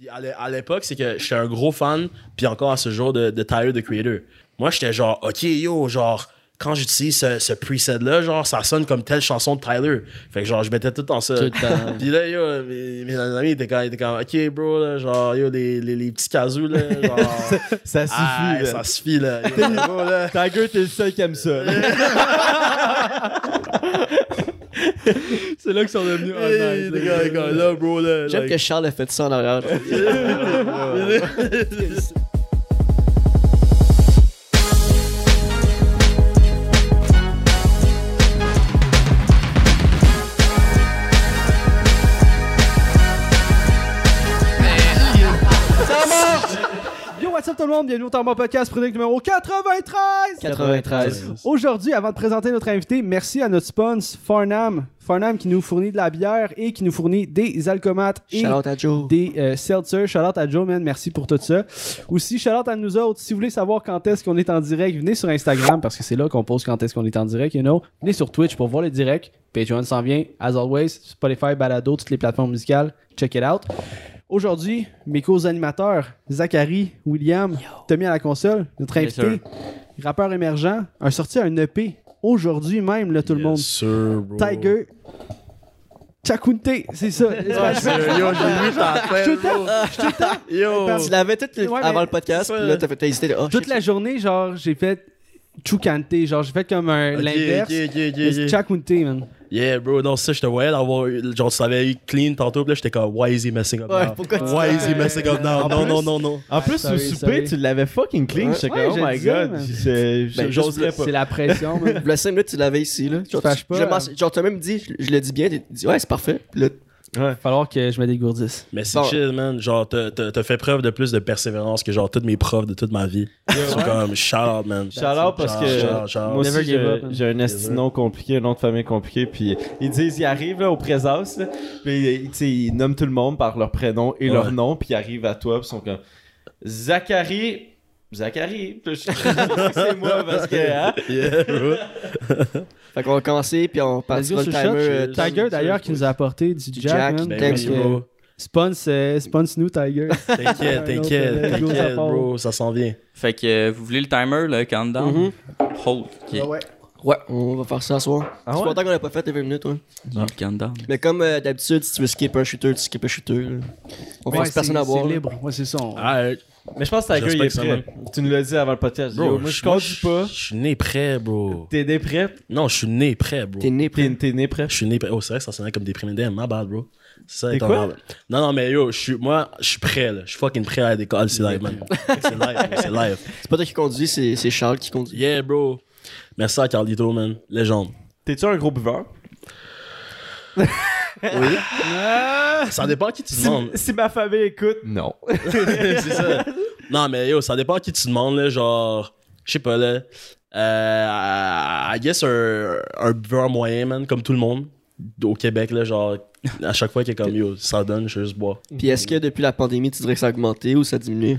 Puis à l'é- à l'époque, c'est que j'étais un gros fan, puis encore à ce jour, de, de Tyler, the Creator. Moi, j'étais genre, OK, yo, genre, quand j'utilise ce, ce preset-là, genre, ça sonne comme telle chanson de Tyler. Fait que genre, je mettais tout dans ça. Tout le temps. Puis là, yo, mes, mes amis étaient comme, étaient comme, OK, bro, là, genre, yo, les, les, les petits casous, là, genre, Ça suffit. là. ça suffit, là. Yo, bro, là. Tiger, t'es le seul qui aime ça. C'est là qu'ils sont devenus Hey, les gars, les gars, là, bro, là. J'aime like- que Charles a fait ça en arrière. Yo, what's up tout le monde? Bienvenue au Mort Podcast, produit numéro 93! 93. Aujourd'hui, avant de présenter notre invité, merci à notre sponsor, Farnham. Farnham qui nous fournit de la bière et qui nous fournit des alcomates et Shout out à Joe. des euh, seltzers. Shout out à Joe, man. Merci pour tout ça. Aussi, shout out à nous autres. Si vous voulez savoir quand est-ce qu'on est en direct, venez sur Instagram parce que c'est là qu'on pose quand est-ce qu'on est en direct, you know. Venez sur Twitch pour voir les directs. Patreon s'en vient. As always, Spotify, Balado, toutes les plateformes musicales. Check it out. Aujourd'hui, mes co-animateurs, Zachary, William, Tommy à la console, notre Yes, invité, rappeur émergent, a sorti un EP aujourd'hui même, là, tout le Yes, monde. sir, bro. Tiger Chakunte, c'est ça. C'est- yo, j'ai vu ta tête, Je te bro. Yo. Tu l'avais tout le- Ouais, avant mais- le podcast, puis là, t'as fait t'as hésité. de, Oh, Toute shit. la journée, genre, j'ai fait Chukante, genre, j'ai fait comme un Ok, l'inverse. ok. Chakunte, man. Yeah, bro, non, ça, je te voyais d'avoir genre, tu savais eu clean tantôt, puis là, j'étais comme, why is he messing up Ouais, now? pourquoi tu- Why is he messing up now? En Non, plus- non, non, non. En plus, au souper, tu l'avais fucking clean. J'étais comme, oh my god. Ben, J'oserais pas. C'est la pression, man. Le 5 minutes, tu l'avais ici, là. Genre, tu- hein. genre, t'as même dit, je, le dis bien, t'as dit, ouais, c'est parfait. Puis là, Il va falloir que je me dégourdisse. Mais c'est Bon. chill, man. Genre, t'as- fait preuve de plus de persévérance que, genre, tous mes profs de toute ma vie. C'est comme, shout out, man. Shout out parce que Shout shout moi aussi j'ai up, man. j'ai un estinon compliqué, un nom de famille compliqué, puis ils disent ils arrivent là, au présence, là, puis tu sais, ils nomment tout le monde par leur prénom et leur Ouais. nom, puis ils arrivent à toi, puis ils sont comme Zachary, Zachary, c'est moi parce que hein? Yeah. fait qu'on va commencer, puis on go le timer. euh, Tiger, d'ailleurs, qui nous a apporté du Du Jack, Jack. Ben bro. euh, Sponsor, sponsor nous, Tiger. T'inquiète, non, t'inquiète, t'inquiète, bro. Ça s'en vient. Fait que euh, vous voulez le timer, le countdown? Mhm. Hold. Ok. ouais. Ouais, on va faire ça ce soir. Ah c'est ouais? longtemps qu'on l'a pas fait, les 20 minutes, ouais. Le countdown. Mais comme euh, d'habitude, si tu veux skipper un shooter, tu skippes un shooter. là. On Ouais, force personne à boire. C'est libre. Ouais, c'est ça. on- Alright. Mais je pense que Tiger il est prêt. Tu nous l'as dit avant le podcast. Bro, Yo, moi je conduis pas. Je suis né prêt, bro. T'es né prêt? Non, je suis né prêt, bro. T'es né T'es prêt. t'es né prêt? Je suis né prêt. Oh, c'est vrai que ça sonnait comme des prénoms damn, my bad, bro. C'est ça, T'es quoi? mal. Non, non, mais yo, je suis, moi, je suis prêt, là. Je suis fucking prêt à l'école, c'est live, man. C'est live, man, c'est live. C'est pas toi qui conduis, c'est c'est Charles qui conduit. Yeah, bro. Merci à Carlito, man. Légende. T'es-tu un gros buveur? Oui. Ça dépend à qui tu Si, demandes. si ma famille écoute, non. c'est ça. Non, mais yo, ça dépend à qui tu demandes, là. Genre, je sais pas, là. Euh, I guess un, un buveur moyen, man, comme tout le monde. Au Québec, là, genre, à chaque fois qu'il est comme yo, ça donne, je vais juste boire. Puis est-ce que depuis la pandémie, tu dirais que ça a augmenté ou ça a diminué?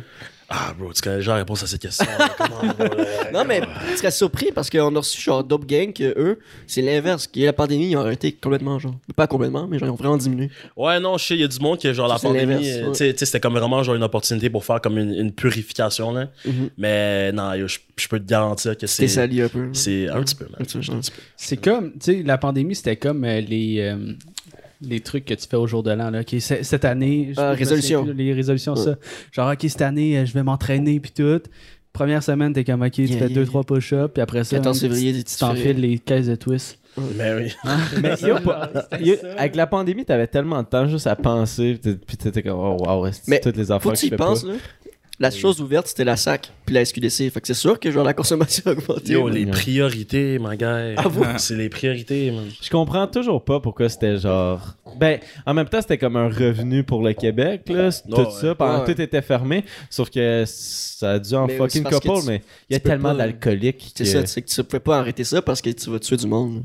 Ah, bro, tu connais déjà la réponse à cette question. là. Comment, bro, là? Non, mais tu serais surpris parce qu'on a reçu genre Dope Gang que eux, c'est l'inverse. Qu'il y a la pandémie, ils ont arrêté complètement, genre. Pas complètement, mais genre, ils ont vraiment diminué. Ouais, non, je sais, il y a du monde qui, genre, la C'est pandémie, euh, ouais. tu sais, c'était comme vraiment, genre, une opportunité pour faire comme une, une purification, là. Mhm. Mais non, yo, je je peux te garantir que T'es c'est. sali un peu. C'est un petit peu, man. C'est comme, tu sais, la pandémie, c'était comme euh, les, euh, les trucs que tu fais au jour de l'an. Là. Ok, c- cette année, me résolution. les résolutions, Ouais. ça. Genre, ok, cette année, euh, je vais m'entraîner, puis tout. Première semaine, t'es comme, ok, tu Yeah, fais yeah, 2-3 push-ups, puis après ça, 14 man, février, tu- t'enfiles les caisses de twist. Mais oui. Mais yo, pas- yo, avec la pandémie, t'avais tellement de temps juste à penser, pis t'étais comme, oh wow, c'est Mais toutes les Faut affaires que que tu je y fais penses, pas. là. La chose ouverte, c'était la SAC, puis la SQDC. Fait que c'est sûr que genre la consommation a augmenté. Yo, les priorités, my guy. Ah, vous? C'est les priorités, man. Je comprends toujours pas pourquoi c'était genre. Ben, en même temps, c'était comme un revenu pour le Québec, là, tout Ouais, ça, pendant ouais. que tout était fermé. Sauf que ça a dû en Mais fucking couple, tu- mais il y a peux tellement pas- d'alcooliques. C'est que- ça, c'est que tu pouvais pas arrêter ça parce que tu vas tuer du monde.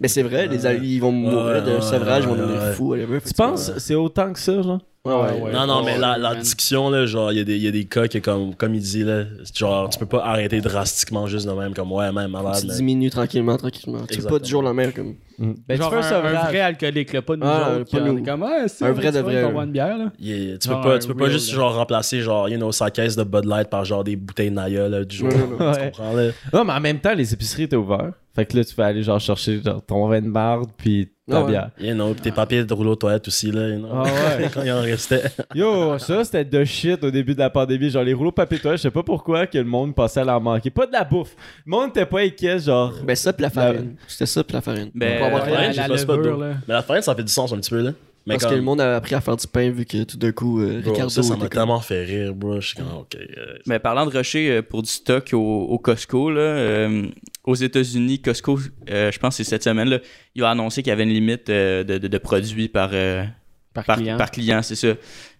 Mais c'est vrai, les alliés, ils vont mourir Ouais, de ouais, sevrage, ils vont devenir ouais. fous, Tu que penses c'est autant que ça, genre? Ouais, ouais. Non, non, Ouais, mais la, la là, genre, il y, a des- il y a des cas que, comme, comme il dit, là, genre, tu peux pas arrêter drastiquement juste de même, comme, ouais, même malade. Tu diminues tranquillement, tranquillement. Tu fais pas du jour au lendemain comme. Mm. Ben, Genre tu fais un un, vrai alcoolique, là, pas nous Ah, autres, pas qui, on nous. est comme, ah, c'est Un vrai de vrai, une bière, là. Yeah, tu Genre peux pas, tu peux pas juste genre remplacer genre you know sa caisse de Bud Light par genre des bouteilles de Naya là, du jour. Non, non, non. Tu Ouais. comprends là? Non, mais en même temps, les épiceries étaient ouvertes. Fait que là, tu peux aller genre chercher genre, ton vin de marde puis ta Ah ouais. bière. You know, pis tes papiers de rouleau toilette aussi là, you know. Ah ouais. Quand il en restait. Yo, ça c'était de shit au début de la pandémie. Genre les rouleaux de papier toilette, je sais pas pourquoi que le monde passait à leur manquer. Pas de la bouffe. Le monde était pas inquiet, genre. Ben ça pis la farine. C'était ça pis la farine. Ben, Pour avoir la farine, la, la levure, là. Mais la farine ça fait du sens un petit peu là. Mais Parce comme, que le monde a appris à faire du pain vu que tout d'un coup, euh, bro, Ricardo ça, ça m'a tellement fait rire, bro. Je suis comme, ok. euh, Mais parlant de rusher euh, pour du stock au, au Costco, là, euh, aux États-Unis, Costco, euh, je pense que c'est cette semaine, là, il a annoncé qu'il y avait une limite euh, de, de- de produits par, euh, Par, par, client. par client, c'est ça.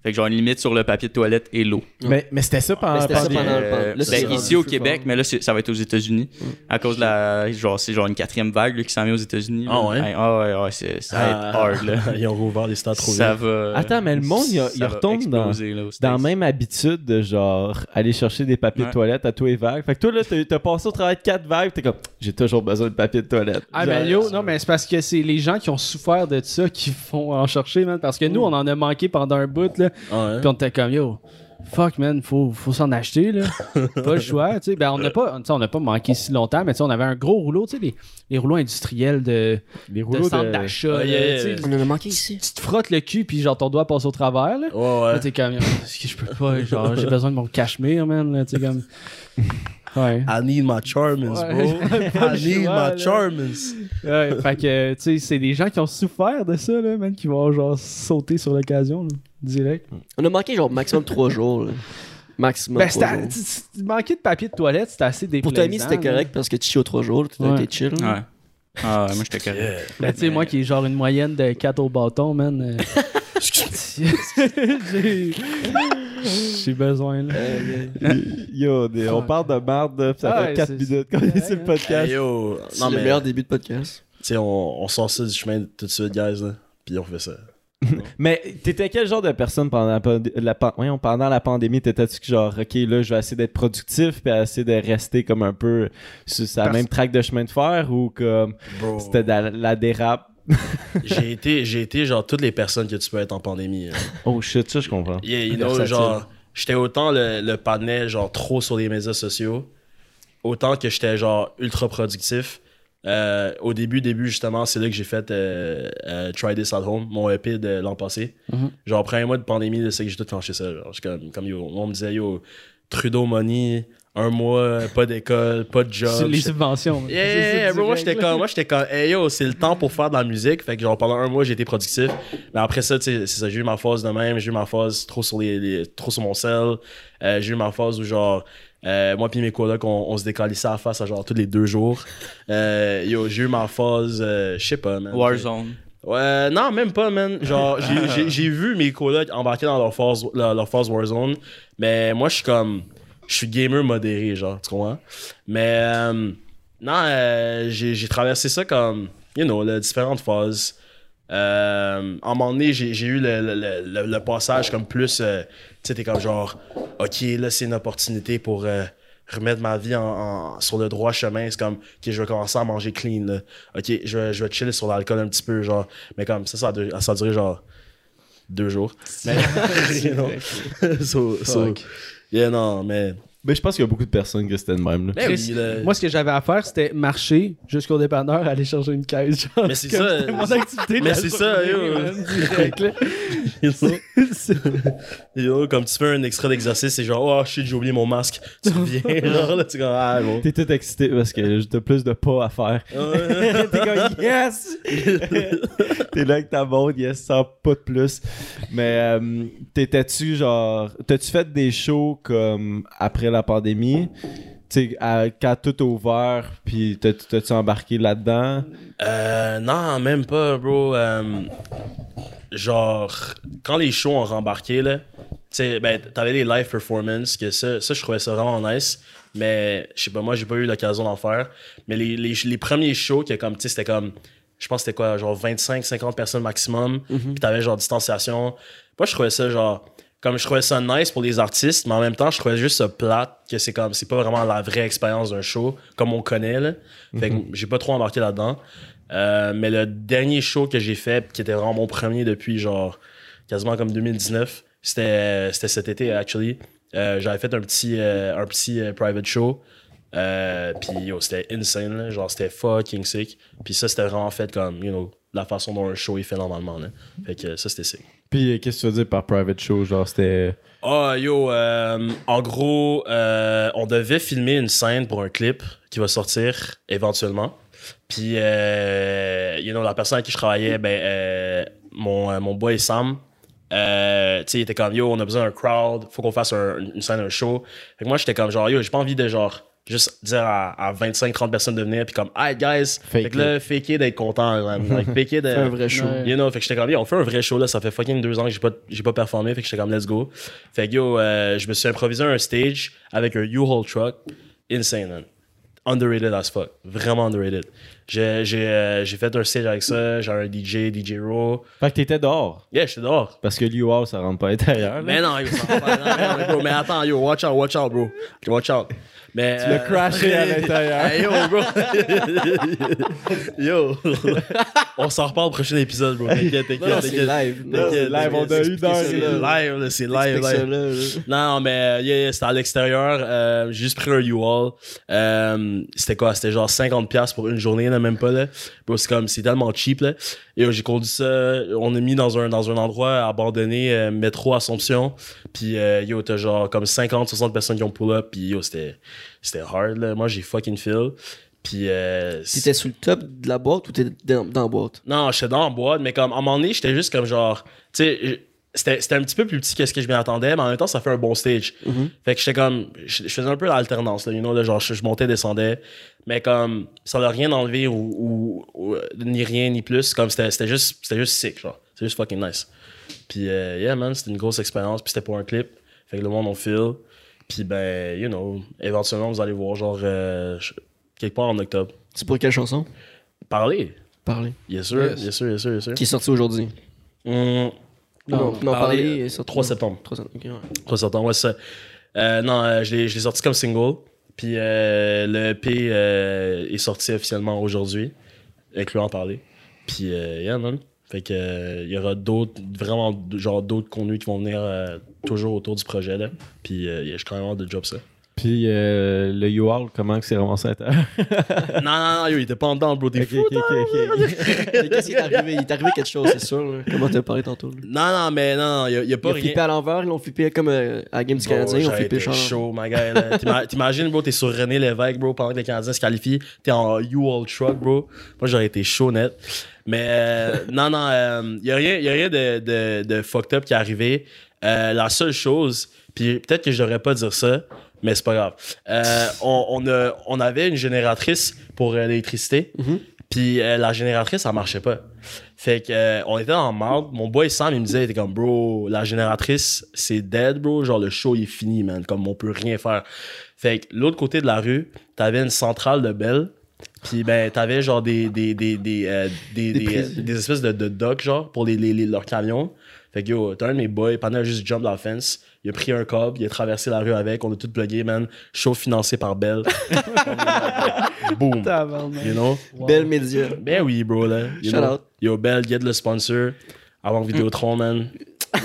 Fait que genre une limite sur le papier de toilette et l'eau. Mais, mais c'était ça pendant Mais ça le- Euh, ben, ici au Québec, fort. mais là ça va être aux États-Unis. À cause de la. Genre, c'est genre une quatrième vague là, qui s'en vient aux États-Unis. Ah ouais? Ah ouais, ouais, c'est- ça va être ah, hard là. Ils ont rouvert les stades trop Ça va. Attends, mais le monde, il, retombe dans, là, la même habitude de genre aller chercher des papiers de toilette à tous les vagues. Fait que toi, là, t'as- t'as passé au travail de quatre vagues, t'es comme, j'ai toujours besoin de papier de toilette. Ah, Genre, mais yo, non, mais c'est parce que c'est les gens qui ont souffert de ça qui font en chercher, man. Parce que nous, on en a manqué pendant un bout, là. Ah, ouais? Puis on était comme, yo, fuck, man, faut, faut s'en acheter, là. pas le choix, tu sais. Ben, on n'a pas, on n'a pas manqué si longtemps, mais tu sais, on avait un gros rouleau, tu sais, les, les rouleaux industriels de, les de rouleaux centre de... d'achat, yeah, yeah. On en a manqué ici. Tu te frottes le cul, puis genre, ton doigt passe au travers, là. Ouais, Là, ouais. t'es comme, est-ce que je peux pas, genre, j'ai besoin de mon cachemire, man, là, tu sais, comme. Ouais. I need my charmings, Ouais. bro. I need choix, là. my charmings. Ouais, fait que, tu sais, c'est des gens qui ont souffert de ça, là, man, qui vont, genre, sauter sur l'occasion, là, direct. On a manqué genre maximum 3 jours. là. Maximum Ben, 3 c'était, jours. tu- tu- manquer de papier de toilette, c'était assez déplaisant. Pour Tammy, c'était là. correct parce que tu chies aux 3 jours, a Ouais. été chill. Ouais. Ah ouais, moi j'étais correct. Yeah. Ben, tu sais, moi qui ai genre une moyenne de 4 au bâton, man. euh, j'ai, j'ai besoin, là. Yo, des- on parle de merde, ça Ah fait ouais, 4 c'est- minutes qu'on est sur le Hey, podcast. yo. C'est Non, le mais, meilleur début de podcast. tu sais, on, on sort ça du chemin tout de suite, guys, là. Puis on fait ça. Mais t'étais quel genre de personne pendant la, pand- la, pan- voyons, pendant la pandémie? T'étais-tu que genre, ok, là, je vais essayer d'être productif puis essayer de rester comme un peu sur sa Parce- même track de chemin de fer ou comme c'était de la, la dérape? j'ai été, j'ai été genre toutes les personnes que tu peux être en pandémie. là. Oh shit, ça je comprends. Yeah, you know, Versatile. genre, j'étais autant le, le panel, genre, trop sur les médias sociaux, autant que j'étais, genre, ultra productif. Euh, au début, début, justement, c'est là que j'ai fait euh, euh, Try This at Home, mon EP de l'an passé. Mhm. Genre, premier mois de pandémie, c'est que j'ai tout clenché ça. Genre, comme, comme yo, on me disait, yo, Trudeau Money, un mois, pas d'école, pas de job. Les subventions. Yeah, yeah, yeah, moi j'étais comme, moi j'étais comme, hey yo, c'est le temps pour faire de la musique. Fait que genre pendant un mois j'ai été productif. Mais après ça, tu sais, c'est ça, j'ai eu ma phase de même, j'ai eu ma phase trop sur les, les- trop sur mon sel. Euh, j'ai eu ma phase où genre, euh, moi puis mes colocs, on, on se décalissait à face à genre tous les deux jours. Euh, yo, j'ai eu ma phase, euh, je sais pas, man. Warzone. Ouais, non, même pas, man. Genre, j'ai- vu mes colocs embarquer dans leur phase, leur, leur phase Warzone, mais moi, je suis comme. Je suis gamer modéré, genre, tu comprends? Mais, euh, non, euh, j'ai traversé ça comme, you know, là, différentes phases. Euh, à un moment donné, j'ai eu le, le- le- le- le passage comme plus. euh, sais, t'es comme genre, ok, là, c'est une opportunité pour euh, remettre ma vie en, en- sur le droit chemin. C'est comme, ok, je vais commencer à manger clean, là. Ok, je vais, je vais chiller sur l'alcool un petit peu, genre. Mais comme ça, ça a, duré- ça a duré genre deux jours. Mais, you know. so, so, Fuck. yeah, non, mais. Mais je pense qu'il y a beaucoup de personnes que c'était le même. Là. Ben oui. Moi, ce que j'avais à faire, c'était marcher jusqu'au dépanneur, aller chercher une caisse. Genre, Mais c'est comme ça. c'était mon activité. de Mais la c'est ça, journée, yo. man, direct, là. You know? Yo, comme tu fais un extrait d'exercice, c'est genre, oh shit, j'ai oublié mon masque. Tu reviens, genre, là, tu es comme, ah, bon. T'es tout excité parce que t'as plus de pas à faire. T'es comme yes! T'es là avec ta montre, yes, sans pas de plus. Mais euh, t'étais-tu genre. T'as-tu fait des shows comme après la pandémie? Tu sais, à- quand tout ouvert, puis t'as- t'as-tu embarqué là-dedans? Euh, non, même pas, bro. Euh, genre, quand les shows ont rembarqué, là, tu sais, ben, t'avais les live performances, que ça, ça, je trouvais ça vraiment nice. Mais, je sais pas, moi, j'ai pas eu l'occasion d'en faire. Mais les, les, les premiers shows, que comme, tu sais, c'était comme je pense que c'était quoi, genre 25-50 personnes maximum. Mhm. Puis t'avais genre distanciation. Moi, je trouvais ça genre. Comme je trouvais ça nice pour les artistes, mais en même temps, je trouvais juste ça plate, que c'est comme, c'est pas vraiment la vraie expérience d'un show, comme on connaît, là. Fait que j'ai pas trop embarqué là-dedans. Euh, mais le dernier show que j'ai fait, qui était vraiment mon premier depuis genre quasiment comme 2019, c'était c'était cet été, actually. Euh, J'avais fait un petit, euh, un petit private show. Euh, puis yo, c'était insane, là. genre c'était fucking sick. Puis ça, c'était vraiment fait comme, you know, la façon dont un show est fait normalement. Là. Fait que ça, c'était sick. Puis euh, qu'est-ce que tu veux dire par private show? Genre, c'était. Ah, yo, euh, en gros, euh, on devait filmer une scène pour un clip qui va sortir éventuellement. Puis, you know, la personne avec qui je travaillais, ben, euh, mon, mon boy Sam, euh, tu sais, il était comme, yo, on a besoin d'un crowd, faut qu'on fasse un- une scène, un show. Fait que moi, j'étais comme, genre, yo, j'ai pas envie de, genre, juste dire à, à 25-30 personnes de venir, puis comme, hey, guys, Fake fait que là, fake it d'être content, man. Like, fake it un vrai show. You know, fait que j'étais comme, on fait un vrai show, là. Ça fait fucking deux ans que j'ai pas, j'ai pas performé. Fait que j'étais comme, let's go. Fait que, yo, euh, je me suis improvisé un stage avec un U-Haul truck. Insane, man. Underrated as fuck. Vraiment underrated. J'ai, j'ai, euh, j'ai fait un stage avec ça. J'ai un DJ, DJ Raw. Fait que t'étais dehors. Yeah, j'étais dehors. Parce que l'UR, ça rentre pas à l'intérieur. là. Mais non, yo, ça va pas. Bro, mais attends, yo, watch out, watch out, bro. Watch out. Mais, Tu l'as crashé à l'intérieur. Hey, yo, bro. yo. on s'en reparle au prochain épisode, bro. T'inquiète, t'inquiète, c'est live. Non, c'est live, on a heure. C'est live, là, c'est live, live. là, là. Non, mais euh, yeah, yeah, c'était à l'extérieur. Euh, j'ai juste pris un U-Haul. Euh, c'était quoi? C'était genre 50$ pour une journée, là, même pas, là. Bro, c'est comme, c'est tellement cheap, là. Et euh, j'ai conduit ça, on a mis dans un, dans un endroit abandonné, euh, métro Assomption. Puis, euh, yo, t'as genre comme 50, 60 personnes qui ont pull up. Puis, yo, c'était, c'était hard, là. Moi, j'ai fucking feel. Puis, euh, T'étais sur le top de la boîte ou t'étais dans, dans la boîte? non, j'étais dans la boîte, mais comme à un moment donné, j'étais juste comme genre. Tu sais, c'était c'était un petit peu plus petit que ce que je m'y attendais, mais en même temps, ça fait un bon stage. Mhm. Fait que j'étais comme. Je je faisais un peu l'alternance, là, you know, là, genre, je, je montais, descendais. Mais comme, ça n'a rien enlevé ou, ou- ou- ni rien, ni plus. Comme, c'était c'était juste, c'était juste sick, genre. C'était juste fucking nice. Puis, euh, yeah, man, c'était une grosse expérience. Puis, c'était pour un clip. Fait que le monde, on feel. Puis, ben, you know, éventuellement, vous allez voir, genre, euh, quelque part en octobre. C'est pour quelle chanson? Parler. Parler. Yes, sir. Yes. Sir. Qui est sorti aujourd'hui. Hum, Non, non, Parler, parler. euh, est sorti- 3 septembre. 3 septembre. ok, ouais. 3 septembre, ouais, c'est ça. Euh, non, euh, je l'ai je l'ai sorti comme single. Puis euh, le EP euh, est sorti officiellement aujourd'hui, incluant parler. Puis, euh, yeah, man. Fait que euh, il y aura d'autres, vraiment, genre d'autres contenus qui vont venir euh, toujours autour du projet, là. Puis, euh, je suis quand même hâte de job ça. Puis euh, le UR, comment que c'est ramassé à non, non, non, yo, il était pas en dedans, bro. T'es Ok, fou. Mais Qu'est-ce qui est arrivé? Il est arrivé quelque chose, c'est sûr. là. Comment t'as parlé tantôt? là? Non, non, mais non, il y a, il y a Ils pas ont rien. flippé à l'envers, ils l'ont flippé comme euh, à la game du Bro, Canadien, ils ont j'aurais flippé chaud, là. T'ima- T'imagines, bro, t'es sur René Lévesque, bro, pendant que les Canadiens se qualifient. T'es en U-All Truck, bro. Moi, j'aurais été chaud net. Mais euh, non, non, il y a rien, y a rien de, de, de fucked up qui est arrivé. Euh, la seule chose, puis peut-être que je devrais pas dire ça, mais c'est pas grave. Euh, on, on, a- on avait une génératrice pour euh, l'électricité. Mhm. Puis euh, la génératrice, ça marchait pas. Fait que euh, on était en marde. Mon boy Sam, il me disait, il était comme, bro, la génératrice, c'est dead, bro. Genre, le show, il est fini, man. Comme, on peut rien faire. Fait que l'autre côté de la rue, t'avais une centrale de Bell. Puis, ben, t'avais genre des, des, des, des, euh, des, Des des, prises. des espèces de, de docks, genre, pour les, les, les- leurs camions. Fait que, yo, t'as un de mes boys, pendant juste jump dans la fence. Il a pris un cob, il a traversé la rue avec. On a tout plugué, man. Show financé par Bell. Boom. You know? Belle média. Ben oui, bro, là. You Shout know? out. Yo, Bell, get le sponsor. Avant Vidéotron, man.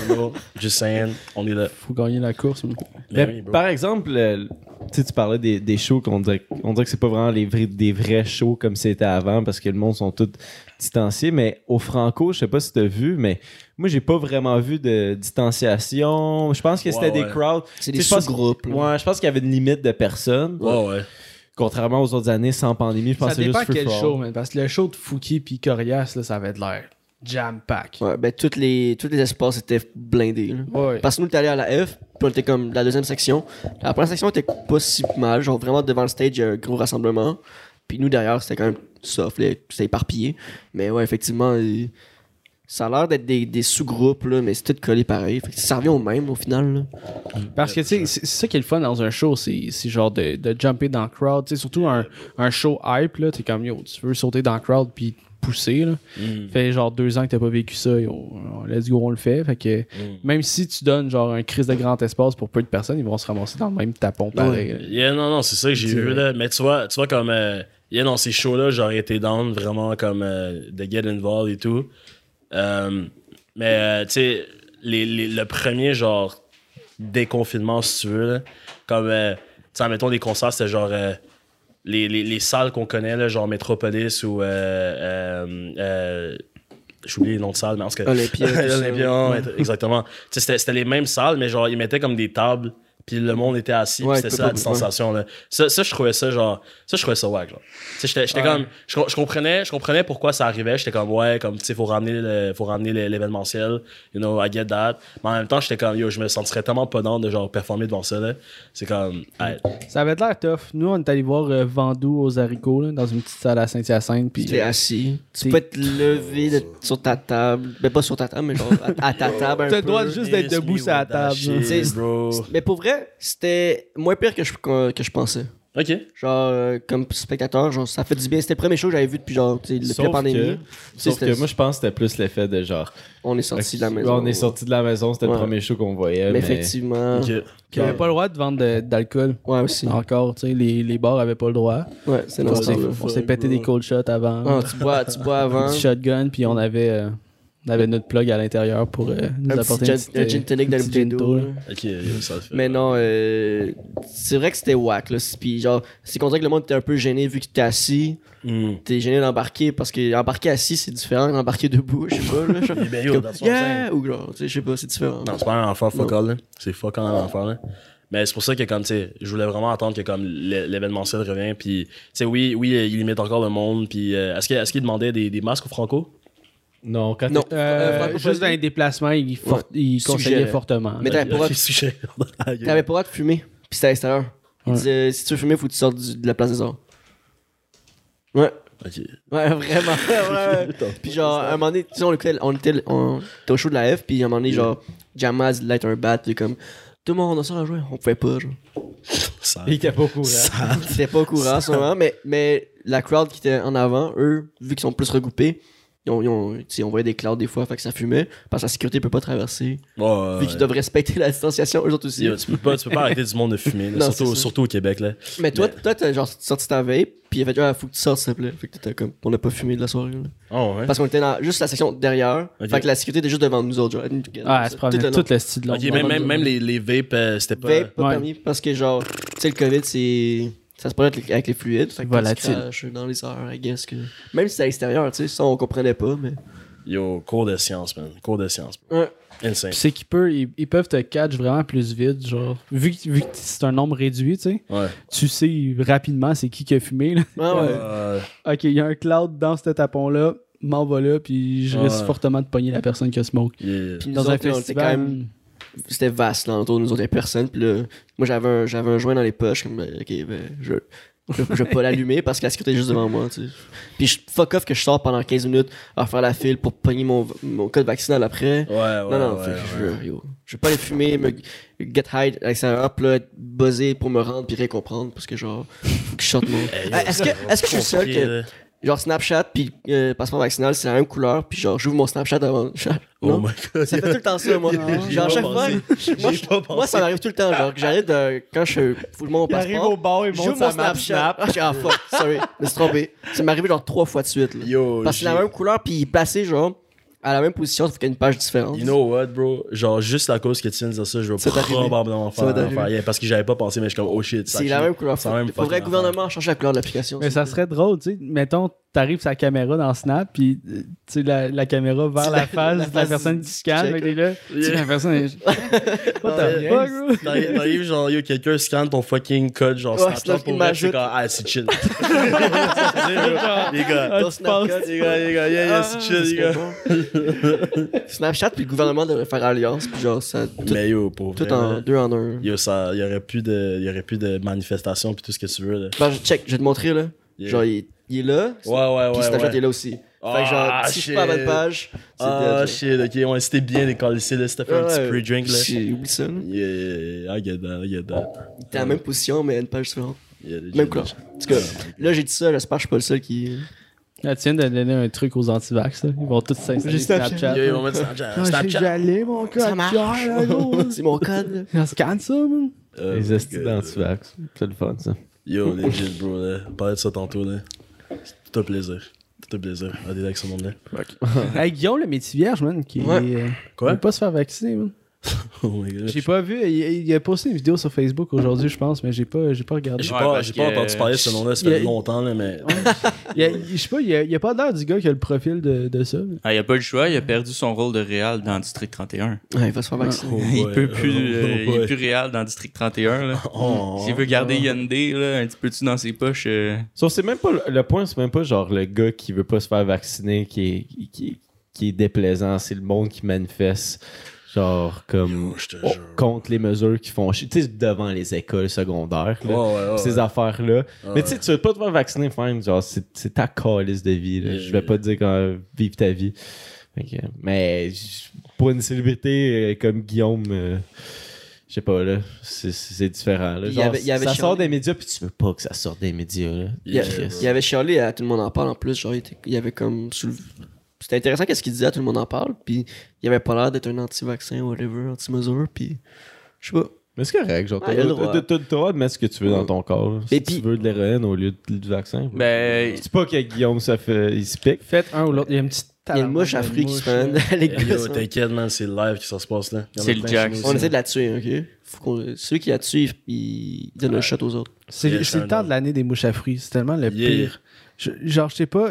You know? Just saying. On est là. Faut gagner la course. Ben Mais oui, bro. par exemple, le- tu parlais des, des shows qu'on dirait, on dirait que c'est pas vraiment les vrais, des vrais shows comme c'était avant parce que le monde sont tous distanciés. Mais au Franco, je sais pas si tu as vu, mais moi, j'ai pas vraiment vu de distanciation. Je pense que c'était Ouais, des crowds. C'est des sais, je pense- sous-groupes. Ouais, je pense qu'il y avait une limite de personnes. Ouais, ouais. Contrairement aux autres années sans pandémie, je pense Ça que c'est dépend juste free quel for show, man. Parce que le show de Fouki puis Corias, là, ça avait de l'air jam-pack. Ouais, ben, toutes les, tous les espaces étaient blindés. là. Ouais. Parce que nous, on était allé à la F, puis on était comme la deuxième section. La première section était pas si mal, genre vraiment devant le stage, il y a un gros rassemblement. Puis nous, derrière, c'était quand même soft, là, c'était éparpillé. Mais ouais, effectivement, euh, ça a l'air d'être des, des sous-groupes, là, mais c'est tout collé pareil. Fait que ça revient au même, au final. là. Parce que, tu sais, c'est ça qui est le fun dans un show, c'est c'est genre de, de jumper dans le crowd. Tu sais, surtout un, un show hype, là, t'es comme, yo, tu veux sauter dans le crowd puis poussé. Là. Mm. Fait genre deux ans que t'as pas vécu ça, yo, let's go, on le fait. Fait que Mm. même si tu donnes genre un crise de grand espace pour peu de personnes, ils vont se ramasser dans le même tapon pareil. là. Yeah, non, non, c'est ça que j'ai vu, vrai. là. Mais tu vois, tu vois comme. euh, yeah, dans ces shows-là, j'aurais été down vraiment comme euh, de get involved et tout. Euh, mais, euh, tu sais, les, les- le premier, genre, déconfinement, si tu veux, là, comme. euh, tu sais, mettons, les concerts, c'était genre. Les, les, les salles qu'on connaît, là, genre Metropolis ou. Euh, euh, euh, J'ai oublié les noms de salles, mais en tout cas. Olympia. Olympia, ouais, exactement. C'était les mêmes salles, mais genre, ils mettaient comme des tables, puis le monde était assis, Ouais, c'était tu ça la distanciation. Là. Ça, ça, je trouvais ça, genre, ça, je trouvais ça wack, genre. Tu sais, j'étais j'étais Ouais. comme, je, je comprenais, je comprenais pourquoi ça arrivait, j'étais comme, ouais, comme, tu sais, faut ramener le- faut ramener l'événementiel, you know, I get that. Mais en même temps, j'étais comme, yo, je me sentirais tellement pas dans de, genre, performer devant ça, là. C'est comme, hey, Ça avait l'air tough. Nous, on est allé voir euh, Vendoux aux haricots là, dans une petite salle à Saint-Hyacinthe. Puis Tu es assis. Tu peux être levé de- sur ta table. Ben, pas sur ta table, mais genre à, à ta table. un T'as le droit juste d'être debout sur la table. Mais pour vrai, c'était moins pire que je, que, que je pensais. Ok. Genre, euh, comme spectateur, genre, ça fait du bien. C'était le premier show que j'avais vu depuis, genre, sais, Sauf depuis la pandémie. que, sauf que moi, je pense que c'était plus l'effet de genre. On est sorti de la maison. On est sorti de la maison, c'était Ouais. le premier show qu'on voyait. Mais Mais, effectivement. Ok. Puis, il avait pas le droit de vendre de- d'alcool. Ouais, aussi. Encore, tu sais, les, les bars avaient pas le droit. Ouais, c'est ce on s'est pété des cold shots avant. Ah, tu bois, tu bois avant. Shotgun, puis on avait, euh, on avait notre plug à l'intérieur pour euh, nous Un apporter petit une gin, un gin tonic dans le bouteille d'eau. Ok, ça fait. Mais non, euh, c'est vrai que c'était whack, là. Puis genre, c'est qu'on dirait que le monde était un peu gêné vu que t'es assis. Mm. T'es gêné d'embarquer parce que embarquer assis, c'est différent d'embarquer debout, je sais pas, là. Genre, Ben, yo, comme, yeah! Ou genre, tu sais, je sais pas, c'est différent. Non, c'est pas un enfant fuck Non. all, là. C'est fuck all un enfant, là. Mais c'est pour ça que, comme, tu sais, je voulais vraiment attendre que, comme, l'é- l'événementiel revient. Puis, tu sais, oui, oui, il limite encore le monde. Puis, euh, est-ce qu'il est demandait des, des masques au Franco? Non, quand Non. Euh, Euh, juste dans les déplacements, il, for- il conseillait Suggérait. fortement. Mais t'avais pas le droit de- sujet. T'avais pas le droit de fumer, pis c'était à l'extérieur. Il Ouais. disait, si tu veux fumer, faut que tu sortes du- de la place des arts. Ouais. Ok. Ouais, vraiment. ouais. Puis genre, à un moment donné, tu sais, on était, on était, on était au show de la F, puis à un moment donné, genre, Jamaz light un bat, puis comme, tout le monde, on sort à jouer, on pouvait pas, genre. Ça. Il était pas au courant. Ça. C'était pas au courant en ce moment, mais, mais la crowd qui était en avant, eux, vu qu'ils sont plus regroupés, ils ont, ils ont, on voyait des clouds des fois, fait que ça fumait, parce que la sécurité peut pas traverser. Ouais, ouais, Vu qu'ils ouais. doivent respecter la distanciation, eux autres aussi. Yo, tu, peux pas, tu peux pas arrêter du monde de fumer, là. Non, surtout, c'est surtout au Québec, là. Mais toi, Mais- toi, t'as genre sorti ta vape, puis il a fait, ah, faut que tu sortes, s'il te plaît. Fait que t'étais comme, on n'a pas fumé de la soirée, là. Oh, ouais. Parce qu'on était dans juste la section derrière. Fait que la sécurité était juste devant nous autres, genre. Ah, se promenait Tout le tout le style de même, même, même les, les vapes, euh, c'était pas. Vape, pas Ouais. permis, parce que genre, tu sais, le COVID, c'est. Ça se produit avec les, avec les fluides. Fait que tu Volatile. craches dans les airs, I guess que. Même si c'est à l'extérieur, tu sais, ça on comprenait pas, mais. Yo, cours de science, man. Cours de science. Ouais. Insane. Puis c'est qu'ils peuvent, ils, ils peuvent te catch vraiment plus vite, genre. Vu que, vu que c'est un nombre réduit, tu sais, Ouais. tu sais rapidement c'est qui qui a fumé, là. Ah ouais. Euh, Ok, il y a un cloud dans ce tapon-là, m'en va là, puis je risque Ouais. fortement de pogner la personne qui a smoke. yeah. Puis Dans un festival. quand même. C'était vaste, là, autour de nous autres, il personne. Puis là, moi, j'avais un, j'avais un joint dans les poches, comme, ben, ok, ben, je. Je, je vais pas l'allumer parce que la sécurité est juste devant moi, tu sais. Puis je fuck off que je sors pendant 15 minutes à faire la file pour pogner mon, mon code vaccinal après. Ouais, ouais. non, non, ouais, fait que ouais. je, yo, je vais pas aller fumer, me get high à l'extérieur, pis là, être buzzé pour me rendre puis rien comprendre parce que genre, faut que je sorte mon. Hey, est-ce que, est-ce que je suis seul que. Genre, Snapchat puis euh, passeport vaccinal, c'est la même couleur, puis genre, j'ouvre mon Snapchat avant. Oh Non? my god. Ça fait tout le temps ça, moi. Genre, chaque fois, moi, je- moi, ça m'arrive tout le temps, genre, que j'arrive de, quand je monte mon passeport. au bar, J'ouvre monte mon sa map Snapchat. Snap. Ah, je suis, ah, fuck, sorry, je me suis trompé. Ça m'est arrivé genre trois fois de suite, là. Yo, Parce que c'est la même couleur, puis il est placé, genre, à la même position, sauf qu'il y a une page différente. You know what, bro? Genre, juste à cause que tu viens de dire ça, je vais probablement faire, faire yeah, parce que j'avais pas pensé, mais je suis comme, oh shit. C'est la même couleur. Faudrait que le fucking gouvernement change la couleur de l'application. Mais ça serait drôle, tu sais. Mettons, t'arrives sa caméra dans Snap, puis euh, tu sais, la, la caméra vers la, La- face la de la personne qui scanne, check, fait que t'es là. Tu sais, Yeah. la personne est. What the fuck, bro? T'arrives, genre, yo, quelqu'un scanne ton fucking code, genre, Ouais, Snapchat Snap, pour vrai, c'est comme, ah, c'est chill. les gars, Ah, Ton Snapchat. les gars, les gars, yeah, yeah, c'est chill, les gars. Snapchat puis le gouvernement devrait faire alliance puis genre ça tout, Mais yo, pour tout en deux en un. yo, ça, y aurait plus de, y aurait plus de manifestations pis tout ce que tu veux, là. Ben, je- check, je vais te montrer là. Genre il, il est là. Ouais, ouais, Puis ouais, Snapchat ouais. il est là aussi. fait que genre Ah, si je suis pas à la bonne shit. page, c'est Ah, shit, ok, on c'était bien décalissé, là, c'était fait un Ouais, petit pre-drink, là. J'ai oublié ça. là. Yeah, yeah, yeah, I get that, I get that. T'es à la même position mais à une page différente. Yeah, Même couleur. En tout cas, là j'ai dit ça, j'espère que je suis pas le seul qui. Ah, tu viens de donner un truc aux antivax, là. Ils vont tous s'installer Snapchat. Ils vont mettre Snapchat. Ah, Snapchat. J'allais, mon code. Ça marche. C'est mon code. là. Scanne ça, man. Euh, Les estis d'antivax. C'est le fun, ça. Yo, legit, bro, là. On parlait de ça tantôt, là. C'est tout un plaisir. Tout un plaisir. À des avec ce monde-là. Hey, Guillaume, le métier vierge, man, qui Ouais. est, euh, Quoi? veut pas se faire vacciner, man. Oh. J'ai pas vu, il, il a posté une vidéo sur Facebook aujourd'hui, je pense, mais j'ai pas, j'ai pas regardé. J'ai Ouais, pas, entendu parler de ce nom-là, ça fait a- longtemps, là, mais. Il y a- je sais pas, il y a, il y a pas l'air du gars qui a le profil de, de ça. mais- Ah, il a pas le choix, il a perdu son rôle de réal dans District 31. Ouais, il va se faire vacciner. Oh, il peut plus, Oh, euh, il est plus réal dans District 31. Là. Oh. S'il veut garder Hyundai là, un petit peu dessus dans ses poches, euh, Sauf c'est même pas le, le point, c'est même pas genre le gars qui veut pas se faire vacciner qui est, qui, qui est déplaisant, c'est le monde qui manifeste genre comme oh, contre les mesures qui font chier, tu sais devant les écoles secondaires là, Ouais, ouais, ouais. ces affaires là. Ouais. Mais tu sais tu veux pas te faire vacciner fine, genre c'est c'est ta calice de vie là. Yeah, Je vais yeah. pas te dire quand vive ta vie. Mais pour une célébrité euh, comme Guillaume euh, je sais pas là, c'est- c'est différent là. Il y avait- il y avait ça sort des médias puis tu veux pas que ça sorte des médias là. Il y, il avait chialé à tout le monde en parle en plus. Genre, il, était- il y avait comme. soulevé- C'était intéressant qu'est-ce qu'il disait à tout le monde en parle. Puis il avait pas l'air d'être un anti-vaccin, whatever, anti-mesure. Puis je sais pas. Mais c'est correct, genre, Ah, t'as le droit de mettre ce que tu veux dans ton corps. Si tu veux de l'héroïne au lieu de- du vaccin. ben, Je dis pas que Guillaume, ça fait. Il se pique. Faites un ou l'autre. Il y a une petite Il y a une mouche à fruits qui se Yo, gosses. hein. t'inquiète, man, c'est live que ça se passe là. C'est le Jack. On essaie de la tuer, ok? Faut qu'on... Celui qui la tue, il, donne un shot aux autres. C'est c'est le temps de l'année des mouches à fruits. C'est tellement le Yeah. pire. Je- genre, je sais pas,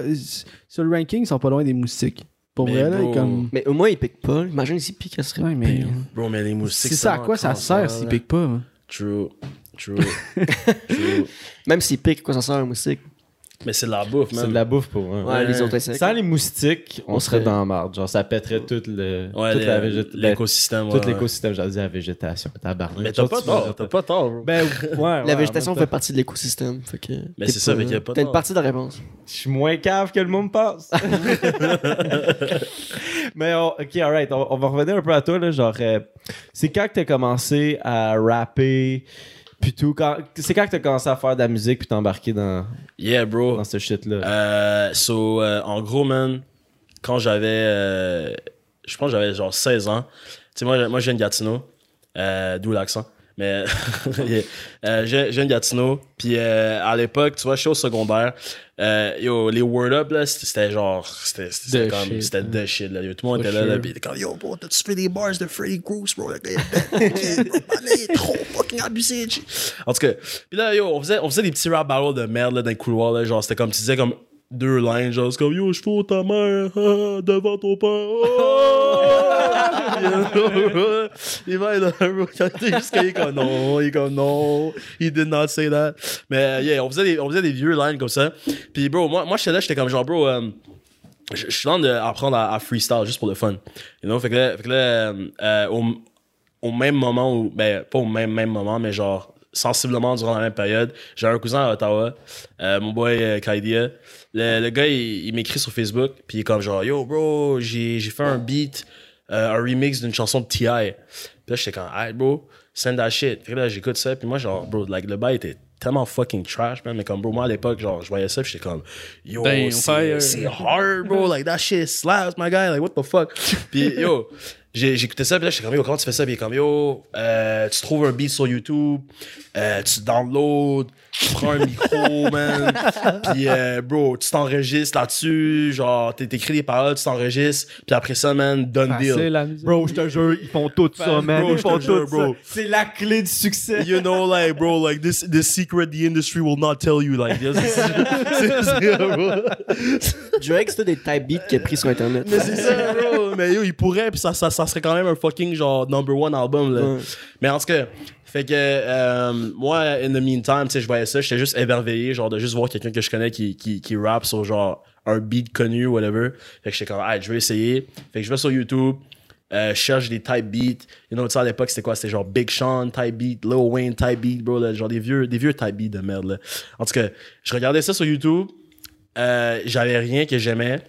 sur le ranking, ils sont pas loin des moustiques. Pour Mais vrai, là, bro. comme. Mais au moins, il pique pas. Imagine s'il pique, ça serait Ouais, mais. pire. Bro, mais les moustiques. C'est ça, à quoi ça sert s'ils piquent pas? hein? True. True. True. Même s'il pique, quoi ça sert un moustique? Mais c'est de la bouffe, man. C'est de la bouffe pour un. Ouais, les autres insectes. Sans les moustiques, on, On serait dans la marde. Genre, ça pèterait tout le. Ouais, toute les- la végétation. l'écosystème. Tout ouais, ouais. l'écosystème, j'allais dire la végétation. Tabarnak. Mais t'as pas tu tort, t'as pas tort, bro. Ben, ouais. La végétation fait partie de l'écosystème. Fait que. Mais t'es c'est ça, fait qu'il y a pas T'as une partie de la réponse. Je suis moins cave que le monde pense. Mais on- ok, alright, on, on va revenir un peu à toi là, genre euh, c'est quand que t'as commencé à rapper puis tout quand c'est quand que t'as commencé à faire de la musique puis t'embarquer dans Yeah, bro. dans ce shit là. Euh, so, euh, en gros, man, quand j'avais. euh, je pense que j'avais genre 16 ans. Tu sais, moi, moi, je viens de Gatineau. D'où l'accent. Mais. euh, je viens de Gatineau. Puis euh, à l'époque, tu vois, je suis au secondaire. Euh, yo, les Word Up, là, c'était genre. C'était comme. C'était hein. de shit, là. Yo, tout le monde était là, là. sure. Puis il était comme, yo, bro, t'as-tu fait des bars de Freddy Gross, bro? Est trop fucking abusé. En tout cas, puis là, yo, on faisait, on faisait des petits rap battles de merde, là, dans le couloir, là. Genre, c'était comme, tu disais comme deux lines, genre, c'est comme, yo, je fous ta mère, ah, devant ton père. Oh! il va être jusqu'à, il est comme, non, il est comme, non, he did not say that. Mais, yeah, on faisait des, on faisait des vieux lines comme ça. Puis, bro, moi, moi, j'étais là, j'étais comme, genre, bro, euh, je suis dans d'apprendre à, à freestyle juste pour le fun. You know? Fait que là, fait que là, euh, euh, au, au même moment où, ben, pas au même, même moment, mais genre, sensiblement durant la même période, j'ai un cousin à Ottawa, euh, mon boy euh, Kaidia. Le, le gars, il, il m'écrit sur Facebook, puis il est comme genre, yo, bro, j'ai fait un beat, euh, un remix d'une chanson de T.I. Puis là, j'étais comme, hey, bro, send that shit. Que là, j'écoute ça, puis moi, genre, bro, like, le bail était tellement fucking trash, man. Mais comme, bro, moi, à l'époque, genre, je voyais ça, puis j'étais comme, yo, fire. c'est hard, bro. Like, that shit slaps, my guy. Like, what the fuck? Puis, yo, écouté ça, puis là, j'étais comme, yo, comment tu fais ça? Puis il est comme, yo, euh, tu trouves un beat sur YouTube, euh, tu downloads, tu prends un micro, man. Puis, euh, bro, tu t'enregistres là-dessus. Genre, t'é- t'écris des paroles, tu t'enregistres. Puis après ça, man, done Facile, deal. Bro, je te jure, ils font tout ça, man. bro, Ils je font te jure, tout ça. bro. C'est la clé du succès. You know, like, bro, like, this, this secret the industry will not tell you. Like, this. c'est c'est- bro. Drake, c'était des type beats qu'il a pris sur Internet. Mais c'est ça, bro. Mais yo, il pourrait, puis ça, ça, ça serait quand même un fucking genre number one album, là. Ouais. Mais en tout cas, fait que euh, moi, in the meantime, tu sais, je voyais ça, j'étais juste émerveillé, genre de juste voir quelqu'un que je connais qui, qui, qui rappe sur genre un beat connu, whatever. Fait que j'étais comme, ah, je vais essayer. Fait que je vais sur YouTube. Euh, je cherche des type beats. You know, tu sais, à l'époque, c'était quoi? C'était genre Big Sean type beat, Lil Wayne type beat, bro. Là, genre des vieux, des vieux type beats de merde, là. En tout cas, je regardais ça sur YouTube. Euh, J'avais rien que j'aimais.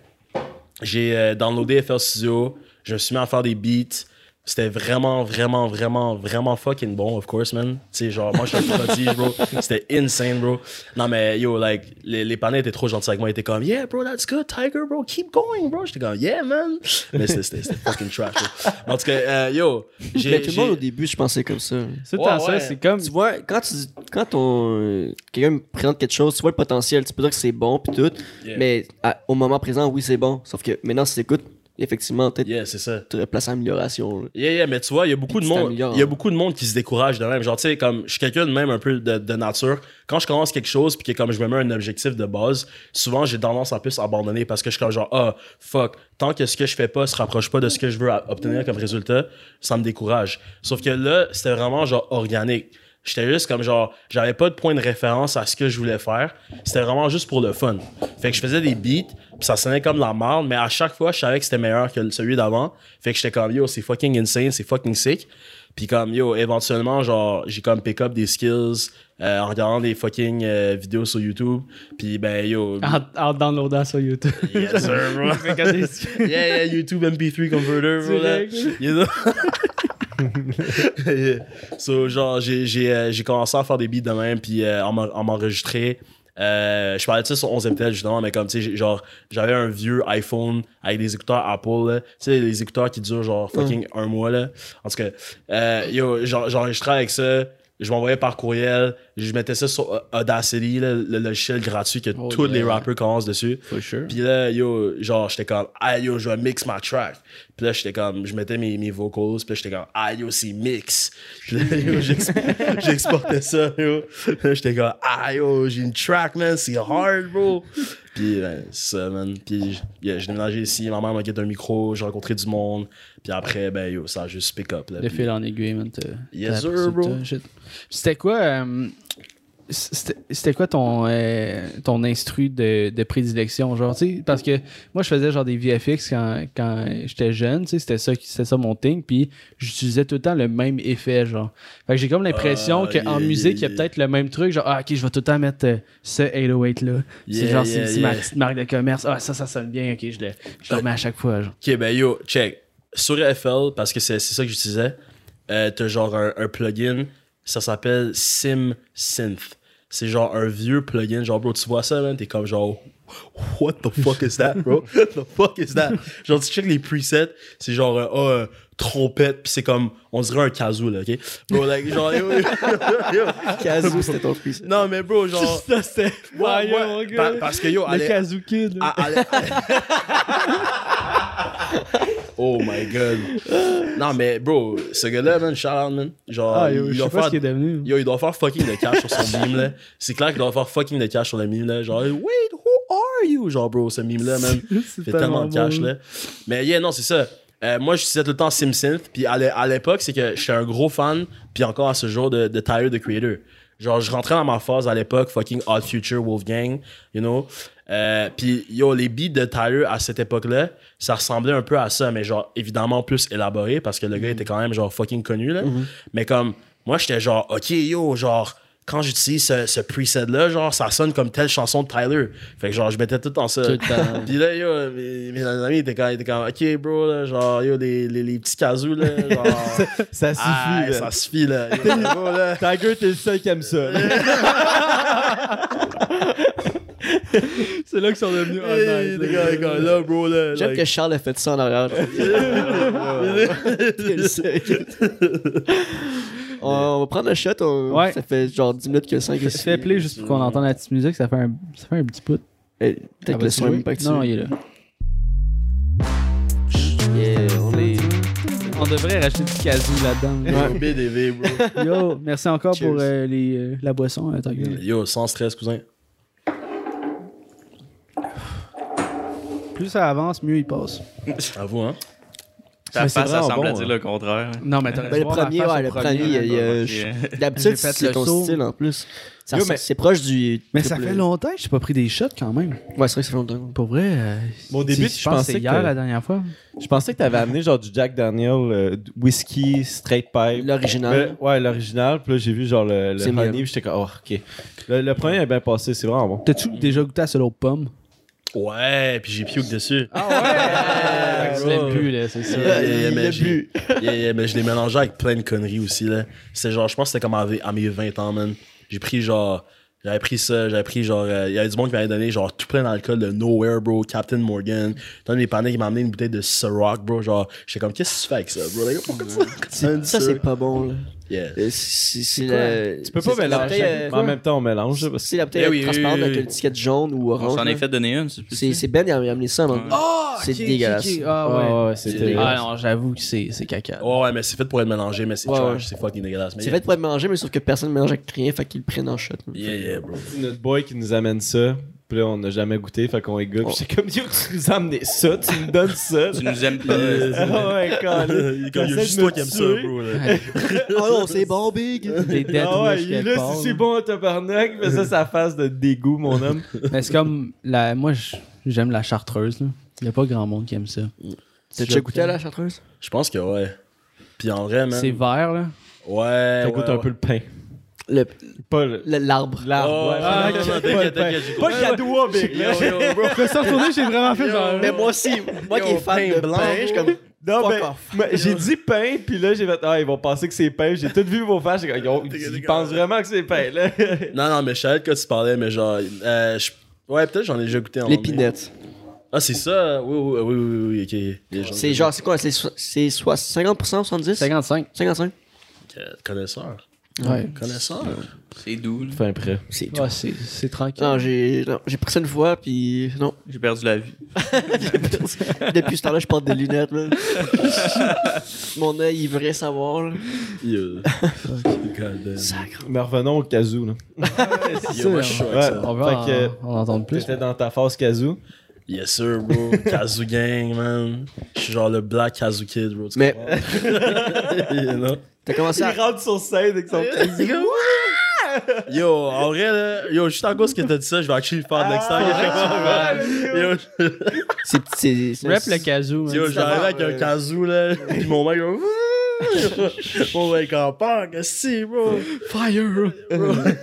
J'ai euh, downloadé FL Studio. Je me suis mis à faire des beats. c'était vraiment, vraiment, vraiment, vraiment fucking bon, of course, man. Tu sais, genre, moi, j'étais un prodige, bro. C'était insane, bro. Non, mais yo, like, les, les panneaux étaient trop gentils avec moi. Ils étaient comme, yeah, bro, that's good, Tiger, bro, keep going, bro. J'étais comme, yeah, man. Mais c'était- fucking trash, bro. Mais En tout cas, euh, yo, j'ai. Mais tout le monde au début, je pensais comme ça. C'est Ouais, c'est comme. Tu vois, quand, tu, quand on, euh, quelqu'un me présente quelque chose, tu vois le potentiel, tu peux dire que c'est bon puis tout, Yeah. mais à- au moment présent, oui, c'est bon. Sauf que maintenant, si t'écoutes, effectivement, peut-être Yeah, c'est ça. place à amélioration. là. Yeah, yeah, mais tu vois, il y a beaucoup de Puis monde. Il y a beaucoup de monde qui se décourage de même. Genre, tu sais, comme je suis quelqu'un de même un peu de, de nature. Quand je commence quelque chose, puis que comme je me mets un objectif de base, souvent j'ai tendance à plus abandonner parce que je suis comme genre, ah, fuck, tant que ce que je fais pas se rapproche pas de ce que je veux obtenir comme résultat, ça me décourage. Sauf que là, c'était vraiment genre organique. J'étais juste comme genre, j'avais pas de point de référence à ce que je voulais faire. C'était vraiment juste pour le fun. Fait que je faisais des beats, puis ça sonnait comme de la merde, mais à chaque fois, je savais que c'était meilleur que celui d'avant. Fait que j'étais comme, yo, c'est fucking insane, c'est fucking sick. Puis comme, yo, éventuellement, genre, j'ai comme pick up des skills euh, en regardant des fucking euh, vidéos sur YouTube. Puis ben, yo, En, en downloadant sur YouTube. yes sir, bro. Yeah, yeah, YouTube MP3 converter, bro. so, genre, j'ai, euh, j'ai commencé à faire des beats de même, puis euh, à m'enregistrer. Euh, je parlais de ça sur 11 tel justement, mais comme, tu sais, genre, j'avais un vieux iPhone avec des écouteurs Apple, là. Tu sais, les écouteurs qui durent, genre, fucking un mois, là. En tout cas, euh, yo, j'en- j'enregistrais avec ça. Je m'envoyais par courriel. Je mettais ça sur Audacity, là, le logiciel gratuit que Oh, tous les rappers commencent dessus. For sure. Puis là, yo, genre, j'étais comme, ah, yo, je vais mix ma track. Puis là, j'étais comme, je mettais mes, mes vocals, puis là, j'étais comme, ah, yo, c'est mix. Puis là, yo, j'ex- j'exportais ça, yo. J'étais comme, ah, yo, j'ai une track, man, c'est hard, bro. Puis, ben, ça, man. Puis, yeah, j'ai déménagé ici, ma mère m'a un micro, j'ai rencontré du monde. Puis après, ben, yo, ça a juste pick up, là. De Puis- fil en aiguille, man. Yes, sir, bro. C'était quoi. euh, c'était quoi ton, euh, ton instru de, de prédilection genre tu sais? Parce que moi je faisais genre des VFX quand, quand j'étais jeune tu sais c'était ça ça mon thing puis j'utilisais tout le temps le même effet genre. Fait que j'ai comme l'impression Ah, qu'en yeah, musique il y a yeah, peut-être le même truc genre ah ok je vais tout le temps mettre euh, ce 808 là. C'est Yeah, genre c'est ma petite marque de commerce. Ah ça ça sonne bien ok je le, je le remets à chaque fois genre. Ok, ben yo, check. Sur FL, parce que c'est c'est ça que j'utilisais, euh, t'as genre un, un plugin, ça s'appelle Sim Synth. C'est genre un vieux plugin, genre bro, tu vois ça, man, t'es comme genre, what the fuck is that, bro? the fuck is that? Genre, tu check les presets, c'est genre, euh, ah, euh, trompette, pis c'est comme, on dirait un kazoo, là, ok? Bro, like, genre, yo, yo, yo, yo. Kazoo, c'était ton prix. Non, mais bro, genre, ça c'était ouais, ouais, pa- parce que yo, le allez, Kazoo Kid là. à- à- oh my god. Non, mais bro, ce gars-là, man, shout out, man. Genre, ah yo, il, je doit sais pas faire, ce qu'il est devenu yo, il doit faire fucking de cash sur son meme, là. C'est clair qu'il doit faire fucking de cash sur le meme, là. Genre, wait, who are you? Genre, bro, ce meme-là, man. C'est fait tellement de cash, bon. là. Mais yeah, non, c'est ça. Euh, moi, je disais tout le temps SimSynth. Puis à l'é- à l'époque, c'est que j'étais un gros fan. Puis encore à ce jour de, de Tyler, the Creator. Genre, je rentrais dans ma phase à l'époque, fucking Odd Future, Wolfgang, you know. Euh, puis yo, les beats de Tyler à cette époque-là, ça ressemblait un peu à ça, mais genre évidemment plus élaboré parce que le gars était quand même genre fucking connu, là. Mais comme, moi, j'étais genre, ok, yo, genre, quand j'utilise ce, ce preset-là, genre, ça sonne comme telle chanson de Tyler. Fait que genre, je mettais tout dans ça. Tout le temps. Puis là, yo, mes, mes amis étaient comme, étaient comme, ok, bro, là, genre, yo, les, les, les petits casous, là, genre. Ça suffit, ah, là. ça suffit, là. Yo, là. Tiger, t'es le seul qui aime ça. c'est là qu'ils sont devenus oh, Hey, nice, gars, les gars, là, bro, là. J'aime like- que Charles a fait ça en arrière. Le on, on va prendre un shot. on- Ouais. Ça fait genre 10 minutes que 5 Ça fait play juste pour qu'on entende la petite musique, ça fait un, ça fait un petit bout. Peut-être Ça que va le son même pas. Non, non, il est là. Yeah, on est. On devrait racheter du kazoo là-dedans. Yo, BDV, bro. Yo, merci encore Cheers. pour euh, les, euh, la boisson. Tiger. Yo, sans stress, cousin. Plus ça avance, mieux il passe. À vous, hein. Ta face, ça semble bon, dire hein. le contraire. Non, mais Ben, le premier, ouais, le premier, je- D'habitude, c'est ton saut. style en plus. C'est proche du. Mais ça fait longtemps que j'ai pas pris des shots quand même. Ouais, c'est vrai que ça fait longtemps. Pour vrai. euh, Bon, au début, je que pensais c'est hier que- la dernière fois. Je pensais que t'avais amené genre du Jack Daniel, euh, whisky, straight pipe. L'original. Ouais, l'original. Puis là, j'ai vu genre le, le honey, puis j'étais comme, oh, ok. Le, le premier est bien passé, c'est vraiment bon. T'as-tu déjà goûté à ce pomme? Ouais, puis j'ai puke dessus. Ah ouais! tu l'aimes plus, là, c'est ça. Yeah, yeah, Il mais yeah, je l'ai mélangé avec plein de conneries aussi, là. C'est genre, je pense que c'était comme à, à mes 20 ans, man. J'ai pris genre. J'avais pris ça, j'avais pris genre. euh, Il y avait du monde qui m'avait donné genre tout plein d'alcool de Nowhere, bro, Captain Morgan. T'as un des panneaux qui m'a amené une bouteille de Ciroc, bro. Genre, j'étais comme, qu'est-ce que tu fais avec ça, bro? Like, pourquoi ça? C'est- Ça, c'est pas bon, là. Yeah. C'est c'est la. Tu peux pas c'est la mélanger. euh, en même temps, on mélange. là, parce que- C'est la bouteille Eh oui, transparente oui, oui, avec oui. l'étiquette jaune ou On orange. s'en là. est fait donner une. c'est C'est c'est Ben qui a amené ça. Ah, C'est ok, ok, dégueulasse. Ah, ouais. Ah ouais, c'était. Ah non, j'avoue que c'est c'est caca. Ouais, ouais, mais c'est fait pour être mélangé, mais c'est Ouais, trash, ouais. c'est fucking dégueulasse. C'est yeah. fait pour être mangé, mais sauf que personne ne mélange avec rien, fait qu'ils le prennent en shot. Yeah, yeah, bro. C'est notre boy qui nous amène ça. Puis là, on n'a jamais goûté, fait qu'on est goûte. Puis c'est comme, yo, tu nous as amené ça, tu me donnes ça. Tu nous aimes pas. Ah ouais, quand Il y a juste toi qui aime ça, bro. Oh non, c'est bon, big! Des dead Ah ouais, il là, part, si c'est bon, tabarnak, mais ça, sa face de dégoût, mon homme. Mais c'est comme. La... Moi, j'aime la chartreuse, là. Il y a pas grand monde qui aime ça. T'as déjà goûté à la chartreuse? Je pense que ouais. Puis en vrai, man. C'est vert, là. Ouais. Ça ouais, goûte un peu le pain. Le- Pas L'arbre. l'arbre. Oh, ouais, ah, pas le- pas t'inquiète, le t'inquiète, j'ai cadeau, vraiment fait genre. Mais moi aussi, moi qui est fan pain de blanc, je suis comme. Non, mais, mais j'ai dit pain, puis là, j'ai fait, ah, ils vont penser que c'est pain. J'ai tout vu vos faces. Ils, ils pensent vraiment que c'est pain, là. Non, non, mais je savais de quoi tu parlais, mais genre. euh, je- Ouais, peut-être j'en ai déjà goûté en L'épinette. Ah, c'est ça? Oui, oui, oui, oui, oui, C'est genre, c'est quoi? C'est so- c'est soit 50%, 70%? 55. 55? Ok, Connaisseur. Ouais. Connaisseur. C'est doux. Fin prêt. C'est tout. Ouais, c'est tranquille. Non, j'ai pris ça une fois, puis non. J'ai perdu la vue. Depuis ce temps-là, je porte des lunettes, là. Mon œil, il veut rien savoir. God. Sacre. Mais revenons au kazoo, là. Ouais. ça. On Fait en, que- en entendre plus. T'étais dans ta phase kazoo. Yes, sir, bro. Kazoo Gang, man. Je suis genre le Black Kazoo Kid, bro. tu Mais- comprends? You know? T'as commencé à. rentre sur scène avec son kazoo. Yo, en vrai, là, yo, juste à cause que t'as dit ça, je vais actually le faire next time. Yo, C'est c'est- c'est- Rap le kazoo, man. yo j'arrive avec un kazoo, là, pis mon mec, mon mec en punk, si, bro. Fire!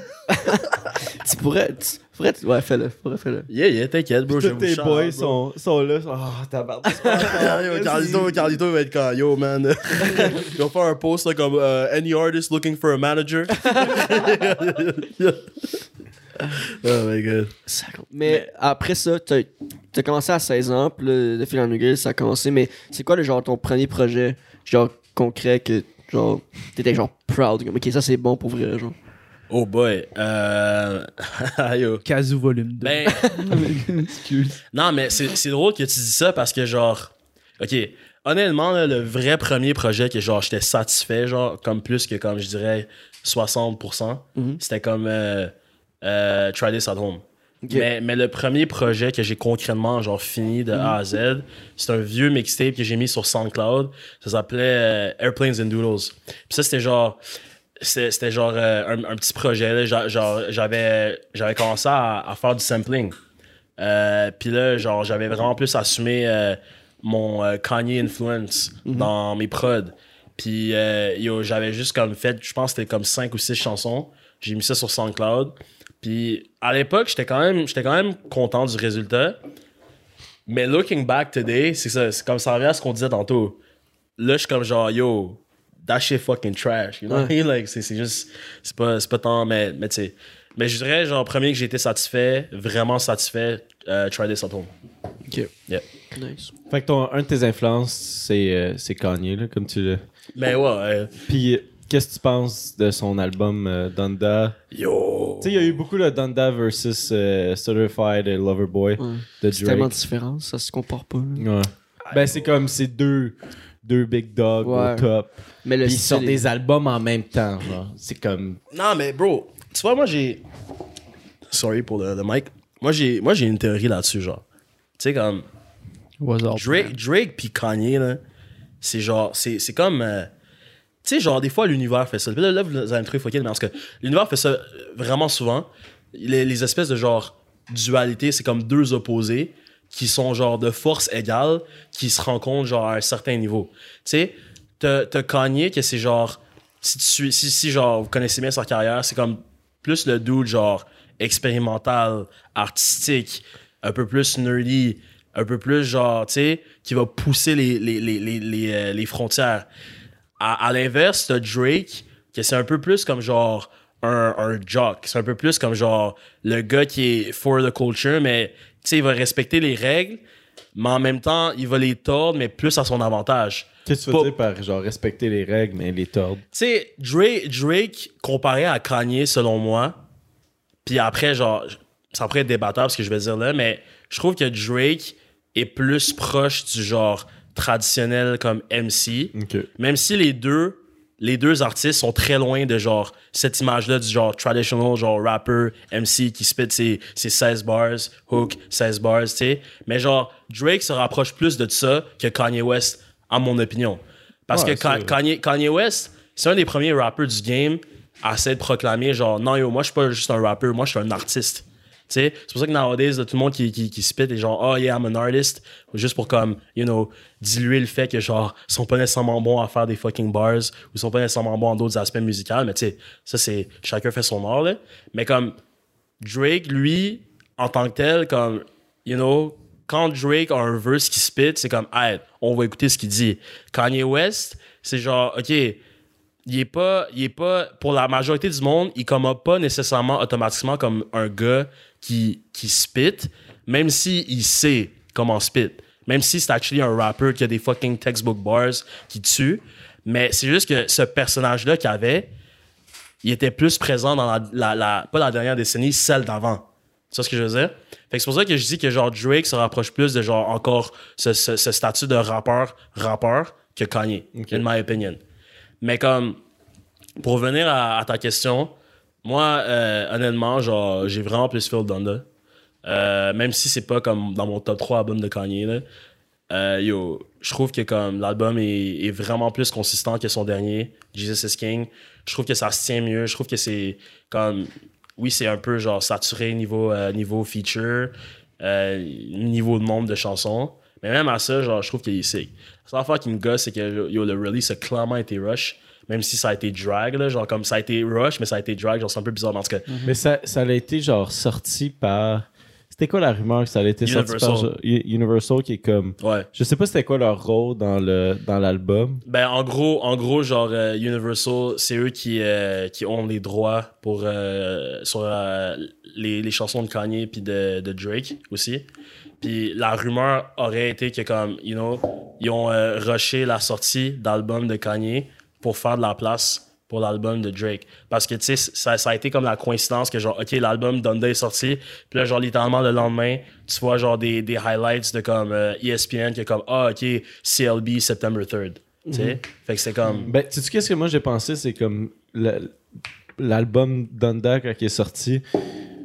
Tu pourrais. Tu pourrais. Ouais, fais-le. Pourrais, fais-le. Yeah, yeah, t'inquiète, bro, je Tous tes boys sont, sont là. Ah, tabarnak. yo, Carlito, Carlito va être quand, yo, man. Il va faire un post, là, comme, uh, any artist looking for a manager. oh my god. Mais, après ça, t'as as commencé à 16 ans, puis là, de fil en aiguille, ça a commencé. Mais c'est quoi, le genre, ton premier projet, genre, concret, que, genre, t'étais, genre, proud, comme, ok, ça, c'est bon pour vrai, genre? Oh boy. Euh... Kazoo volume 2. Ben, non, mais c'est c'est drôle que tu dis ça parce que, genre, ok, honnêtement, là, le vrai premier projet que, genre, j'étais satisfait, genre, comme plus que, comme je dirais, 60%, Mhm. c'était comme euh, euh, Try This at Home. Mais, mais le premier projet que j'ai concrètement, genre, fini de A à Z, c'est un vieux mixtape que j'ai mis sur SoundCloud. Ça s'appelait euh, Airplanes and Doodles. Puis ça, c'était genre. C'était genre euh, un, un petit projet. là. Genre, genre, j'avais j'avais commencé à, à faire du sampling. Euh, Puis là, genre, j'avais vraiment plus assumé euh, mon Kanye influence dans mes prods. Puis yo, j'avais juste comme fait, je pense que c'était comme 5 ou 6 chansons. J'ai mis ça sur SoundCloud. Puis à l'époque, j'étais quand même j'étais quand même content du résultat. Mais looking back today, c'est ça, c'est comme ça revient à ce qu'on disait tantôt. Là, je suis comme genre yo, that shit fucking trash, you know? like c'est c'est juste c'est pas c'est pas tant mais mais tu sais mais je dirais genre premier que j'ai été satisfait, vraiment satisfait, euh, Try This at Home. Ok. Yeah. Nice. Fait que ton, un de tes influences, c'est euh, c'est Kanye, là, comme tu l'as. Mais ouais, euh, Puis, qu'est-ce que tu penses de son album euh, Donda? Yo. Tu sais, il y a eu beaucoup le Donda versus euh, Certified Lover Boy Ouais. de C'est tellement Drake. différent, ça se compare pas. là. Ouais. Ben, c'est comme ces deux, deux big dogs Ouais. au top. Mais le Puis ils sortent est- des albums en même temps, genre. C'est comme. Non, mais bro, tu vois, moi j'ai. Sorry pour le, le mic. Moi j'ai, moi j'ai une théorie là-dessus, genre. Tu sais, comme. What's up? Drake, Drake puis Kanye, là, c'est genre. C'est, c'est comme. euh, tu sais, genre, des fois, l'univers fait ça. Là, là, vous allez me trouver fucké, mais parce que l'univers fait ça euh, vraiment souvent. Les, les espèces de genre dualité, c'est comme deux opposés qui sont genre de force égale, qui se rencontrent genre à un certain niveau. Tu sais, t'as Kanye que c'est genre. Si, tu si, si genre vous connaissez bien sa carrière, c'est comme plus le dude genre expérimental, artistique, un peu plus nerdy, un peu plus genre, tu sais, qui va pousser les, les, les, les, les, euh, frontières. À, à l'inverse, t'as Drake, que c'est un peu plus comme genre un, un jock. C'est un peu plus comme genre le gars qui est for the culture, mais tu sais, il va respecter les règles, mais en même temps, il va les tordre, mais plus à son avantage. Qu'est-ce que tu veux dire par genre respecter les règles, mais les tordre? Tu sais, Drake, Drake, comparé à Kanye, selon moi, puis après, genre, ça pourrait être débattable ce que je vais dire là, mais je trouve que Drake est plus proche du genre traditionnel comme MC, même si les deux, les deux artistes sont très loin de genre cette image-là du genre traditional, genre rapper, MC qui spit ses, ses 16 bars, hook, 16 bars, tu sais. Mais genre, Drake se rapproche plus de ça que Kanye West, à mon opinion. Parce Ouais, que Ka- Kanye, Kanye West, c'est un des premiers rappeurs du game à essayer de proclamer genre, non yo, moi je suis pas juste un rappeur, moi je suis un artiste. C'est pour ça que nowadays, tout le monde qui, qui, spit est genre, oh yeah, I'm an artist, juste pour comme, you know, diluer le fait que genre, ils sont pas nécessairement bons à faire des fucking bars ou ils sont pas nécessairement bons en d'autres aspects musicaux, mais tu sais, ça c'est, chacun fait son art, là. Mais comme, Drake, lui, en tant que tel, comme, you know, quand Drake a un verse qui spit, c'est comme, hey, on va écouter ce qu'il dit. Kanye West, c'est genre, ok, il est pas, il est pas, pour la majorité du monde, il come up pas nécessairement automatiquement comme un gars qui, qui spit, même si il sait comment spit. Même si c'est actually un rapper qui a des fucking textbook bars qui tue. Mais c'est juste que ce personnage-là qu'il avait, il était plus présent dans la, la, la- pas la dernière décennie, celle d'avant. Tu vois ce que je veux dire? Fait que c'est pour ça que je dis que genre Drake se rapproche plus de genre encore ce, ce, ce statut de rappeur, rappeur que Kanye, Ok. in my opinion. Mais comme, pour revenir à, à ta question, moi, euh, honnêtement, genre, j'ai vraiment plus Phil Donda. Euh, même si c'est pas comme dans mon top 3 albums de Kanye, là. Euh, yo, je trouve que comme l'album est, vraiment plus consistant que son dernier, Jesus is King. Je trouve que ça se tient mieux. Je trouve que c'est comme, oui, c'est un peu genre saturé niveau, euh, niveau feature, niveau de nombre de chansons. Mais même à ça, genre, je trouve qu'il est sick. La seule affaire qui me gosse, c'est que yo, le release a clairement été rush. Même si ça a été drag, là, genre comme ça a été rush, mais ça a été drag, genre c'est un peu bizarre dans ce cas. Mais ça, ça a été genre sorti par. C'était quoi la rumeur que ça a été sorti par Universal. qui est comme. Ouais. Je sais pas c'était quoi leur rôle dans le dans l'album. Ben, en gros, en gros genre, euh, Universal, c'est eux qui, euh, qui ont les droits pour, euh, sur les, les chansons de Kanye puis de, de Drake aussi. Puis la rumeur aurait été que, comme, you know, ils ont rushé la sortie d'album de Kanye pour faire de la place pour l'album de Drake. Parce que, tu sais, ça, ça a été comme la coïncidence que, genre, OK, l'album Donda est sorti. Puis là, genre, littéralement, le lendemain, tu vois, genre, des, des highlights de, comme, euh, ESPN qui est comme, ah, OK, CLB, September 3rd. Tu sais? Fait que c'est comme... Ben, tu sais qu'est-ce que moi j'ai pensé? C'est comme l'album Donda quand il est sorti.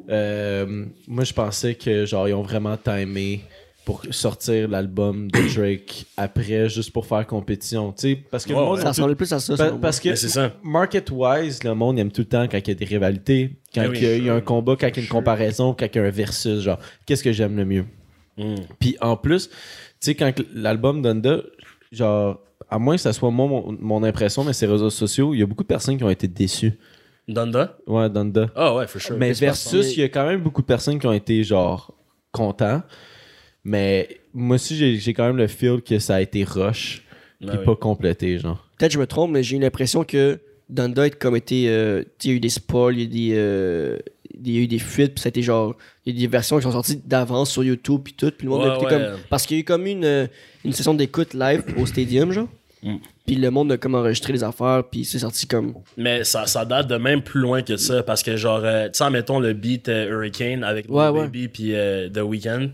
euh, moi je pensais que genre ils ont vraiment timé pour sortir l'album de Drake après juste pour faire compétition. Tu sais, parce que le monde. Ça ressemblait plus à ça. Pa- parce que market-wise, le monde aime tout le temps quand il y a des rivalités, quand Ben oui, il y a- un combat, quand il y a une comparaison, quand il y a un versus, genre, qu'est-ce que j'aime le mieux? Mm. Puis en plus, tu sais, quand l'album Donda, genre, à moins que ça soit moi, mon, mon impression, mais ces réseaux sociaux, il y a beaucoup de personnes qui ont été déçues. Donda? Ouais, Donda. Ah ouais, for sure. Mais versus, il y a quand même beaucoup de personnes qui ont été, genre, contents. Mais moi aussi, j'ai j'ai quand même le feel que ça a été rush, Ben puis oui. pas complété, genre. Peut-être que je me trompe, mais j'ai eu l'impression que Donda a comme été. euh, il y a eu des spoils, il y a eu des, euh, il y a eu des fuites, puis ça a été genre. Il y a des versions qui sont sorties d'avance sur YouTube, puis tout. Puis le monde Ouais, a ouais. comme. Parce qu'il y a eu comme une, euh, une session d'écoute live au stadium, genre. Mm. Puis le monde a comme enregistré les affaires, puis c'est sorti comme. Mais ça, ça date de même plus loin que ça, parce que genre, euh, tu sais, mettons le beat euh, Hurricane avec Ouais. Baby puis euh, The Weeknd.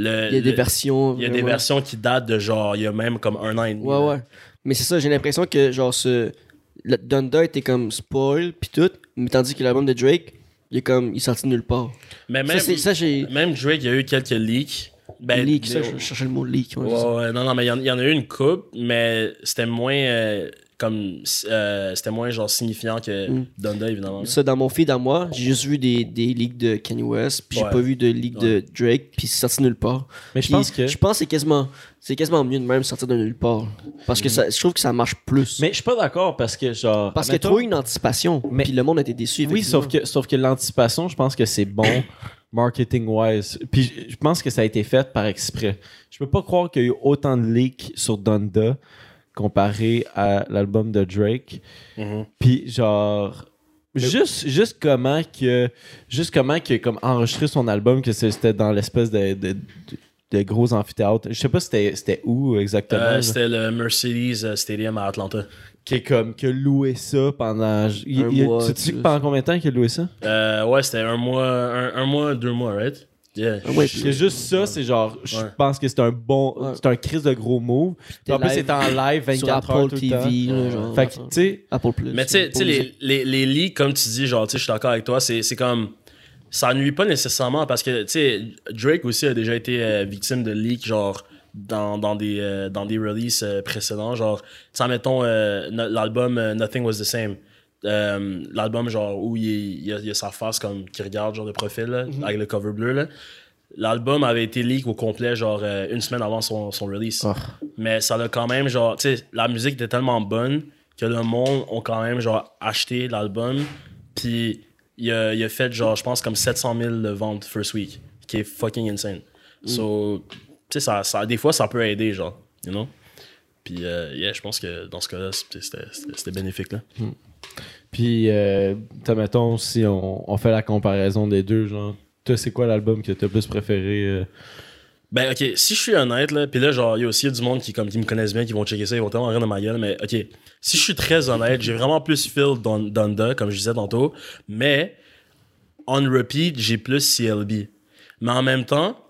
Le, Il y a des le- versions. Il y a des vraiment- versions qui datent de genre, il y a même comme un an et demi. Ouais, là. ouais. Mais c'est ça, j'ai l'impression que genre ce. Le Donda était comme spoil, puis tout. Mais tandis que l'album de Drake, il est comme. Il est sorti de nulle part. Mais même, ça, même Drake, il y a eu quelques leaks. Ben, leak, des- ça, je cherchais le mot leak. ouais, Ouais, non, non, mais il y, en- il y en a eu une coupe, mais c'était moins euh, comme euh, c'était moins genre signifiant que Mm. Donda, évidemment. Ça, dans mon feed à moi, j'ai juste vu des, des leaks de Kanye West, puis Ouais. j'ai pas vu de leaks de Drake, puis c'est sorti nulle part. Mais je pense que. Je pense que c'est quasiment, c'est quasiment mieux de même sortir de nulle part. Parce que ça, je trouve que ça marche plus. Mais je suis pas d'accord parce que, genre. parce qu'il y a mettons- trop eu une anticipation, Mais- puis le monde a été déçu. Oui, sauf que, sauf que l'anticipation, je pense que c'est bon marketing wise. Puis je- je pense que ça a été fait par exprès. Je peux pas croire qu'il y a eu autant de leaks sur Donda comparé à l'album de Drake. Mhm. Puis genre juste juste comment que juste comment que comme enregistré son album que c'était dans l'espèce de, de, gros amphithéâtre. Je sais pas c'était c'était où exactement. Euh. C'était le Mercedes euh, Stadium à Atlanta. qui est comme qui a loué ça pendant il, Un il- mois, sais-tu plus. pendant combien de temps qu'il a loué ça? Euh, ouais, c'était un mois, un, un mois, deux mois, right? Yeah. Ah ouais, C'est juste ça, c'est genre, je Ouais. pense que c'est un bon, Ouais. c'est un crise de gros move. Puis en plus, live c'est en live 24 sur heures Apple tout le TV, temps. là, genre. Fait que, tu sais, Apple Plus. Mais tu sais, les, les, les leaks, comme tu dis, genre, tu sais, je suis d'accord avec toi, c'est c'est comme. Ça nuit pas nécessairement parce que, tu sais, Drake aussi a déjà été euh, victime de leaks, genre, dans, dans, des, euh, dans des releases euh, précédents. Genre, tu sais, mettons euh, no- l'album euh, Nothing Was the Same. Euh, l'album, genre, où il, y a, sa face comme qui regarde, genre, de profil, là, avec le cover bleu, là. L'album avait été leak au complet, genre, euh, une semaine avant son, son release. Oh. Mais ça a quand même, genre, tu sais, la musique était tellement bonne que le monde ont quand même, genre, acheté l'album. Puis il a, il a fait, genre, je pense, comme 700 000 de ventes first week, qui est fucking insane. So, tu sais, ça, ça, des fois, ça peut aider, genre, you know? Puis, euh, yeah, je pense que dans ce cas-là, c'était- bénéfique, là. Puis, euh, mettons, si on, on fait la comparaison des deux, genre, toi, c'est quoi l'album que t'as plus préféré euh? Ben, ok, si je suis honnête, là, puis là, genre, il y a aussi du monde qui, comme, me connaissent bien, qui vont checker ça, ils vont tellement rire de ma gueule, mais ok, si je suis très honnête, j'ai vraiment plus feel Don- Donda, comme je disais tantôt, mais on repeat, j'ai plus CLB. Mais en même temps,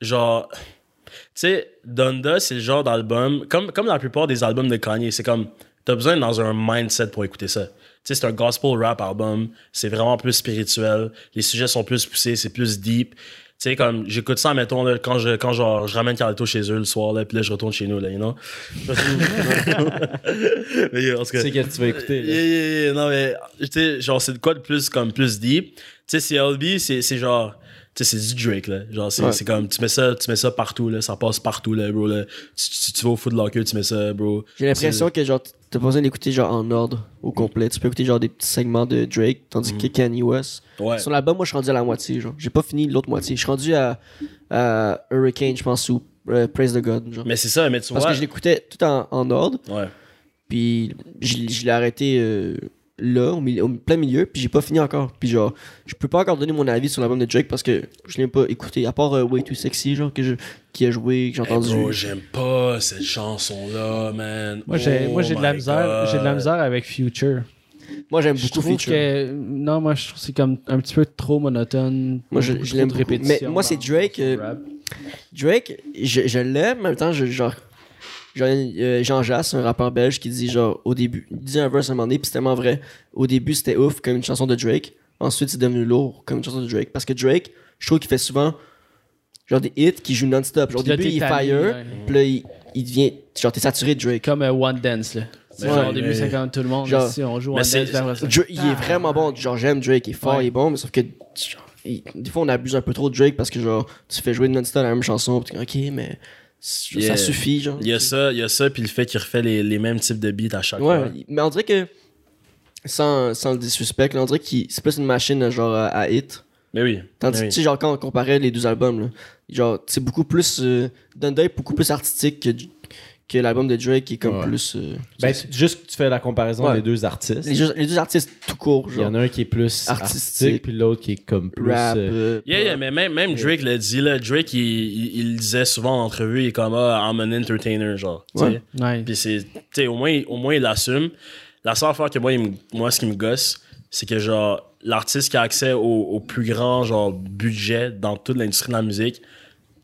genre, tu sais, Donda, c'est le genre d'album, comme, comme la plupart des albums de Kanye, c'est comme, t'as besoin d'être dans un mindset pour écouter ça. Tu sais, c'est un gospel rap album, c'est vraiment plus spirituel, les sujets sont plus poussés, c'est plus deep. Tu sais, comme, j'écoute ça, mettons, là, quand, je, quand genre, je ramène Carlito chez eux le soir, là, puis là, je retourne chez nous, là, you know? mais, yeah, en tout cas- C'est qu'est-ce que tu vas écouter, là? Yeah, yeah, yeah, non, mais, tu sais, genre, c'est de quoi de plus, comme, plus deep? Tu sais, CLB, c'est c'est genre, tu sais, c'est du Drake, là. Genre, c'est Ouais. c'est comme, tu mets ça, tu mets ça partout, là, ça passe partout, là, bro, là. Tu, tu, tu vas au Foot Locker, tu mets ça, bro. J'ai l'impression que genre t'as pas besoin d'écouter genre en ordre au complet. Tu peux écouter genre des petits segments de Drake, tandis que Kanye West. Ouais. Sur l'album, moi je suis rendu à la moitié, genre. J'ai pas fini l'autre moitié. Je suis rendu à, à Hurricane, je pense, ou euh, Praise the God, genre. Mais c'est ça, mais tu Parce vois. que je l'écoutais tout en, en ordre, Ouais. puis je, je l'ai arrêté euh, là, au, milieu- au plein milieu, puis j'ai pas fini encore. Puis genre, je peux pas encore donner mon avis sur l'album de Drake parce que je l'ai pas écouté, à part euh, Way Too Sexy, genre, que je, qui a joué, que j'ai Hey, entendu. bro, j'aime pas cette chanson-là, man. Moi, j'ai, Oh moi, j'ai de la my misère, God. j'ai de la misère avec Future. moi j'aime Je beaucoup trouve que, non, moi, je trouve que c'est comme un petit peu trop monotone. Moi, je- l'aime répétitions Mais moi, c'est Drake, euh. Drake, je, je l'aime, en même temps, je, genre. Genre, euh, Jean Jass, un rappeur belge, qui dit genre au début, il dit un verse à un moment donné, puis c'est tellement vrai. Au début, c'était ouf comme une chanson de Drake. Ensuite, c'est devenu lourd comme une chanson de Drake. Parce que Drake, je trouve qu'il fait souvent genre des hits qui jouent non-stop. Genre, au début, il est fire, ouais. puis là, il, il devient. Genre, t'es saturé de Drake. Comme euh, One Dance, là. Ouais, genre, au début, mais- c'est comme tout le monde. Genre- ici, on joue One Dance, puis après ça- Dra- il est vraiment bon. Genre, j'aime Drake, il est fort, Ouais. il est bon, mais sauf que. genre, il- des fois, on abuse un peu trop de Drake parce que, genre, tu fais jouer non-stop la même chanson, comme, ok, mais. Ça suffit, genre. Il y a ça, il y a ça, puis le fait qu'il refait les, les mêmes types de beats à chaque Ouais, fois. mais on dirait que. Sans, sans le disrespect, là, on dirait que c'est plus une machine genre à, à hit. Mais oui. Tandis que, oui. genre, quand on comparait les deux albums, là, genre, c'est beaucoup plus. Euh, Donda est beaucoup plus artistique que, que l'album de Drake qui est comme Ouais. plus. euh, Ben, c'est- tu- juste que tu fais la comparaison Ouais. des deux artistes. les, deux- les deux artistes tout court, Il y genre. en a un qui est plus Artistique. artistique, puis l'autre qui est comme plus. rap. euh, euh, Yeah, yeah, mais même, même Drake l'a dit, là. Drake, il, il, il le disait souvent en entrevue, il est comme, ah, I'm an entertainer, genre. Ouais. Puis c'est, tu sais, au moins, au moins, il l'assume. La seule affaire que moi, il me- moi, ce qui me gosse, c'est que, genre, l'artiste qui a accès au, au plus grand, genre, budget dans toute l'industrie de la musique,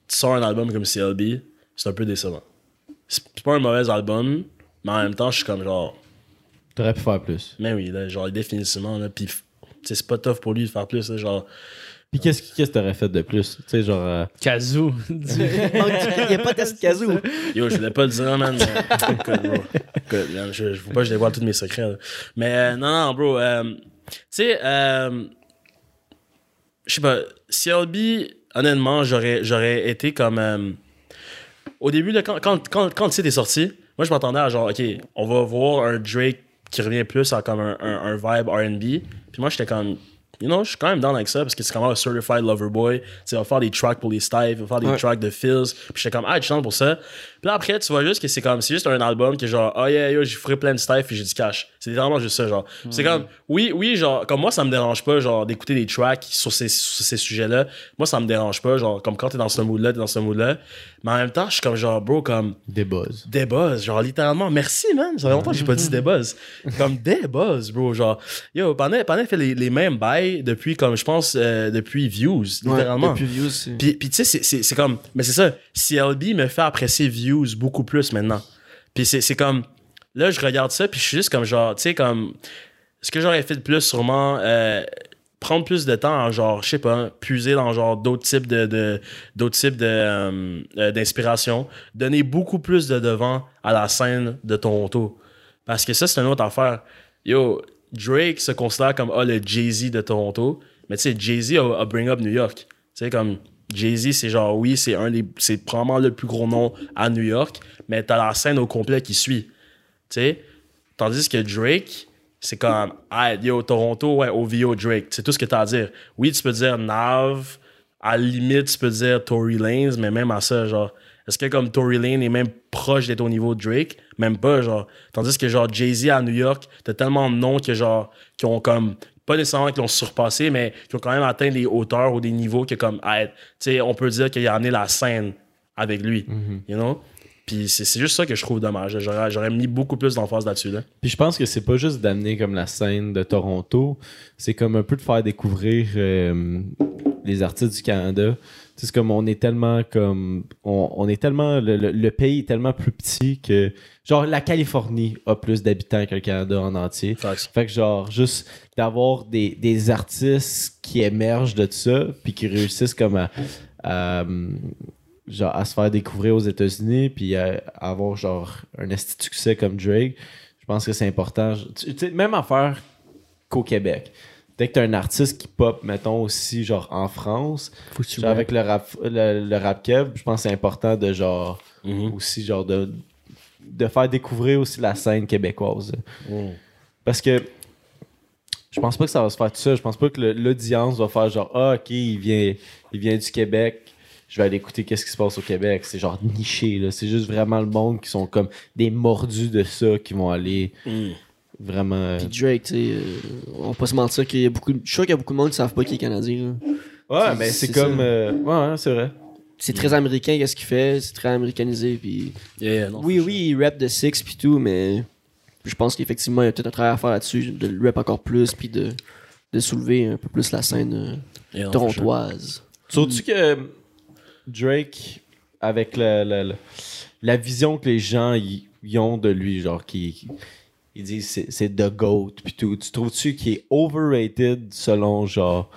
tu sors un album comme CLB, c'est un peu décevant. C'est pas un mauvais album, mais en même temps, je suis comme, genre, T'aurais pu faire plus. mais oui, là, genre, définitivement, là, sais, c'est pas tough pour lui de faire plus, là, genre. Puis qu'est-ce que qu'est-ce que t'aurais fait de plus? Tu sais, genre. euh, Kazoo. Il n'y a pas de kazoo. Yo, je voulais pas le dire, man. mais- Écoute, bro. Écoute, man, je, je veux pas que je dévoile tous mes secrets. là. Mais euh, non, non, bro. euh, tu sais, euh, je sais pas, CLB, honnêtement, j'aurais, j'aurais été comme. Au début, là, quand, quand, quand, quand le site est sorti, moi, je m'attendais à genre, OK, on va voir un Drake qui revient plus à comme un, un, un vibe RB. Puis moi, j'étais comme, you know, je suis quand même down avec ça parce que c'est quand même un certified lover boy. Tu sais, il va faire des tracks pour les Stives, il va faire des Ouais. tracks de Phils. Puis j'étais comme, ah, tu chantes pour ça. Puis là, après, tu vois juste que c'est comme, c'est juste un album qui est genre, oh yeah, yo, j'ai ferai plein de Stives et j'ai du cash. C'est vraiment juste ça, genre. C'est comme, oui, oui, genre, comme moi, ça me dérange pas, genre, d'écouter des tracks sur ces, sur ces sujets-là. Moi, ça me dérange pas, genre, comme quand t'es dans ce mood-là, t'es dans ce mood-là. Mais en même temps, je suis comme, genre, bro, comme, Des buzz. des buzz, genre littéralement. Merci, man. Ça fait longtemps que j'ai pas dit des buzz. Comme des buzz, bro. Genre, yo, Panay, Panay fait les, les mêmes bails depuis, comme, je pense, euh, depuis Views, littéralement. Ouais, depuis Views, Puis, puis tu sais, c'est comme. Mais c'est ça. CLB me fait apprécier Views beaucoup plus maintenant. Puis c'est comme. Là, je regarde ça, puis je suis juste comme genre, tu sais, comme. Ce que j'aurais fait de plus, sûrement. euh, prendre plus de temps à genre, je sais pas, puiser dans genre d'autres types de, de- d'autres types de, euh, euh, d'inspiration, donner beaucoup plus de devant à la scène de Toronto. Parce que ça, c'est une autre affaire. Yo, Drake se considère comme ah, le Jay-Z de Toronto, mais tu sais, Jay-Z a, a bring up New York. Tu sais, comme Jay-Z, c'est genre, oui, c'est un des. C'est probablement le plus gros nom à New York, mais t'as la scène au complet qui suit. Tu sais, tandis que Drake, c'est comme, ah, yo, Toronto, ouais, OVO Drake. C'est tout ce que t'as à dire. Oui, tu peux dire Nav, à la limite, tu peux dire Tory Lanez, mais même à ça, genre, est-ce que comme Tory Lane est même proche d'être au niveau de Drake? Même pas, genre. Tandis que, genre, Jay-Z à New York, t'as tellement de noms que, genre, qui ont comme, pas nécessairement qui l'ont surpassé, mais qui ont quand même atteint des hauteurs ou des niveaux que, comme, tu sais, on peut dire qu'il a amené la scène avec lui, you know? Puis c'est juste ça que je trouve dommage. J'aurais j'aurais mis beaucoup plus d'emphase là-dessus, là. Puis je pense que c'est pas juste d'amener comme la scène de Toronto, c'est comme un peu de faire découvrir euh, les artistes du Canada. C'est comme on est tellement comme on, on est tellement le, le- le pays est tellement plus petit que genre la Californie a plus d'habitants que le Canada en entier. Fait que genre juste d'avoir des, des artistes qui émergent de ça puis qui réussissent comme à, à, genre à se faire découvrir aux États-Unis puis à, à avoir genre un de succès comme Drake. Je pense que c'est important. Tu sais même affaire qu'au Québec. Dès que t'as un artiste qui pop, mettons aussi genre en France, genre avec le rap le, le rap kev, je pense que c'est important de genre Mhm. aussi genre de de faire découvrir aussi la scène québécoise. Mhm. Parce que je pense pas que ça va se faire tout ça. Je pense pas que l'audience va faire genre Ah, ok, il vient, il vient du Québec. Je vais aller écouter qu'est-ce qui se passe au Québec. C'est genre niché, là. C'est juste vraiment le monde qui sont comme des mordus de ça qui vont aller Mhm. Vraiment. euh, Puis Drake, tu sais, euh, on va pas se mentir qu'il y a beaucoup. de- Je suis sûr qu'il y a beaucoup de monde qui savent pas qu'il est canadien. là. Ouais, mais c'est comme. euh, Ouais, ouais, c'est vrai. C'est très américain, qu'est-ce qu'il fait, c'est très américanisé. Puis Yeah, yeah, non, oui, oui, il rap de Six puis tout, mais je pense qu'effectivement, il y a peut-être un travail à faire là-dessus, de le rap encore plus, puis de, de soulever un peu plus la scène euh. Yeah, torontoise. Sauves-tu que Drake, avec la, la, la, la vision que les gens y, y ont de lui, genre, qui, qui- ils disent c'est, c'est The GOAT, puis tout, tu trouves-tu qu'il est overrated selon, genre,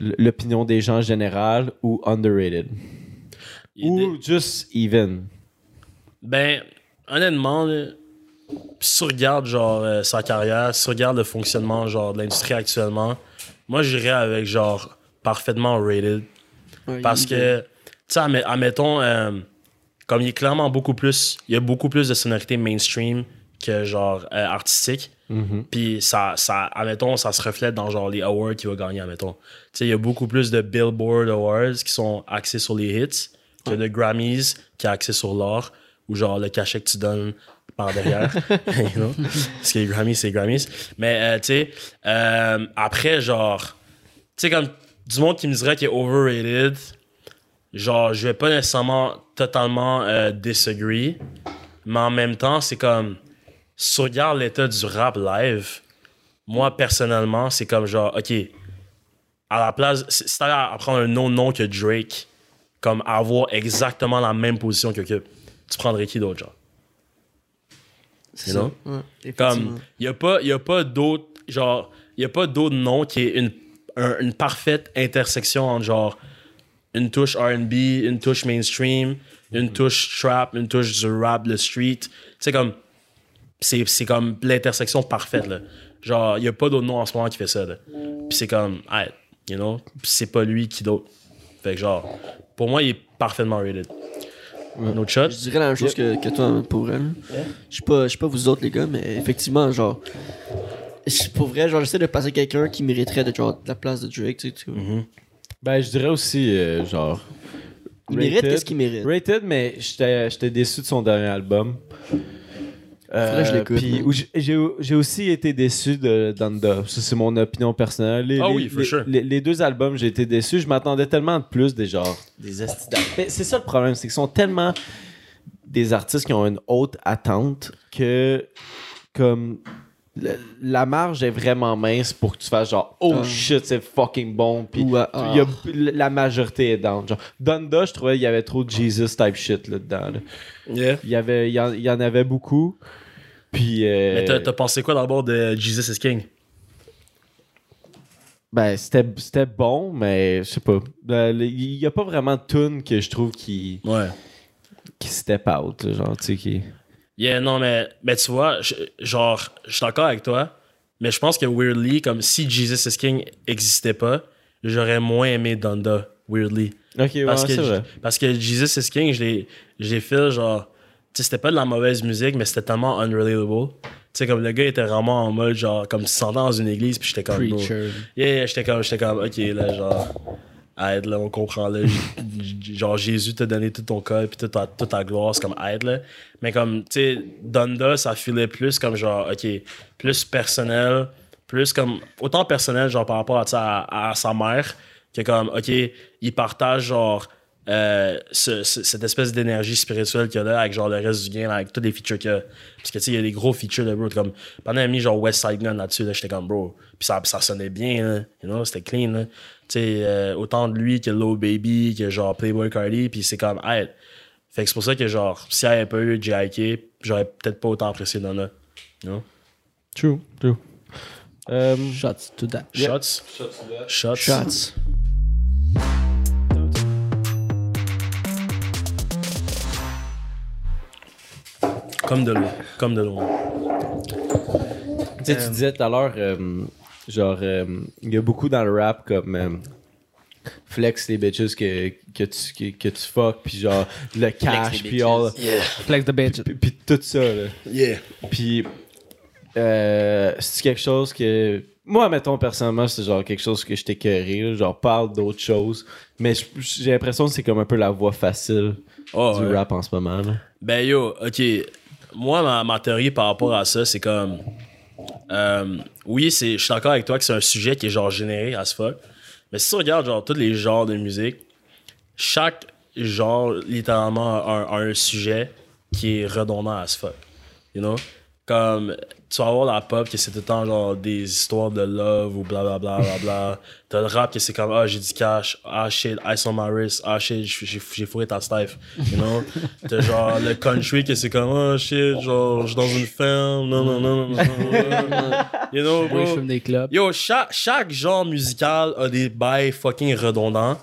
l'opinion des gens en général ou underrated? Il Ou just even? Ben, honnêtement, là, si tu regardes genre euh, sa carrière, si tu regardes le fonctionnement genre de l'industrie actuellement, moi j'irais avec genre parfaitement rated. Ouais, Parce que, tu sais, admettons, euh, comme il est clairement beaucoup plus, il y a beaucoup plus de sonorité mainstream que genre euh, artistique. Mhm. Puis ça, ça, admettons, ça se reflète dans genre les awards qu'il va gagner, admettons. Tu sais, il y a beaucoup plus de Billboard Awards qui sont axés sur les hits que de Grammys qui est axé sur l'or ou genre le cachet que tu donnes par derrière. You know? Parce que les Grammys, c'est Grammys. Mais, euh, tu sais, euh, après, genre, tu sais, comme du monde qui me dirait qu'il est overrated, genre, je vais pas nécessairement totalement euh, disagree, mais en même temps, c'est comme, si tu regardes l'état du rap live, moi, personnellement, c'est comme genre, OK, à la place, t'allais à prendre un nom nom que Drake, comme avoir exactement la même position que Cube, tu prendrais qui d'autre, genre? c'est ça. Ouais. Comme, il n'y a pas, y a pas d'autre, genre, il a pas d'autre nom qui est une, un- une parfaite intersection entre, genre, une touche R&B, une touche mainstream, une touche trap, une touche du rap, le street. C'est comme, c'est, c'est comme l'intersection parfaite, là. Genre, il n'y a pas d'autre nom en ce moment qui fait ça, là. Puis c'est comme, hey, you know, c'est pas lui qui d'autre. Fait que genre, pour moi, il est parfaitement rated. Un autre shot? Je dirais la même chose que, que toi pour elle. Je sais pas, je sais pas vous autres les gars, mais effectivement, genre, je- pour vrai, genre, j'essaie de passer quelqu'un qui mériterait de, genre, la place de Drake, tu sais. tu vois. Mhm. Ben, je dirais aussi, euh, genre. Il mérite qu'est-ce qu'il mérite. Rated, mais j'étais j'étais déçu de son dernier album. Où j'ai- aussi été déçu de Donda. Ça, c'est mon opinion personnelle. Les, Ah les- oui, for les, sure. les- les deux albums, j'ai été déçu. Je m'attendais tellement de plus des genres, des C'est ça le problème, c'est qu'ils sont tellement des artistes qui ont une haute attente que, comme, le- la marge est vraiment mince pour que tu fasses genre, oh Ah. shit, c'est fucking bon. Puis Ou, euh, il y a- la majorité est down. Genre, Donda, je trouvais qu'il y avait trop de Jesus type shit là-dedans. là. Yeah. Il, y avait, il, y en, il y en avait beaucoup. Puis. euh, Mais t'as pensé quoi d'abord de Jesus is King? ben, c'était bon, mais je sais pas. Ben, Il y a pas vraiment de tune que je trouve qui, Ouais. qui step out. genre, tu sais, qui. Yeah, non, mais, mais tu vois, je- genre, je suis d'accord avec toi, mais je pense que weirdly, comme si Jesus is King existait pas, j'aurais moins aimé Donda, weirdly. Ok, ouais, Parce, c'est que, vrai. parce que Jesus is King, je l'ai fait genre. C'était pas de la mauvaise musique, mais c'était tellement unrelatable. Tu sais, comme le gars était vraiment en mode genre, comme tu sentais dans une église, puis j'étais comme. Preacher. Yeah, yeah, j'étais comme, j'étais comme, ok, là, genre. Aide, là, on comprend, là. genre, Jésus t'a donné tout ton cœur, puis toute ta, toute ta gloire, c'est comme aide, là. Mais comme, tu sais, Donda, ça filait plus comme genre, ok, plus personnel, plus comme, autant personnel, genre, par rapport à, à sa mère, que comme, ok, il partage, genre, euh, ce- ce- cette espèce d'énergie spirituelle qu'il y a là avec genre le reste du game avec tous les features qu'il y a parce que tu sais il y a des gros features de bro comme pendant un mis genre West Side Gun là-dessus là, j'étais comme bro puis ça, ça sonnait bien là, you know c'était clean là. tu sais euh, autant de lui que Low Baby que genre Playboy Cardi puis c'est comme hey. fait que c'est pour ça que genre s'il n'y avait pas eu J.I.K. j'aurais peut-être pas autant apprécié Donna you know? True, true. Euh, Shots to that. shots? Shots Shots. Comme de l'eau comme de l'eau tu sais, tu disais tout à l'heure, euh, genre, euh, il y a beaucoup dans le rap comme. euh, flex les bitches que, que, tu, que, que tu fuck, puis genre le cash, puis all. yeah Flex the bitch. Puis, puis tout ça, là. yeah Puis, euh, c'est quelque chose que. Moi, mettons, personnellement, c'est genre quelque chose que je t'écœurais, genre parle d'autres choses. Mais j'ai l'impression que c'est comme un peu la voie facile oh, du ouais. rap en ce moment. Là. Ben yo, ok. Moi, ma, théorie par rapport à ça, c'est comme. euh, oui, je suis d'accord avec toi que c'est un sujet qui est genre généré as fuck. Mais si tu regardes genre tous les genres de musique, chaque genre littéralement a un, sujet qui est redondant as fuck. You know? Comme tu vas avoir la pop que c'est tout le temps genre des histoires de love ou blablabla bla, bla, bla. T'as le rap que c'est comme ah j'ai du cash, ah shit, ice on my wrist, ah shit, j'ai j'ai fourré ta stife, you know? T'as genre le country que c'est comme ah shit, genre je suis dans une ferme, non non non non non, non. You know, bro? fume des clubs. Yo, chaque, chaque genre musical a des bails fucking redondants.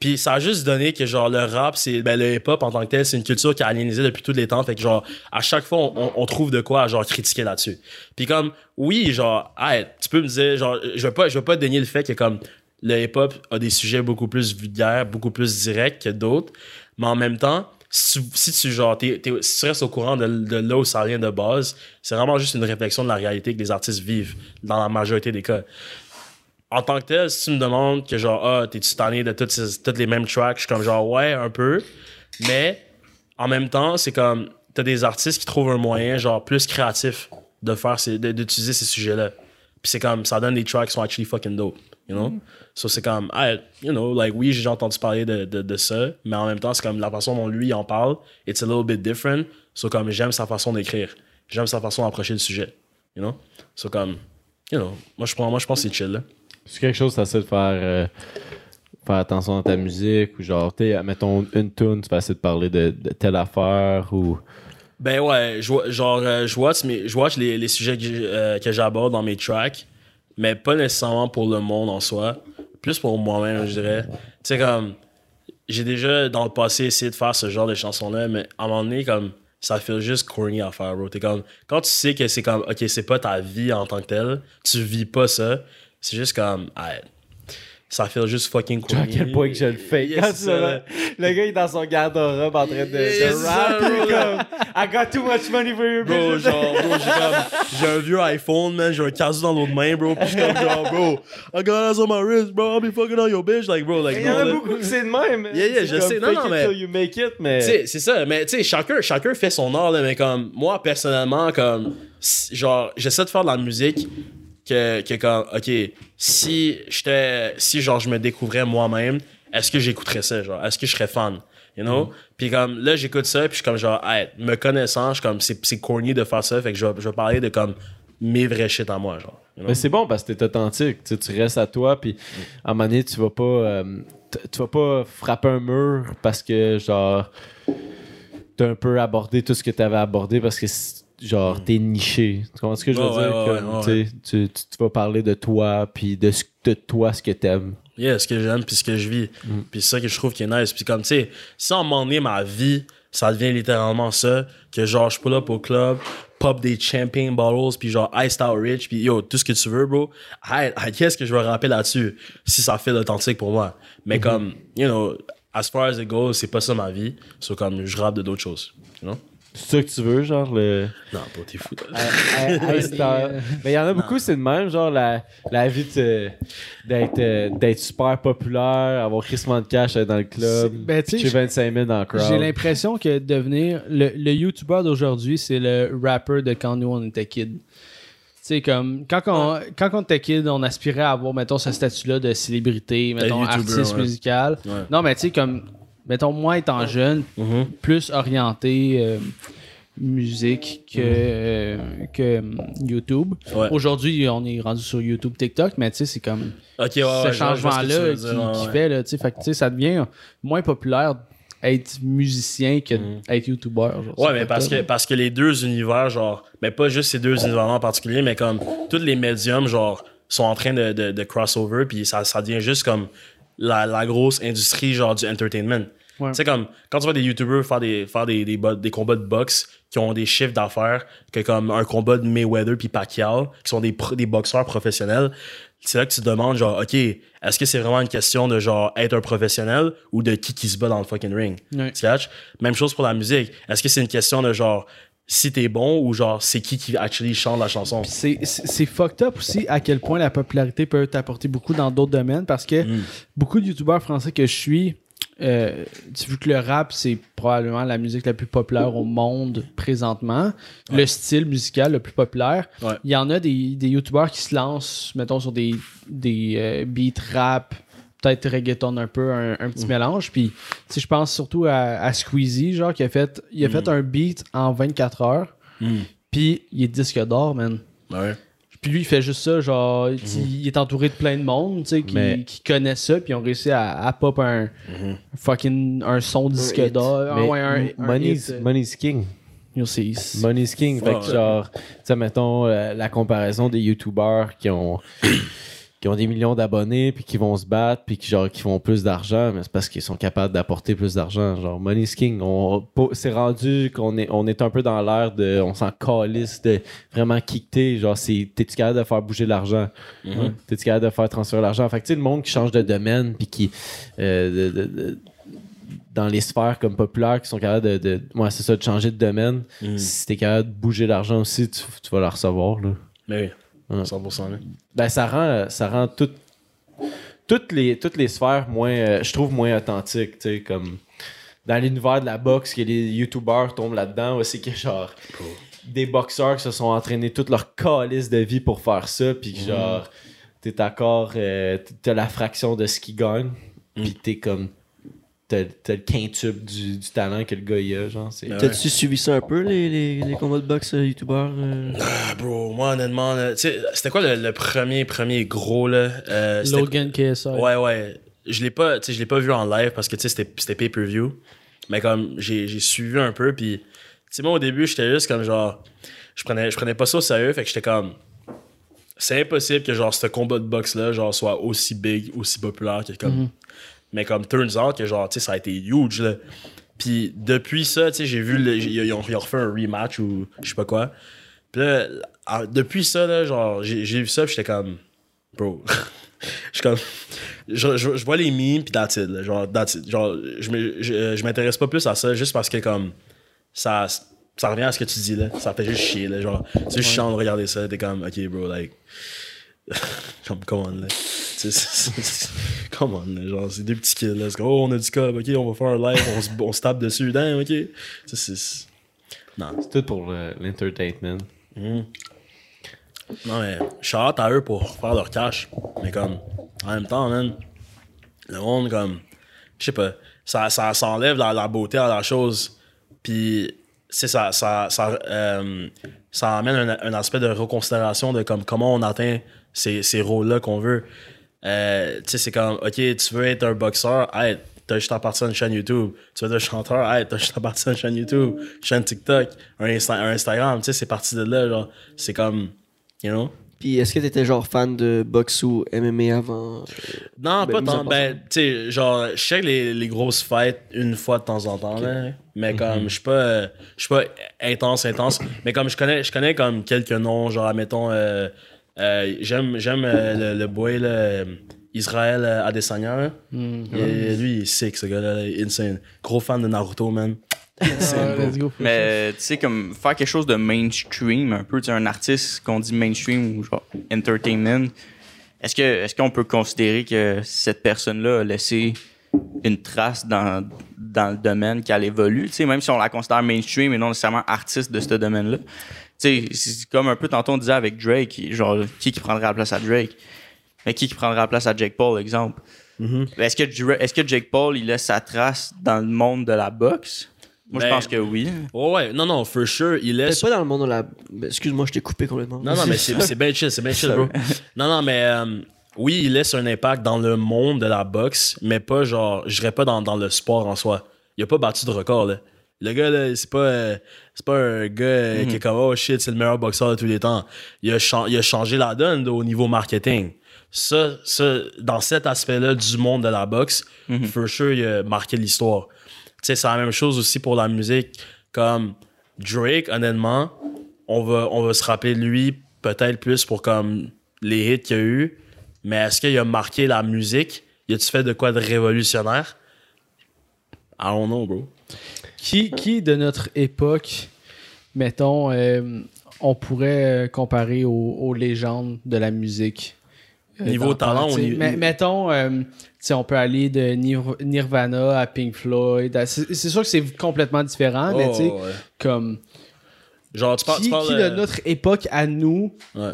Puis ça a juste donné que genre le rap, c'est ben, le hip-hop en tant que tel, c'est une culture qui a aliénisé depuis tous les temps. Fait que genre à chaque fois, on, on- on trouve de quoi à genre critiquer là-dessus. Puis comme oui, genre, hey, tu peux me dire, genre, je vais pas, je vais pas dénier le fait que comme le hip-hop a des sujets beaucoup plus vulgaires, beaucoup plus directs que d'autres. Mais en même temps, si tu, genre, si tu restes au courant de, de là où ça vient de base, c'est vraiment juste une réflexion de la réalité que les artistes vivent dans la majorité des cas en tant que tel, si tu me demandes que genre, ah, t'es-tu tanné de toutes, toutes les mêmes tracks, je suis comme genre, ouais, un peu. Mais en même temps, c'est comme, t'as des artistes qui trouvent un moyen, genre, plus créatif de faire d'utiliser ces sujets-là. Puis c'est comme, ça donne des tracks qui sont actually fucking dope, you know? So c'est comme, ah, you know, like, oui, j'ai entendu parler de, de, de ça, mais en même temps, c'est comme la façon dont lui en parle, it's a little bit different. So comme, j'aime sa façon d'écrire. J'aime sa façon d'approcher le sujet, you know? So comme, you know, moi je, prends, moi, je pense que c'est chill, là. C'est quelque chose, ça de faire, euh, faire attention à ta musique ou genre, tu mettons une tune, tu vas essayer de parler de, de telle affaire ou. Ben ouais, je genre, euh, je watch, mes, je watch les, les sujets que, euh, que j'aborde dans mes tracks, mais pas nécessairement pour le monde en soi, plus pour moi-même, je dirais. Tu sais, comme, j'ai déjà dans le passé essayé de faire ce genre de chansons-là, mais à un moment donné, comme, ça fait juste corny à faire, bro. T'es comme, quand tu sais que c'est comme, ok, c'est pas ta vie en tant que telle, tu vis pas ça, c'est juste comme, ah, ça fait juste fucking Genre, à quel point que je le fais. Yes, le gars il est dans son garde-robe en train de, de Yes, rap, puis bro. comme I got too much money for your Bro, business. genre, bro, j'ai comme, j'ai un vieux iPhone, man, j'ai un casu dans l'autre main, bro, pis je suis comme genre, bro, I got eyes on my wrist, bro, I'll be fucking on your bitch, like, bro, like, Il y en a beaucoup qui c'est de même. Yeah, yeah, je sais. Non, non, mais- you make it, mais. Tu sais, c'est ça, mais tu sais, chacun, chacun fait son art, là, mais comme, moi, personnellement, comme, genre, j'essaie de faire de la musique que, que comme, ok, si j'étais, si genre, je me découvrais moi-même, est-ce que j'écouterais ça, genre, est-ce que je serais fan, you know? Mm. Puis comme, là, j'écoute ça, puis je suis comme, genre, hey, me connaissant, je suis comme, c'est, corny de faire ça, fait que je vais, je vais parler de comme, mes vrais shit en moi, genre. you know? Mais c'est bon parce que t'es authentique. Tu, sais, tu restes à toi, puis à un moment donné, tu vas pas. euh, tu vas pas frapper un mur parce que, genre. T'as un peu abordé tout ce que t'avais abordé parce que, genre, t'es niché. Tu comprends ce que je veux dire? ouais, Comme, ouais, tu tu, vas parler de toi, puis de, ce- de toi, ce que t'aimes. Yeah, ce que j'aime puis ce que je vis. Mm. Puis c'est ça que je trouve qui est nice. Puis comme, tu sais, si à un moment donné, ma vie, ça devient littéralement ça, que genre, je pull up au club, pop des champagne bottles, puis genre, iced out rich, puis yo, tout ce que tu veux, bro, I, I guess que je vais ramper là-dessus, si ça fait l'authentique pour moi. Mais Mm-hmm. comme, you know, as far as it goes, c'est pas ça ma vie. So comme, je rappe de d'autres choses. You know? C'est ça que tu veux, genre, le. Non, pas t'es fou. à cette heure. Mais il y en a beaucoup, c'est de même, genre la, la vie de- d'être euh, d'être super populaire, avoir crissement de cash, être dans le club, ben, tu sais, pitcher 25 000 dans le crowd. J'ai l'impression que devenir le, le YouTuber d'aujourd'hui, c'est le rapper de quand nous on était kid. Tu sais, comme quand on, quand on était kid, on aspirait à avoir, mettons, ce statut-là de célébrité, mettons, artiste ouais. musical. Ouais. Non, mais tu sais, comme, mettons, moi étant jeune, Mhm. plus orienté euh, musique que, euh, que hum, YouTube. Ouais. Aujourd'hui, on est rendu sur YouTube, TikTok, mais tu sais, c'est comme ouais, ce changement-là qui, fait, là, tu sais, fait que, ça devient moins populaire être musicien que être YouTuber. genre. Mhm. Ouais, mais parce que, parce que les deux univers, genre, mais pas juste ces deux univers en particulier, mais comme tous les médiums, genre, sont en train de, de, de crossover, puis ça, ça devient juste comme la, la grosse industrie, genre, du entertainment. Ouais. Tu sais, comme, quand tu vois des YouTubers faire des, faire des, des, des combats de boxe qui ont des chiffres d'affaires, que comme un combat de Mayweather puis Pacquiao, qui sont des, des boxeurs professionnels, c'est là que tu te demandes, genre, OK, est-ce que c'est vraiment une question de, genre, être un professionnel ou de qui qui se bat dans le fucking ring? Ouais. Tu? Même chose pour la musique. Est-ce que c'est une question de, genre, si t'es bon ou, genre, c'est qui qui actually chante la chanson? Puis c'est- c'est c'est fucked up aussi à quel point la popularité peut t'apporter beaucoup dans d'autres domaines parce que Mm. beaucoup de youtubeurs français que je suis, euh, tu- vu que le rap c'est probablement la musique la plus populaire au monde présentement, le style musical le plus populaire, Ouais. il y en a des, des youtubeurs qui se lancent, mettons, sur des, des euh, beats rap, peut-être reggaeton un peu, un, un petit mélange. Puis, je pense surtout à, à Squeezie, genre, qui a fait, il a fait un beat en 24 heures, Mm. puis il est disque d'or, man. Ouais. Puis lui, il fait juste ça, genre, il- il est entouré de plein de monde, tu sais, qui, Mais- qui connaît ça, puis ils ont réussi à, à pop un fucking un son disque d'or. Ah ouais, un, un money's, hit, euh, money's king. Money's king. Fait que genre, tu sais, mettons euh, la comparaison des YouTubers qui ont. Qui ont des millions d'abonnés puis qui vont se battre puis qui genre qui font plus d'argent mais c'est parce qu'ils sont capables d'apporter plus d'argent genre money's king on c'est rendu qu'on est on est un peu dans l'ère de on s'en calisse de vraiment kicker genre c'est t'es-tu capable de faire bouger l'argent? Mhm. t'es-tu capable de faire transférer l'argent? Fait que tu sais le monde qui change de domaine puis qui euh, de- de- de- dans les sphères comme populaires qui sont capables de, de ouais, c'est ça de changer de domaine Mm. si t'es capable de bouger l'argent aussi tu, tu vas la recevoir là Mais oui. Ouais. 100%. là. ben ça rend ça rend tout- toutes les toutes les sphères moins euh, je trouve moins authentiques tu sais comme dans l'univers de la boxe que les youtubeurs tombent là-dedans aussi que genre des boxeurs qui se sont entraînés toute leur calice de vie pour faire ça puis que genre t'es d'accord euh, t'as la fraction de ce qu'ils gagnent puis t'es comme t'as le quintube du, du talent que le gars il a genre. T'as-tu suivi ça un peu, les, les, les combats de boxe euh, youtubeurs euh? Ah, bro, moi, honnêtement, c'était quoi le, le premier, premier gros, là? Euh, Logan KSI. Ouais, ouais. Je l'ai pas, tu sais, je l'ai pas vu en live parce que, tu sais, c'était, c'était pay-per-view. Mais comme, j'ai, j'ai suivi un peu, puis, tu sais, moi, au début, j'étais juste comme, genre, je prenais, je prenais pas ça au sérieux, fait que j'étais comme, c'est impossible que, genre, ce combat de boxe-là, genre, soit aussi big, aussi populaire que, comme, mais comme, turns out que, genre, tu sais, ça a été huge, là. Puis, depuis ça, tu sais, j'ai vu, ils ont, refait un rematch ou je sais pas quoi. Puis là, depuis ça, là, genre, j'ai, vu ça, puis j'étais comme, bro, je comme, je, je, je vois les memes pis that's it, là, genre, that's it. Genre, je, je, je m'intéresse pas plus à ça juste parce que, comme, ça, ça revient à ce que tu dis, là. Ça fait juste chier, là. Genre, tu sais, chiant de regarder ça. T'es comme, ok, bro, like. comme, come on, là. Come on. Genre, c'est des petits kids, là. Oh, on a du cob, ok, on va faire un live, on se, on se tape dessus, damn, ok. C'est- c'est. Non. C'est tout pour le- l'entertainment. Mhm. Non, mais shout out à eux pour faire leur cash. Mais comme, en même temps, man, le monde, comme, je sais pas, ça, ça, ça enlève la, la beauté à la chose. Puis, c'est ça, ça, ça, euh, ça amène un, un aspect de reconsidération de comme, comment on atteint ces, ces rôles-là qu'on veut. Euh, tu sais, c'est comme, ok, tu veux être un boxeur, hey, t'as juste à partir d'une chaîne YouTube. Tu veux être un chanteur, hey, t'as juste à partir d'une chaîne YouTube, chaîne TikTok, un, Insta- un Instagram, tu sais, c'est parti de là, genre, c'est comme, you know? Puis est-ce que t'étais genre fan de boxe ou MMA avant? Non, Ben, pas tant. Ben, tu sais, genre, je sais les, les grosses fêtes une fois de temps en temps, là. Mais comme, je suis pas, je suis pas intense, intense. mais comme, je connais, je connais comme quelques noms, genre, admettons, euh, euh, j'aime, j'aime euh, le, le boy, là, Israël euh, Adesanya, là. Et lui, il est sick, ce gars-là, là, il est insane. Gros fan de Naruto, man. Ah, let's go. Mais tu sais, comme faire quelque chose de mainstream, un peu, tu un artiste qu'on dit mainstream ou genre entertainment, est-ce que est-ce qu'on peut considérer que cette personne-là a laissé une trace dans, dans le domaine qu'elle évolue, tu sais, même si on la considère mainstream et non nécessairement artiste de ce domaine-là. Tu sais, c'est comme un peu tantôt on disait avec Drake, genre, qui qui prendrait la place à Drake? Mais qui qui prendrait la place à Jake Paul, exemple? Est-ce que, Dra- est-ce que Jake Paul, il laisse sa trace dans le monde de la boxe? Moi, Ben, je pense que oui. Ouais, ouais, non, non, for sure, il laisse. pas dans le monde de la. Ben, Excuse-moi, je t'ai coupé complètement. Non, non, mais c'est c'est bien chill, c'est bien chill, bro. Non, non, mais euh, oui, il laisse un impact dans le monde de la boxe, mais pas genre, je dirais pas dans, dans le sport en soi. Il a pas battu de record, là. Le gars, là, c'est pas, euh, c'est pas un gars euh, qui est comme, oh shit, c'est le meilleur boxeur de tous les temps. Il a, chan- il a changé la donne au niveau marketing. Ça, ça, dans cet aspect-là du monde de la boxe, for sure, il a marqué l'histoire. Tu sais, c'est la même chose aussi pour la musique. Comme Drake, honnêtement, on va, on va se rappeler de lui peut-être plus pour comme les hits qu'il y a eu. Mais est-ce qu'il a marqué la musique? Y a-tu fait de quoi de révolutionnaire? I don't know, bro. Qui, qui de notre époque, mettons, euh, on pourrait euh, comparer aux, aux légendes de la musique? euh, Niveau talent, on y- Mettons, euh, on peut aller de Nir- Nirvana à Pink Floyd. à- C'est sûr que c'est complètement différent, mais Oh, tu sais, ouais. comme. Genre, tu parles, Qui, tu parles qui de notre époque à nous, ouais.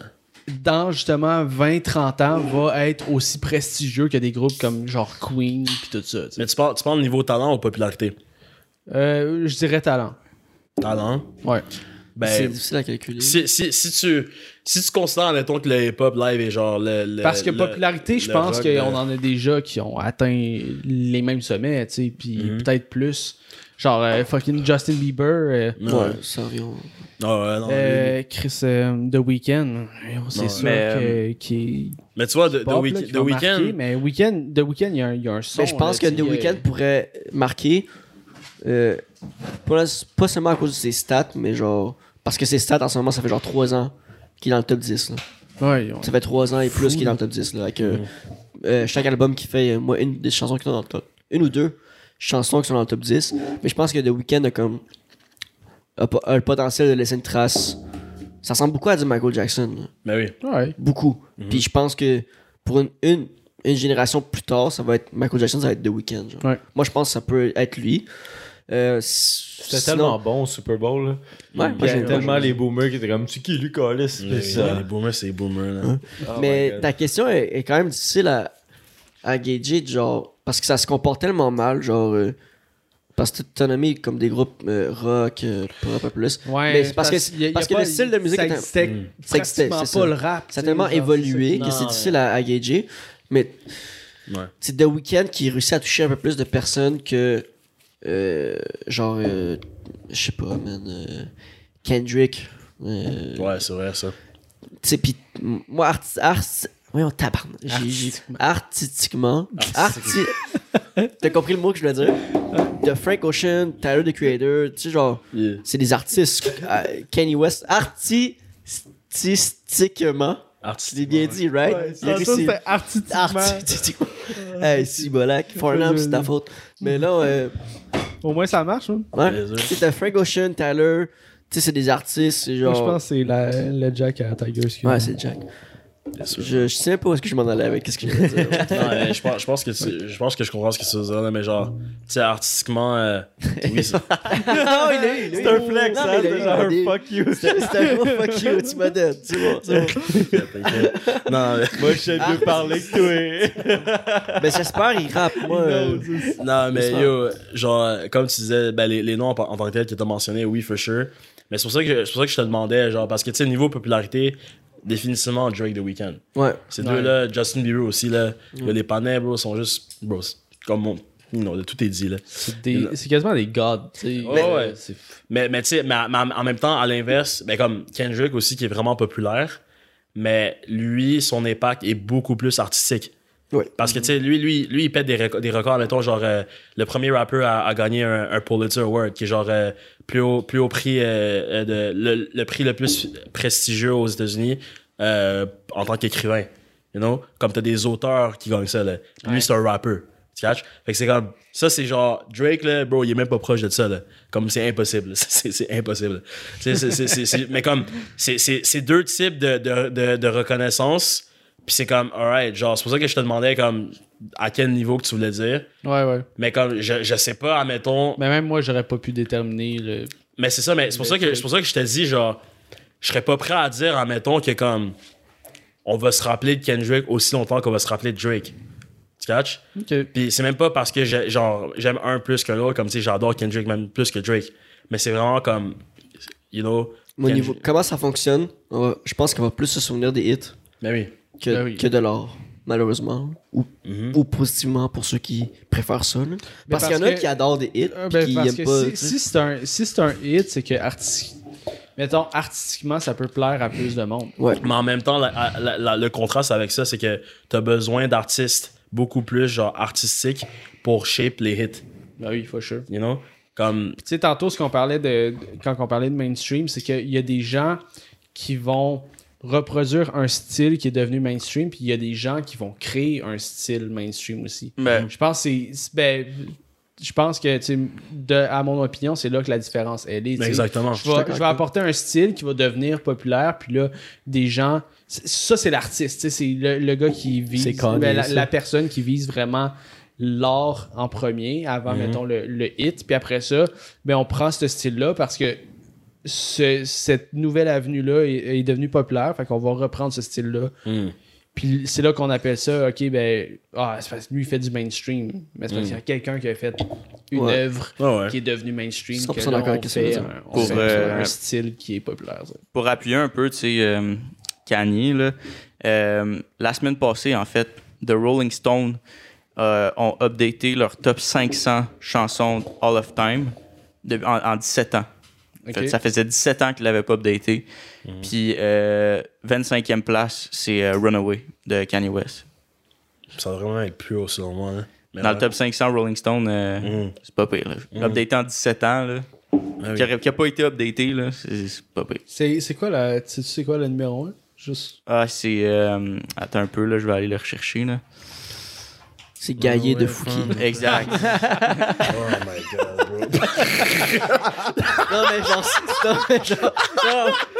dans justement 20-30 ans, va être aussi prestigieux que des groupes comme genre Queen puis tout ça? Mais tu parles, tu parles niveau talent ou popularité? Euh, je dirais talent. Talent. Ouais. c'est Ben, difficile à calculer. si, si, si tu, si tu considères, mettons, que le hip-hop live est genre le. le- Parce que le- popularité, je pense qu'on de- en a déjà qui ont atteint les mêmes sommets, tu sais, puis Mhm. peut-être plus. Genre euh, fucking Justin Bieber, euh, Ouais. Ouais, ça revient. Ah ouais, non, euh, Chris euh, The Weeknd, c'est sûr Mais, que, qui Mais tu vois, The, The là, marquer, Weeknd. mais Weeknd, The Weeknd, il y, a un- il y a un son. Mais je pense là, que The Weeknd euh, pourrait marquer, euh, pas, pas seulement à cause de ses stats, mais genre. Parce que ses stats en ce moment, ça fait genre 3 ans qu'il est dans le top 10. Là. Ouais. Ça fait 3 ans et plus qu'il est dans le top 10. Là, avec, euh, euh, chaque album qui fait, euh, moi, une des chansons qui sont dans le top. Une ou deux chansons qui sont dans le top 10. Mais je pense que The Weeknd a comme. a, le potentiel de laisser une trace. Ça ressemble beaucoup à du Michael Jackson. là. Ben oui. Ouais. Beaucoup. Mhm. Puis je pense que pour une, une, une génération plus tard, ça va être Michael Jackson, ça va être The Weeknd. Ouais. Moi, je pense que ça peut être lui. Euh, C'était sinon- tellement bon au Super Bowl. Là. Ouais, Il y j'ai- tellement les boomers qui étaient comme Tu qui lui c'est ça. les boomers, c'est les boomers, là. Oh Mais ta question est, est quand même difficile à, à gager, genre, parce que ça se comporte tellement mal, genre, euh, parce que tu as nommé comme des groupes euh, rock, euh, pop, plus. Ouais, Mais parce que- y a- y a parce que pas- le style de musique ça existait Mm. Ça existait, pas ça. le rap. Ça a tellement genre, évolué que c'est difficile à, à gager. Mais Ouais. c'est The Weeknd qui réussit à toucher un peu plus de personnes que, euh, genre, euh, je sais pas, man, euh, Kendrick. euh, Ouais, c'est vrai, ça. tu sais, pis moi, voyons, j'ai- Artistiquement. Arti T'as compris le mot que je voulais dire? De Frank Ocean, Tyler, the Creator, tu sais, genre, Yeah. c'est des artistes. Euh, Kanye West, artistiquement. L'ai bien dit, right? A réussi- artistiquement. Artistiquement. hey, si, Bolak. Farnham, c'est ta faute. Mais là, euh, Au moins, ça marche, hein? ouais. Plaisir. Tu sais, t'as Frank Ocean, Tyler. Tu sais, c'est des artistes. c'est Moi, Genre... je pense que c'est la- le Jack à Tiger. excuse-moi. Ouais, c'est Jack. Je, je sais pas où est-ce que je m'en allais avec qu'est-ce que je veux dire. Non, mais je pense, je pense que tu- je pense que je comprends ce que tu veux dire, là, mais genre, tu sais, artistiquement, euh, oui, c'est- Ah, il a eu, il Non, hein? mais il eu fuck you. C'était c'était un gros fuck you, tu m'as dead. C'est bon, c'est bon. t'inquiète. Non, mais, Moi, je sais mieux parler que toi. Mais j'espère, il rappe. Moi, euh, non, mais yo, genre, comme tu disais, ben, les, les noms en, en tant que tels que t'as mentionnés, oui, for sure. Mais c'est pour ça que, c'est pour ça que je te demandais, genre, parce que, tu sais, niveau popularité, définitivement Drake The Weeknd. ouais. Ces Ouais. deux-là, Justin Bieber aussi, là, yo, les panais, bro, sont juste, bro, c'est comme mon, non, de tout est dit, là. C'est quasiment des gods, tu sais. Ouais, ouais. C'est- Mais, mais tu sais, mais, mais en même temps, à l'inverse, ben comme Kendrick aussi, qui est vraiment populaire, mais lui, son impact est beaucoup plus artistique. Parce que, tu sais, lui, lui, lui, il pète des, reco- des records. Mettons, genre, euh, le premier rappeur à, à gagner un, un Pulitzer Award, qui est genre euh, plus, haut, plus haut prix, euh, de, le, le prix le plus prestigieux aux États-Unis en tant qu'écrivain. You know? Comme t'as des auteurs qui gagnent ça, là. Lui, Ouais. c'est un rappeur. Tu catches? Fait que c'est comme. Ça, c'est genre. Drake, là, bro, il est même pas proche de ça, là. Comme c'est impossible. C'est impossible. C'est- mais comme. C'est deux types de, de, de, de reconnaissance. Puis c'est comme, alright, genre, c'est pour ça que je te demandais, comme, à quel niveau que tu voulais dire. Ouais, ouais. Mais comme, je, je sais pas, admettons. Mais même moi, j'aurais pas pu déterminer le. Mais c'est ça, mais c'est pour ça que c'est pour ça que je te dis, genre, je serais pas prêt à dire, admettons, que comme, on va se rappeler de Kendrick aussi longtemps qu'on va se rappeler de Drake. Tu catches? Ok. Puis c'est même pas parce que j'ai- genre j'aime un plus que l'autre, comme sais, j'adore Kendrick même plus que Drake. Mais c'est vraiment comme, you know. Au niveau, comment ça fonctionne, on va- je pense qu'on va plus se souvenir des hits Ben oui. Que, Ben oui. que de l'or, malheureusement. Ou, Mhm. ou positivement pour ceux qui préfèrent ça. là. Parce, parce qu'il y en a que- qui adorent des hits Euh, puis ben, qui parce aiment que pas. si, c'est un, si c'est un hit, c'est que arti- mettons, artistiquement, ça peut plaire à plus de monde. Ouais. Mais en même temps, la- la- la- le contraste avec ça, c'est que t'as besoin d'artistes beaucoup plus genre artistiques pour shape les hits. Ben oui, for sure. You know? Comme. Tu sais, tantôt, ce qu'on parlait de, de- quand on parlait de mainstream, c'est qu'il y a des gens qui vont reproduire un style qui est devenu mainstream, puis il y a des gens qui vont créer un style mainstream aussi. Ben, Je pense que c'est. Ben, je pense que, de- à mon opinion, c'est là que la différence elle est. sais. Exactement. Je vais, je vais apporter un style qui va devenir populaire, puis là, des gens. Ça, c'est l'artiste, c'est le, le gars qui vise. Kanye, ben, la, la personne qui vise vraiment l'art en premier, avant, Mhm. mettons, le, le hit. Puis après ça, ben, on prend ce style-là parce que ce- cette nouvelle avenue-là est, est devenue populaire. Fait qu'on va reprendre ce style-là. Hmm. Puis c'est là qu'on appelle ça, ok, ben, ah, c'est parce que lui, il fait du mainstream. Mais c'est parce qu'il y a quelqu'un qui a fait une Ouais. œuvre Ouais, ouais. qui est devenue mainstream. 100% que là, d'accord on avec ce que fait un, dire. on Pour, fait euh, un style qui est populaire. ça. pour appuyer un peu, tu sais, euh, Kanye, là, euh, la semaine passée, en fait, The Rolling Stone euh, ont updaté leur top 500 chansons All of Time de- en, en 17 ans. Fait, ça faisait 17 ans qu'ils l'avaient pas updaté. Puis, euh, 25e place, c'est euh, Runaway de Kanye West. Ça va vraiment être plus haut selon moi. hein. Dans le top 500 Rolling Stone, euh, Hmm. c'est pas pire. Là. Updaté en 17 ans, là, Ah oui. qui, aurait- qui a pas été updaté, là, c'est pas pire. C'est c'est quoi la. Tu sais- quoi le numéro 1 Juste. Ah, c'est. euh, attends un peu, là, je vais aller le rechercher. Là. C'est Gaillé de Fouki. Exact. Oh my god, bro. non, mais genre, c'est- non, mais genre,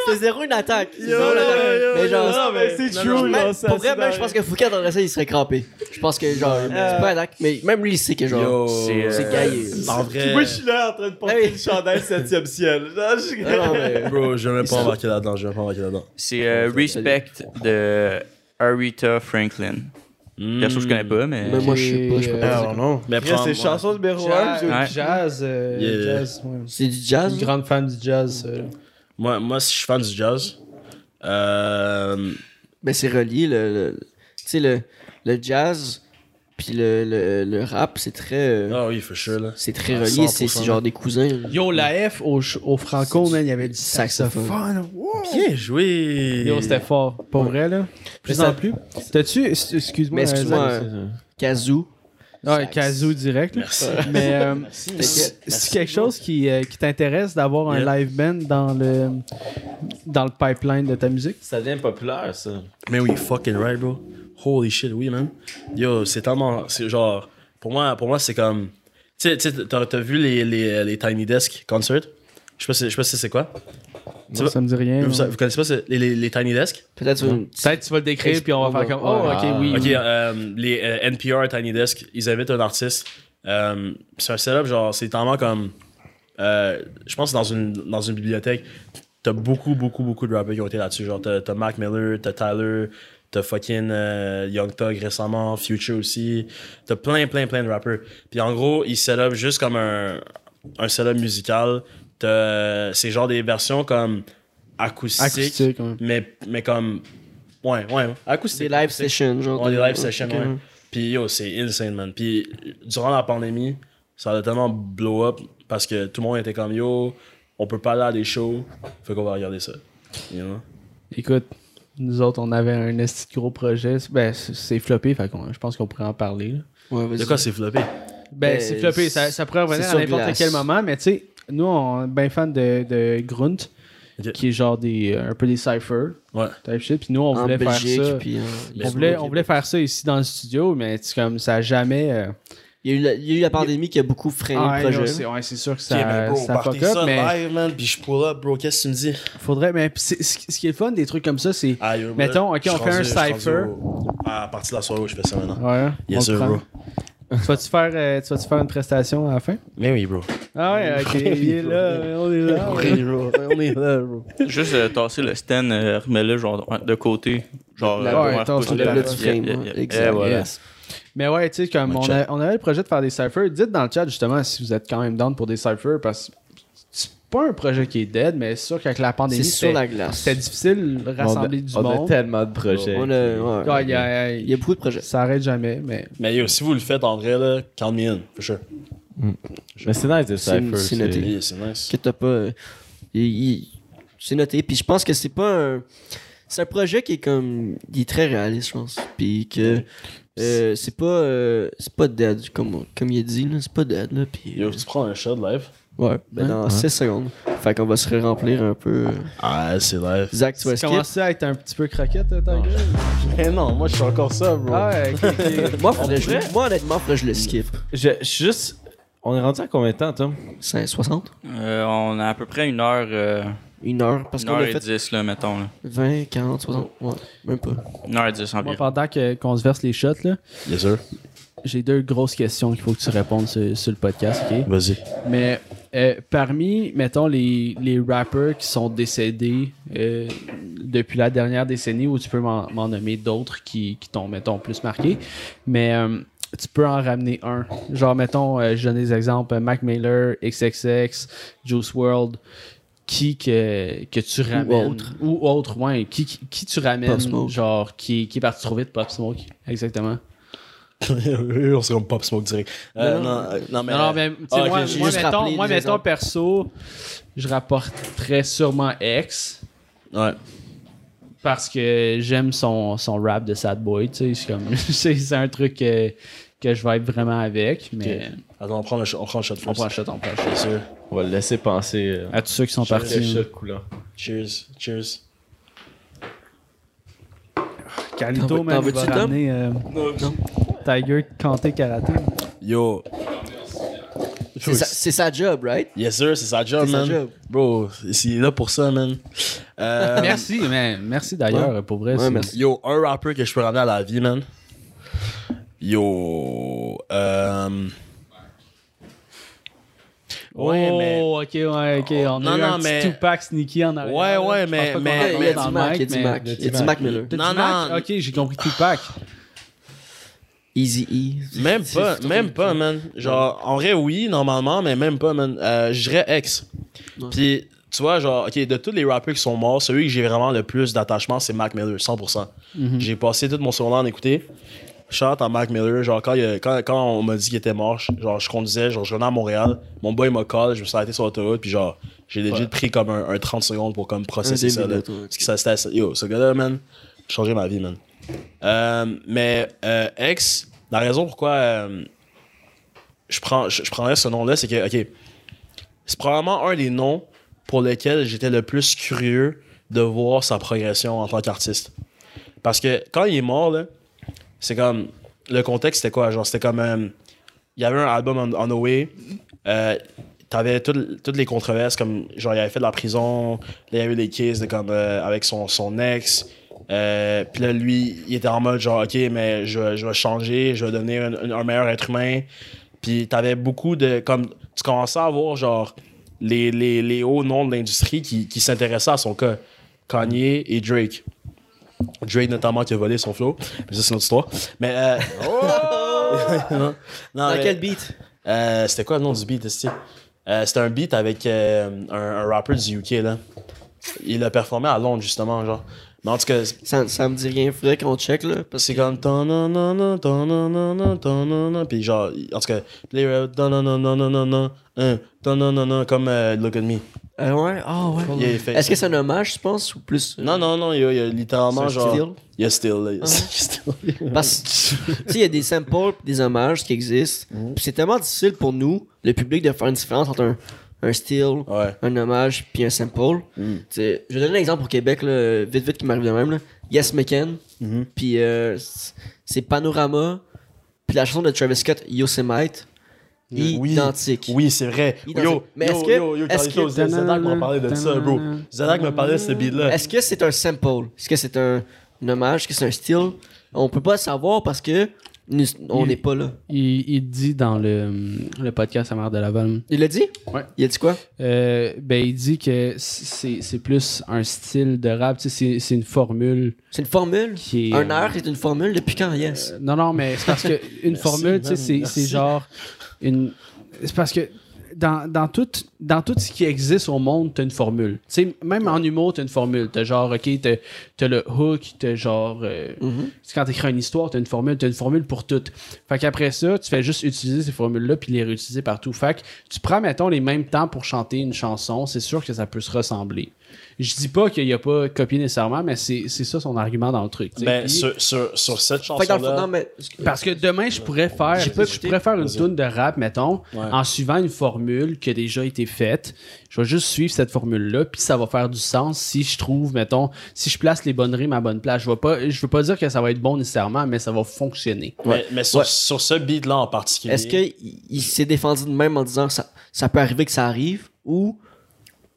c'était zéro une attaque. C'est zéro une yo, attaque. yo, mais genre, Non, mais c'est true, là. ça, pour vrai, c'est même, je pense que Foucault entendrait ça, il serait crampé. Je pense que, genre, c'est pas une attaque. Mais même lui, il sait que, genre, c'est, c'est euh, Gaillé. En vrai. Moi, je suis là en train de porter une chandelle 7ème ciel. Non, mais- Bro, je vais même pas embarquer là-dedans. Je vais même pas embarquer là-dedans. C'est euh, Respect de Aretha Franklin. Perso, je connais pas, mais. Mais moi, je sais pas, je peux pas dire. non. Mais Après, c'est chanson numéro 1. Jazz, Ouais. jazz, euh, Yeah. jazz, ouais. C'est du Je jazz? suis une grande fan du jazz. euh. Moi, moi, si je suis fan du jazz, euh, Ben, c'est relié, le, le- tu sais, le, le jazz puis le, le, le rap, c'est très, euh, ah oui, for sure, là. c'est très relié, c'est 100%. c'est genre des cousins. Yo, la F au, au Franco, man, il y avait du saxophone? saxophone. Wow. Bien joué. Yo, c'était fort. Pas vrai, là? Plus ça- en plus? T'as-tu. Excuse-moi. Mais excuse-moi, euh, Kazoo. Ouais, Kazoo direct. là. Merci. Mais euh, Merci. c'est quelque chose qui, euh, qui t'intéresse d'avoir un live band dans le, dans le pipeline de ta musique? Ça devient populaire, ça. Mais oui, fucking right, bro. Holy shit, oui, man. Yo, c'est tellement. C'est genre. Pour moi, pour moi c'est comme. Tu sais, tu t'as t'as vu les, les, les Tiny Desk Concert? Je sais pas si je sais pas si c'est quoi. Moi, ça me dit rien. Vous, connaissez pas les, les, les Tiny Desk? Peut-être sur une- Peut-être tu vas le décrire, puis on va faire comme. Oh, ok, oui. Ok, oui. euh, les euh, NPR Tiny Desk, ils invitent un artiste. Euh, c'est un setup, genre, c'est tellement comme. euh, je pense que dans une, dans une bibliothèque, t'as beaucoup, beaucoup, beaucoup de rappeurs qui ont été là-dessus. Genre, t'as, t'as Mac Miller, t'as Tyler, t'as fucking euh, Young Thug récemment, Future aussi. T'as plein, plein, plein de rappeurs. Puis en gros, ils set up juste comme un, un setup musical. T'as- C'est genre des versions comme acoustiques, Acoustique, ouais. mais, mais comme. Ouais, ouais, acoustique. Des live sessions, genre. On de- est live session, Ok. ouais. Puis yo, c'est insane, man. Puis durant la pandémie, ça a tellement blow up parce que tout le monde était comme yo, on peut pas aller à des shows, fait qu'on va regarder ça. You know? Écoute, nous autres, on avait un esti gros projet. Ben, c'est floppé, fait qu'on- je pense qu'on pourrait en parler. là. Ouais, vas-y. De quoi c'est floppé? Ben, Ben, c'est floppé. Ça, ça pourrait revenir à n'importe glace. quel moment, mais tu sais, nous, on est bien fan de, de Grunt, qui est genre des, un peu des cyphers, Ouais. type shit. Puis nous, on en voulait Belgique, faire ça. puis On voulait, on voulait faire ça ici dans le studio, mais c'est comme ça a jamais. euh, Il y, a eu la, il y a eu la pandémie qui a beaucoup freiné ah, le non, projet. c'est ouais, c'est sûr que ça, Ok, mais bro, ça partez fuck up, ça mais live, man, puis je pull up, bro, qu'est-ce que tu me dis? faudrait. Mais c'est- ce ce qui est le fun des trucs comme ça, c'est. Ah, yo, Mettons, ok, je suis on fait un rendu- je suis rendu cypher. au- À partir de la soirée où je fais ça maintenant. Ouais, Yes, on sir, le prend. bro. Tu vas-tu faire, euh, tu vas-tu faire une prestation à la fin? Mais oui, bro. Ah ouais, ok, il est là, on est là. Oui, bro. On est là, bro. Juste euh, tasser le stand, euh, remets-le genre de côté. Genre, La- euh, ouais, tasse pousse le le- plat du frame, ouais, yeah. exact. Mais ouais, tu sais, comme on, a- on avait le projet de faire des cyphers. Dites dans le chat justement si vous êtes quand même down pour des cyphers parce que c'est pas un projet qui est dead, mais c'est sûr qu'avec la C'est pandémie, sur c'était la glace. c'était difficile de rassembler du on a, on a monde. tellement de projets. Ouais. Ouais, il y a- Il y a beaucoup de projets. Ça arrête jamais, mais Mais yo, si vous le faites en vrai, là, count me in, for sure. Mais c'est nice de C'est- Cypher. c'est noté. C'est nice. que t'as pas. euh, c'est noté. Puis je pense que c'est pas un. C'est un projet qui est comme. Il est très réaliste, je pense. Puis que. Euh, c'est pas. euh, c'est pas dead, comme, comme il a dit, là. C'est pas dead, là. Puis. Yo, tu prends un shot live? ouais. Ben dans 6 secondes. Fait qu'on va se remplir un peu. euh. Ah, c'est live. Zach, tu vas tu skip. commences à être un petit peu croquette, ta gueule. Mais non, moi je suis encore ça, bro. Ah ouais, ok, ok. Moi, faudrait je- moi, honnêtement, faudrait que je le skip. Je je suis juste. On est rendu à combien de temps, Tom? 60 Euh, on a à peu près une heure, euh, Une heure. Parce une qu'on heure a et fait dix, là, mettons. Là. 20, 40, 60. Ouais, même pas. Une heure et dix Moi, environ. pendant que- qu'on se verse les shots, là, Yes, sir. j'ai deux grosses questions qu'il faut que tu répondes sur, sur le podcast, ok? Vas-y. Mais euh, parmi, mettons, les, les rappers qui sont décédés euh, depuis la dernière décennie, ou tu peux m'en m'en nommer d'autres qui, qui t'ont, mettons, plus marqué, mais euh, tu peux en ramener un. Genre, mettons, euh, je donne des exemples, Mac Miller, XXX, Juice World, qui que, que tu ramènes. autre. Ou autre, ouais. Qui, qui, qui tu ramènes, Pop Smoke. genre, qui, qui est parti trop vite, Pop Smoke. Exactement. on serait comme Pop Smoke direct. Euh, non, euh, non, mais. Non, non, mais sais, Ah, moi, moi, mettons, moi, perso, je rapporterais sûrement X Ouais. parce que j'aime son, son rap de Sad Boy, tu sais, c'est comme, c'est c'est un truc que, que je vais être vraiment avec, mais Attends, on prend le shot, on prend le shot on first. prend le shot, on prend le shot. Sûr. On va le laisser penser. euh, À tous ceux qui sont le partis. shot coulant. Cheers. Cheers. Calito, man, t'en il va veux-tu, Tom? ramener euh, Tiger Kanté Karaté. Yo. C'est sa, c'est sa job, right? Yes, sir, c'est sa job, C'est sa man. job. Bro, il est là pour ça, man. Euh, Merci, man. Merci d'ailleurs, pour vrai. Ouais, c'est- merci. Yo, un rapper que je peux ramener à la vie, man. Yo. Euh. Ouais, oh, mais. ok, ouais, ok. On a Non, eu non, un mais- petit Tupac sneaky en arrière. Ouais, ouais, mais- mais- Il y a du Mac, il y a du mais- Mac. Il y a du Mac Miller. Non, non. Ok, j'ai compris Tupac. Easy E. Même pas, même pas, man. Genre, en vrai, oui, normalement, mais même pas, man. Euh, je dirais ex. Ouais. Puis, tu vois, genre, ok, de tous les rappers qui sont morts, celui que j'ai vraiment le plus d'attachement, c'est Mac Miller, 100%. J'ai passé tout mon secondaire à en écouter. Shout à Mac Miller, genre, quand, il quand, quand on m'a dit qu'il était mort, genre, je conduisais, genre, je venais à Montréal, mon boy m'a call, je me suis arrêté sur l'autoroute, puis genre, j'ai legit pris comme un, un 30 secondes pour comme processer ça, là. Parce que ça, c'était, yo, ce gars-là, man, changé ma vie, man. Euh, mais, euh, ex, la raison pourquoi euh, je, prends, je, je prendrais ce nom-là, c'est que, ok, c'est probablement un des noms pour lesquels j'étais le plus curieux de voir sa progression en tant qu'artiste. Parce que quand il est mort, là, c'est comme. Le contexte, c'était quoi? Genre, c'était comme. euh, Il y avait un album on, on the way. Euh, T'avais toutes les controverses, comme. Genre, il avait fait de la prison. Là, il y avait des cases de, comme, euh, avec son, son ex. Puis là, lui, il était en mode genre, OK, mais je, je vais changer, je vais devenir un meilleur être humain. Puis t'avais beaucoup de. Comme, tu commençais à voir, genre, les, les, les hauts noms de l'industrie qui, qui s'intéressaient à son cas. Kanye et Drake. Drake, notamment, qui a volé son flow. Mais ça, c'est une autre histoire. Mais. Euh, non, non, Dans mais- quel beat? euh, c'était quoi le nom du beat? Euh, C'était un beat avec euh, un, un rapper du UK, là. Il a performé à Londres, justement, genre. Mais en tout cas, ça, ça me dit rien. Faudrait qu'on check, là. Parce c'est comme ta-na-na-na, ta-na-na. Puis genre, en tout cas, hein, ta-na-na-na, comme euh, Look at Me. Euh, ouais, ah ouais. A fait- Est-ce que c'est un hommage, tu penses, ou plus. euh, Non, non, non, il y a, il y a littéralement genre. Il y a still, là. il y a still. Parce que, tu sais, il y a des samples des hommages qui existent. Mhm. Pis c'est tellement difficile pour nous, le public, de faire une différence entre un, un style, Ouais. un hommage puis un sample. Mm. Je vais donner un exemple au Québec, là, vite vite qui m'arrive de même. Là. Yes McCann, Mhm. puis euh, c'est Panorama, puis la chanson de Travis Scott, Yosemite, Oui. identique. Oui, c'est vrai. Identique. Yo, Mais yo, est-ce que- yo, yo, est-ce Carlito, que- Zadak m'a parlé de ça, bro. Zadak m'a parlé de ce beat-là. Est-ce que c'est un sample? Est-ce que c'est un, un hommage? Est-ce que c'est un style? On peut pas le savoir parce que on Il- n'est pas là. Il, il dit dans le, le podcast à Mère de Laval. Il l'a dit? Ouais. Il a dit quoi? Euh, ben, il dit que c'est c'est plus un style de rap, tu sais, c'est- c'est une formule C'est une formule? qui est. Un heure, c'est une formule depuis quand? Yes. Euh, non, non, mais c'est parce que une formule, tu sais, man, c'est- genre une. C'est parce que dans, dans, tout, dans tout ce qui existe au monde, t'as une formule. Tu sais, même en humour, t'as une formule. T'as genre, ok, t'as as le hook, t'as genre. euh, Mhm. c'est Quand t'écris une histoire, t'as une formule, t'as une formule pour tout. Fait qu'après ça, tu fais juste utiliser ces formules-là puis les réutiliser partout. Fait que tu prends, mettons, les mêmes temps pour chanter une chanson, c'est sûr que ça peut se ressembler. Je dis pas qu'il y a pas copié nécessairement, mais c'est c'est ça son argument dans le truc. Ben, Puis- sur, sur, sur cette chanson-là. non, mais. parce que demain, je pourrais faire, je pourrais faire une tune de rap, mettons, Ouais. en suivant une formule qui a déjà été faite. Je vais juste suivre cette formule-là, puis ça va faire du sens si je trouve, mettons, si je place les bonnes rimes à bonne place. Je vais pas, je veux pas dire que ça va être bon nécessairement, mais ça va fonctionner. Mais, mais sur, Ouais. sur ce beat-là en particulier. Est-ce qu'il il s'est défendu de même en disant que ça, ça peut arriver que ça arrive ou.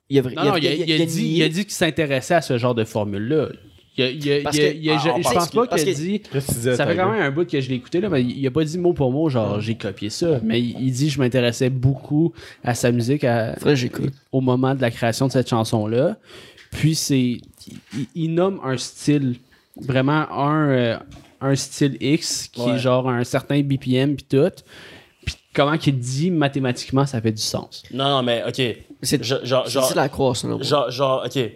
Il a, Non, non, il a, il a dit, il a dit qu'il s'intéressait à ce genre de formule-là. Il a- il a- Parce il a- que- il a- en je, je pense pas qu'il a que- dit. Disais, Ça fait quand même un bout que je l'ai écouté, là, mais il a pas dit mot pour mot, genre j'ai copié ça. Mais il, dit je m'intéressais beaucoup à sa musique, à, Faudrait au moment de la création de cette chanson-là. Puis c'est. Il, il nomme un style, vraiment un, euh, un style X qui Ouais. est genre un certain BPM puis tout. Puis comment qu'il dit mathématiquement, ça fait du sens. Non, non, mais ok. C'est à croire, ça. là. genre, genre, ok.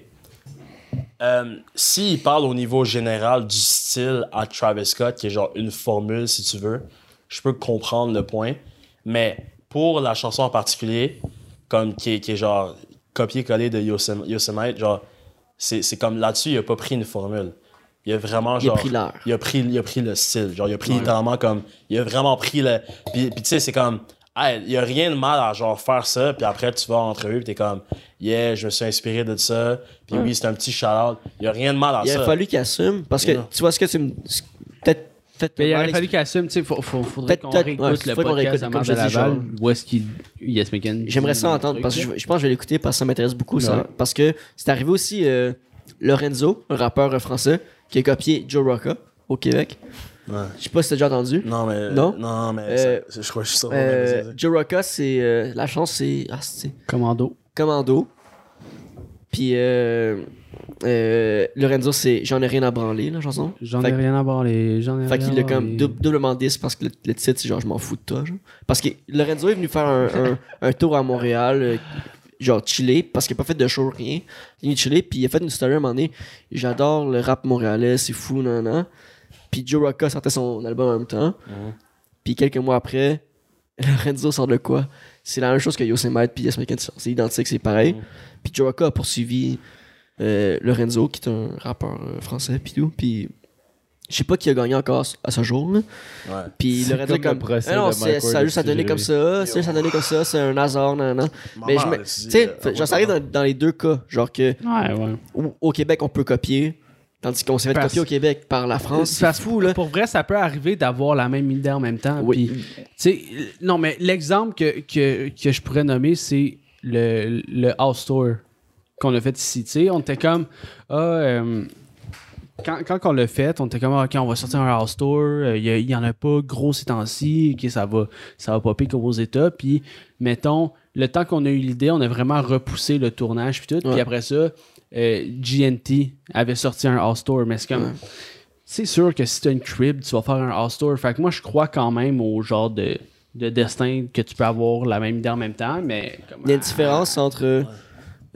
Euh, S'il parle au niveau général du style à Travis Scott, qui est genre une formule, si tu veux, je peux comprendre le point. Mais pour la chanson en particulier, comme qui est, qui est genre copier-coller de Yosem- Yosemite, genre, c'est c'est comme là-dessus, il a pas pris une formule. Il a vraiment Il a genre. pris l'air. Il a pris, il a pris le style. Genre, il a pris littéralement comme. Il a vraiment pris le. Puis, puis tu sais, c'est comme. Il y a rien de mal à genre faire ça, puis après tu vas en entrevue, puis t'es comme, yeah, je me suis inspiré de ça, puis oui, c'est un petit shout-out. Il y a rien de mal à Il ça. a fallu qu'il assume parce que Non. tu vois ce que tu me. Peut-être. Mais il aurait fallu qu'il assume, tu sais, faut, faut- faudrait Peut-être- qu'on réécoute ouais, le podcast comme je Laval, où est-ce qu'il Yes Megan J'aimerais ça entendre parce que je, je pense que je vais l'écouter parce que ça m'intéresse beaucoup ça. Parce que c'est arrivé aussi euh, Lorenzo, un rappeur français, qui a copié Joe Rocca au Québec. Je sais pas si t'as déjà entendu. Non, mais. Non? Non, mais. Euh, ça- je crois que je suis sûr. Euh, Joe Rocca, c'est. euh, la chance, c'est. Ah, c'est. Commando. Commando. Puis euh, euh, Lorenzo, c'est J'en ai rien à branler, la chanson. J'en ai rien à branler. J'en ai Fait qu'il l'a comme doublement 10 parce que le, le titre, c'est genre je m'en fous de toi. Genre. Parce que Lorenzo est venu faire un, un- un tour à Montréal, euh, genre chiller, parce qu'il a pas fait de show, rien. Il est venu chiller, puis il a fait une story à un moment donné. J'adore le rap montréalais, c'est fou, nan, nan. Puis Joe Rocca sortait son album en même temps. Puis quelques mois après, Lorenzo sort de quoi? C'est la même chose que Yosemite puis Yes sort. C'est identique, c'est pareil. Puis Joe Rocca a poursuivi euh, Lorenzo, qui est un rappeur euh, français, puis tout. Puis je sais pas qui a gagné encore à ce jour. Là. Ouais. Puis Lorenzo comme le comme. procès Ah non, ça a juste à donner j'ai comme ça. C'est juste à donner comme ça. C'est un hasard, nan, nan. Mais je me- tu sais, euh, ça arrive dans, dans les deux cas. Genre que Ouais, ouais. au, au Québec, on peut copier. Tandis qu'on s'est fait Parce- copier au Québec par la France. C'est fou, là. Pour vrai, ça peut arriver d'avoir la même idée en même temps. Oui. puis, non, mais l'exemple que, que, que je pourrais nommer, c'est le, le house tour qu'on a fait ici. On était comme. Ah, euh, quand, quand on l'a fait, on était comme, Ah, OK, on va sortir un house tour. euh, Il y, a- il y en a pas gros ces temps-ci. OK, ça va, ça va popper comme aux États. Puis, mettons, le temps qu'on a eu l'idée, on a vraiment repoussé le tournage. Puis tout. Puis après ça, euh, GNT avait sorti un house tour. Mais c'est comme. Ouais. C'est sûr que si tu as une crib, tu vas faire un house tour. Fait que moi, je crois quand même au genre de, de destin que tu peux avoir la même idée en même temps, mais. Comme, Il y a une différence entre.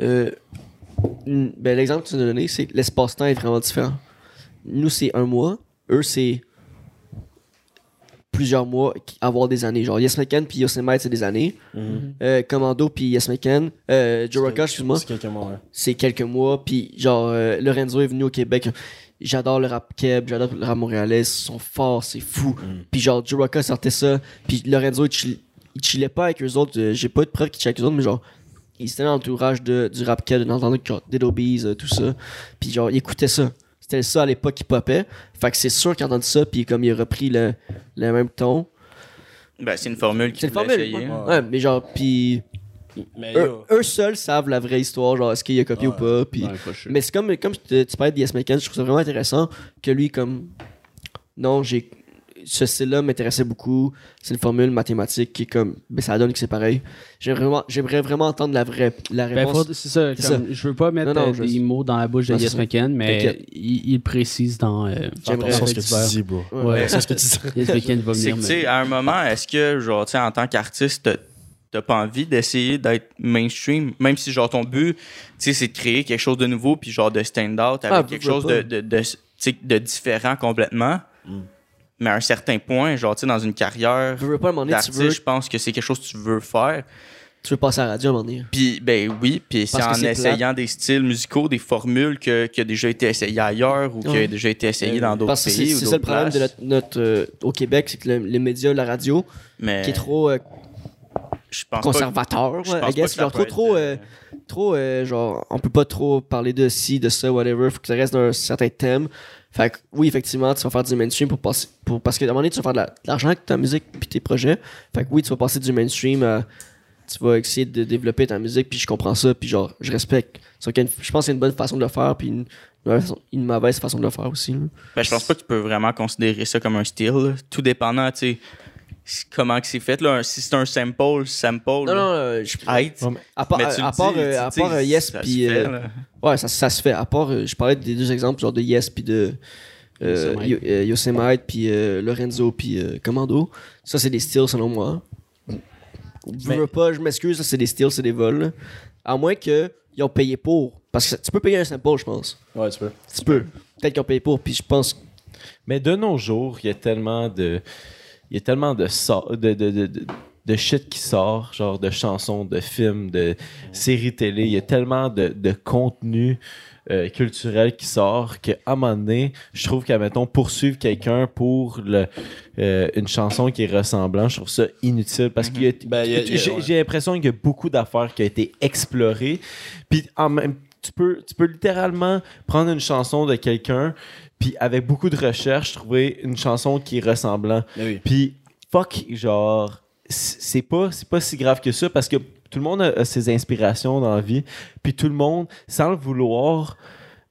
euh, ben, L'exemple que tu nous as donné, c'est que l'espace-temps est vraiment différent. Nous, c'est un mois. Eux, c'est plusieurs mois, avoir des années. Genre, Yes McCann puis Yosemite, c'est des années. Euh, Commando puis Yes McCann. Euh, Joe excuse-moi. C'est quelques mois, ouais. c'est quelques mois. Puis genre, euh, Lorenzo est venu au Québec. J'adore le rap keb, j'adore le rap montréalais. Ils sont forts, c'est fou. Puis genre, Joe sortait ça. Puis Lorenzo, il, chill- il chillait pas avec eux autres. J'ai pas eu de preuve qu'il chillait avec eux autres, mais genre, il était dans l'entourage du rap keb, dans l'entourage genre Dead Obies, euh, tout ça. Puis genre, il écoutait ça. C'était ça à l'époque qui popait. Fait que c'est sûr qu'il a entendu ça, puis comme il a repris le, le même ton. Ben, c'est une formule qui C'est une formule. essayer. Ouais, Ouais, mais genre, puis Mais eux, seuls savent la vraie histoire, genre, est-ce qu'il a copié ou pas, puis... Ouais. Mais c'est comme, comme tu tu parlais de Yes McCann, je trouve ça vraiment intéressant que lui, comme. Non, j'ai. Ce style-là m'intéressait beaucoup. C'est une formule mathématique qui est comme. Ben, ça donne que c'est pareil. J'aimerais vraiment, j'aimerais vraiment entendre la vraie la Ben, réponse. faut- c'est ça, comme, Je veux pas mettre Non, non, euh, je des mots dans la bouche de Yes ça. McCann, mais il, il précise dans. Euh, j'aimerais- ce que tu dis, bro. Ouais. ouais, C'est ce que tu dis. Yes McCann va venir. mais- à un moment, est-ce que, genre, tu sais, en tant qu'artiste, t'as- pas envie d'essayer d'être mainstream, même si, genre, ton but, tu sais, c'est de créer quelque chose de nouveau, puis, genre, de stand out avec Ah, quelque chose de, de, de, tu sais, de différent complètement. Mais à un certain point, genre, tu sais, dans une carrière Tu veux pas tu veux, d'artiste, je pense que c'est quelque chose que tu veux faire. tu veux passer à la radio à un moment donné. Puis, ben oui, puis c'est que en essayant des styles musicaux, des formules que, qui a déjà été essayé ailleurs ou qui a déjà été essayé dans d'autres que c'est pays c'est ça le d'autres problème de notre, notre, euh, au Québec, c'est que le- les médias, la radio, Mais qui est trop euh, je pense pas- conservateur, je ouais, pense I guess, que genre trop, trop, être, euh, trop, euh, genre, on peut pas trop parler de ci, de ça, whatever, faut que ça reste dans un certain thème. Fait que, oui, effectivement, tu vas faire du mainstream pour passer, pour, parce qu'à un moment donné, tu vas faire de la- de l'argent avec ta musique puis tes projets. Fait que oui, tu vas passer du mainstream à, tu vas essayer de développer ta musique puis je comprends ça puis genre, je respecte. Sauf qu'il y a une- je pense que c'est une bonne façon de le faire puis une, une mauvaise façon- de le faire aussi. Ben, je pense pas que tu peux vraiment considérer ça comme un style. Tout dépendant, tu sais, comment que c'est fait. Là. Un- Si c'est un sample, sample. Non, là, non, euh, je. Ouais, à part, Mais tu à part, dis, euh, tu à sais, part euh, Yes ça se puis euh. Ouais, ça, ça se fait. À part, euh, je parlais des deux exemples, genre de Yes puis de euh, Yosemite. Yo- Yosemite puis euh, Lorenzo puis euh, Commando. Ça, c'est des styles selon moi. Je Mais- veux pas, je m'excuse, ça, c'est des styles, c'est des vols. là. À moins qu'ils ont payé pour. Parce que tu peux payer un sample, je pense. Ouais, tu peux. Tu peux. Peut-être qu'ils ont payé pour, puis je pense. Mais de nos jours, il y a tellement de. Il y a tellement de, so- de, de, de, de, de shit qui sort, genre de chansons, de films, de séries télé. Il y a tellement de, de contenu euh, culturel qui sort qu'à un moment donné, je trouve qu'à, mettons, poursuivre quelqu'un pour le, euh, une chanson qui est ressemblant, je trouve ça inutile parce y a, Ben, j'ai, l'impression qu'il y a beaucoup d'affaires qui ont été explorées. Puis en même tu peux, tu peux littéralement prendre une chanson de quelqu'un, puis avec beaucoup de recherche, trouver une chanson qui est ressemblant. Oui. Puis fuck, genre, c'est pas, c'est pas si grave que ça parce que tout le monde a, a ses inspirations dans la vie, puis tout le monde, sans le vouloir,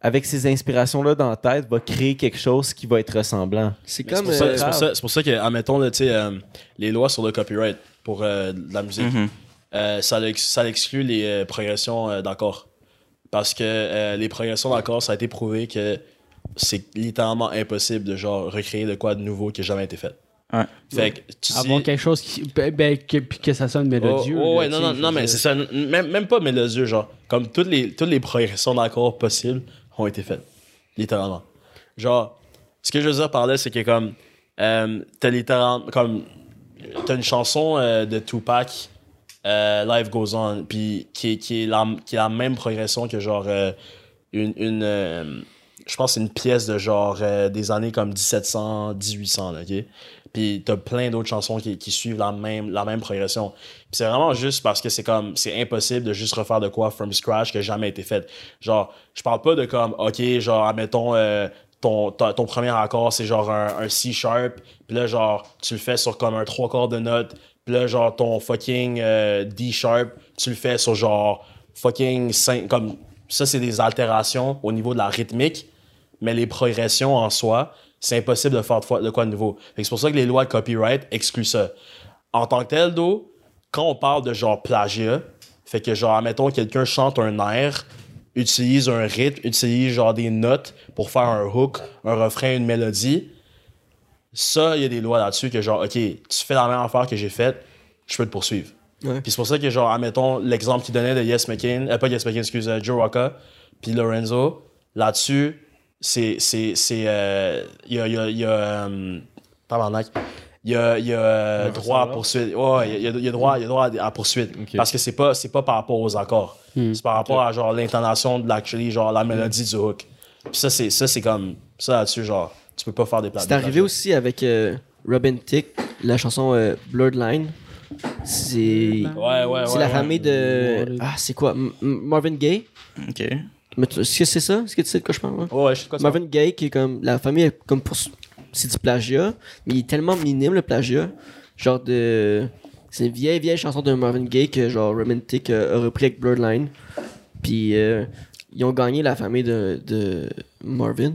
avec ces inspirations-là dans la tête, va créer quelque chose qui va être ressemblant. C'est comme. pour, ça- euh, c'est pour ça, c'est pour ça que, admettons, là, euh, les lois sur le copyright pour euh, la musique, Mhm. euh, ça, ça exclut les euh, progressions euh, d'accords. Parce que euh, les progressions d'accords, ça a été prouvé que c'est littéralement impossible de genre recréer de quoi de nouveau qui n'a jamais été fait. Ouais. Fait que tu Avoir sais- quelque chose qui. Ben, ben, que, puis que ça sonne Oh, mélodieux. oh, là, ouais, non, non, non, mais c'est ça. Même, même pas mélodieux, genre. Comme toutes les, toutes les progressions d'accords possibles ont été faites. Littéralement. Genre, ce que je veux dire par là, c'est que comme. euh, t'as littéralement. Comme. T'as une chanson euh, de Tupac, euh, Life Goes On, puis qui, est- qui, est la, qui est la même progression que genre. euh, une. une euh, je pense que c'est une pièce de genre euh, des années comme 1700, 1800, là, ok? Puis t'as plein d'autres chansons qui, qui suivent la même, la même progression. Puis c'est vraiment juste parce que c'est comme, c'est impossible de juste refaire de quoi from scratch qui a jamais été fait. Genre, je parle pas de comme, ok, genre, admettons, euh, ton, ta- ton premier accord, c'est genre un, un C sharp. Puis là, genre, tu le fais sur comme un trois quarts de note. Puis là, genre, ton fucking euh, D sharp, tu le fais sur genre fucking 5. Comme, ça, c'est des altérations au niveau de la rythmique. Mais les progressions en soi, c'est impossible de faire de, quoi de nouveau. C'est pour ça que les lois de copyright excluent ça. En tant que tel, d'eau, quand on parle de genre plagiat, fait que genre, admettons, quelqu'un chante un air, utilise un rythme, utilise genre des notes pour faire un hook, un refrain, une mélodie, ça, il y a des lois là-dessus que genre, ok, tu fais la même affaire que j'ai faite, je peux te poursuivre. Ouais. Puis c'est pour ça que genre, admettons, l'exemple qu'il donnait de Yes McCain, euh, pas Yes McCain, excuse, euh, Joe Rocca, puis Lorenzo, là-dessus, c'est, c'est, c'est, euh, il y a, il y a, il y a, euh, tabarnak. il y a, il y a euh, droit à poursuite. Ouais, il y a, il y a droit, il y a droit à, poursuite. Ok. Parce que c'est pas, c'est pas par rapport aux accords. C'est par rapport à genre l'intonation de l'actually, genre la mélodie du hook. Puis ça, c'est, ça, c'est comme, ça là-dessus, genre, tu peux pas faire des plats. C'est arrivé aussi avec euh, Robin Tick, la chanson euh, Blurred Line. C'est. Ouais, ouais, C'est ouais, la ouais. famille de. Ah, c'est quoi? M- M- Marvin Gaye? Ok. Est-ce que c'est ça? Est-ce que tu sais de quoi je parle hein? Ouais, ouais, je sais de quoi tu Marvin Gaye, qui est comme. La famille, est comme pour. C'est du plagiat, mais il est tellement minime le plagiat. Genre de. C'est une vieille, vieille chanson de Marvin Gaye que genre Romantic euh, a repris avec Blurred Line. Puis euh, ils ont gagné la famille de, de Marvin.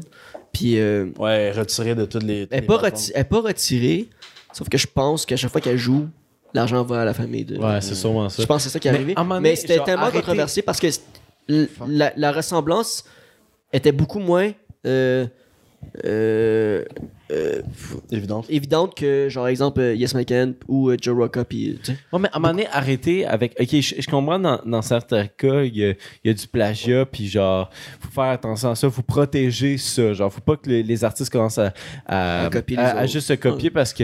Puis euh. Ouais, retiré de toutes les. toutes elle n'est les pas, plateformes. reti- elle est pas retirée, sauf que je pense qu'à chaque fois qu'elle joue, l'argent va à la famille de. Ouais, c'est sûrement ça. Je pense que c'est ça qui est Mais arrivé. Mais c'était tellement controversé parce que la, la ressemblance était beaucoup moins euh, euh, euh, Évident. évidente que, genre, exemple, Yes McCann ou euh, Joe Rocca. Puis, tu sais. Ouais, mais à un moment donné, arrêter avec. Ok, je, je comprends dans, dans certains cas, il y a, il y a du plagiat, puis genre, faut faire attention à ça, faut protéger ça. Genre, faut pas que les, les artistes commencent à, à, À copier les à- à autres. juste se copier parce que.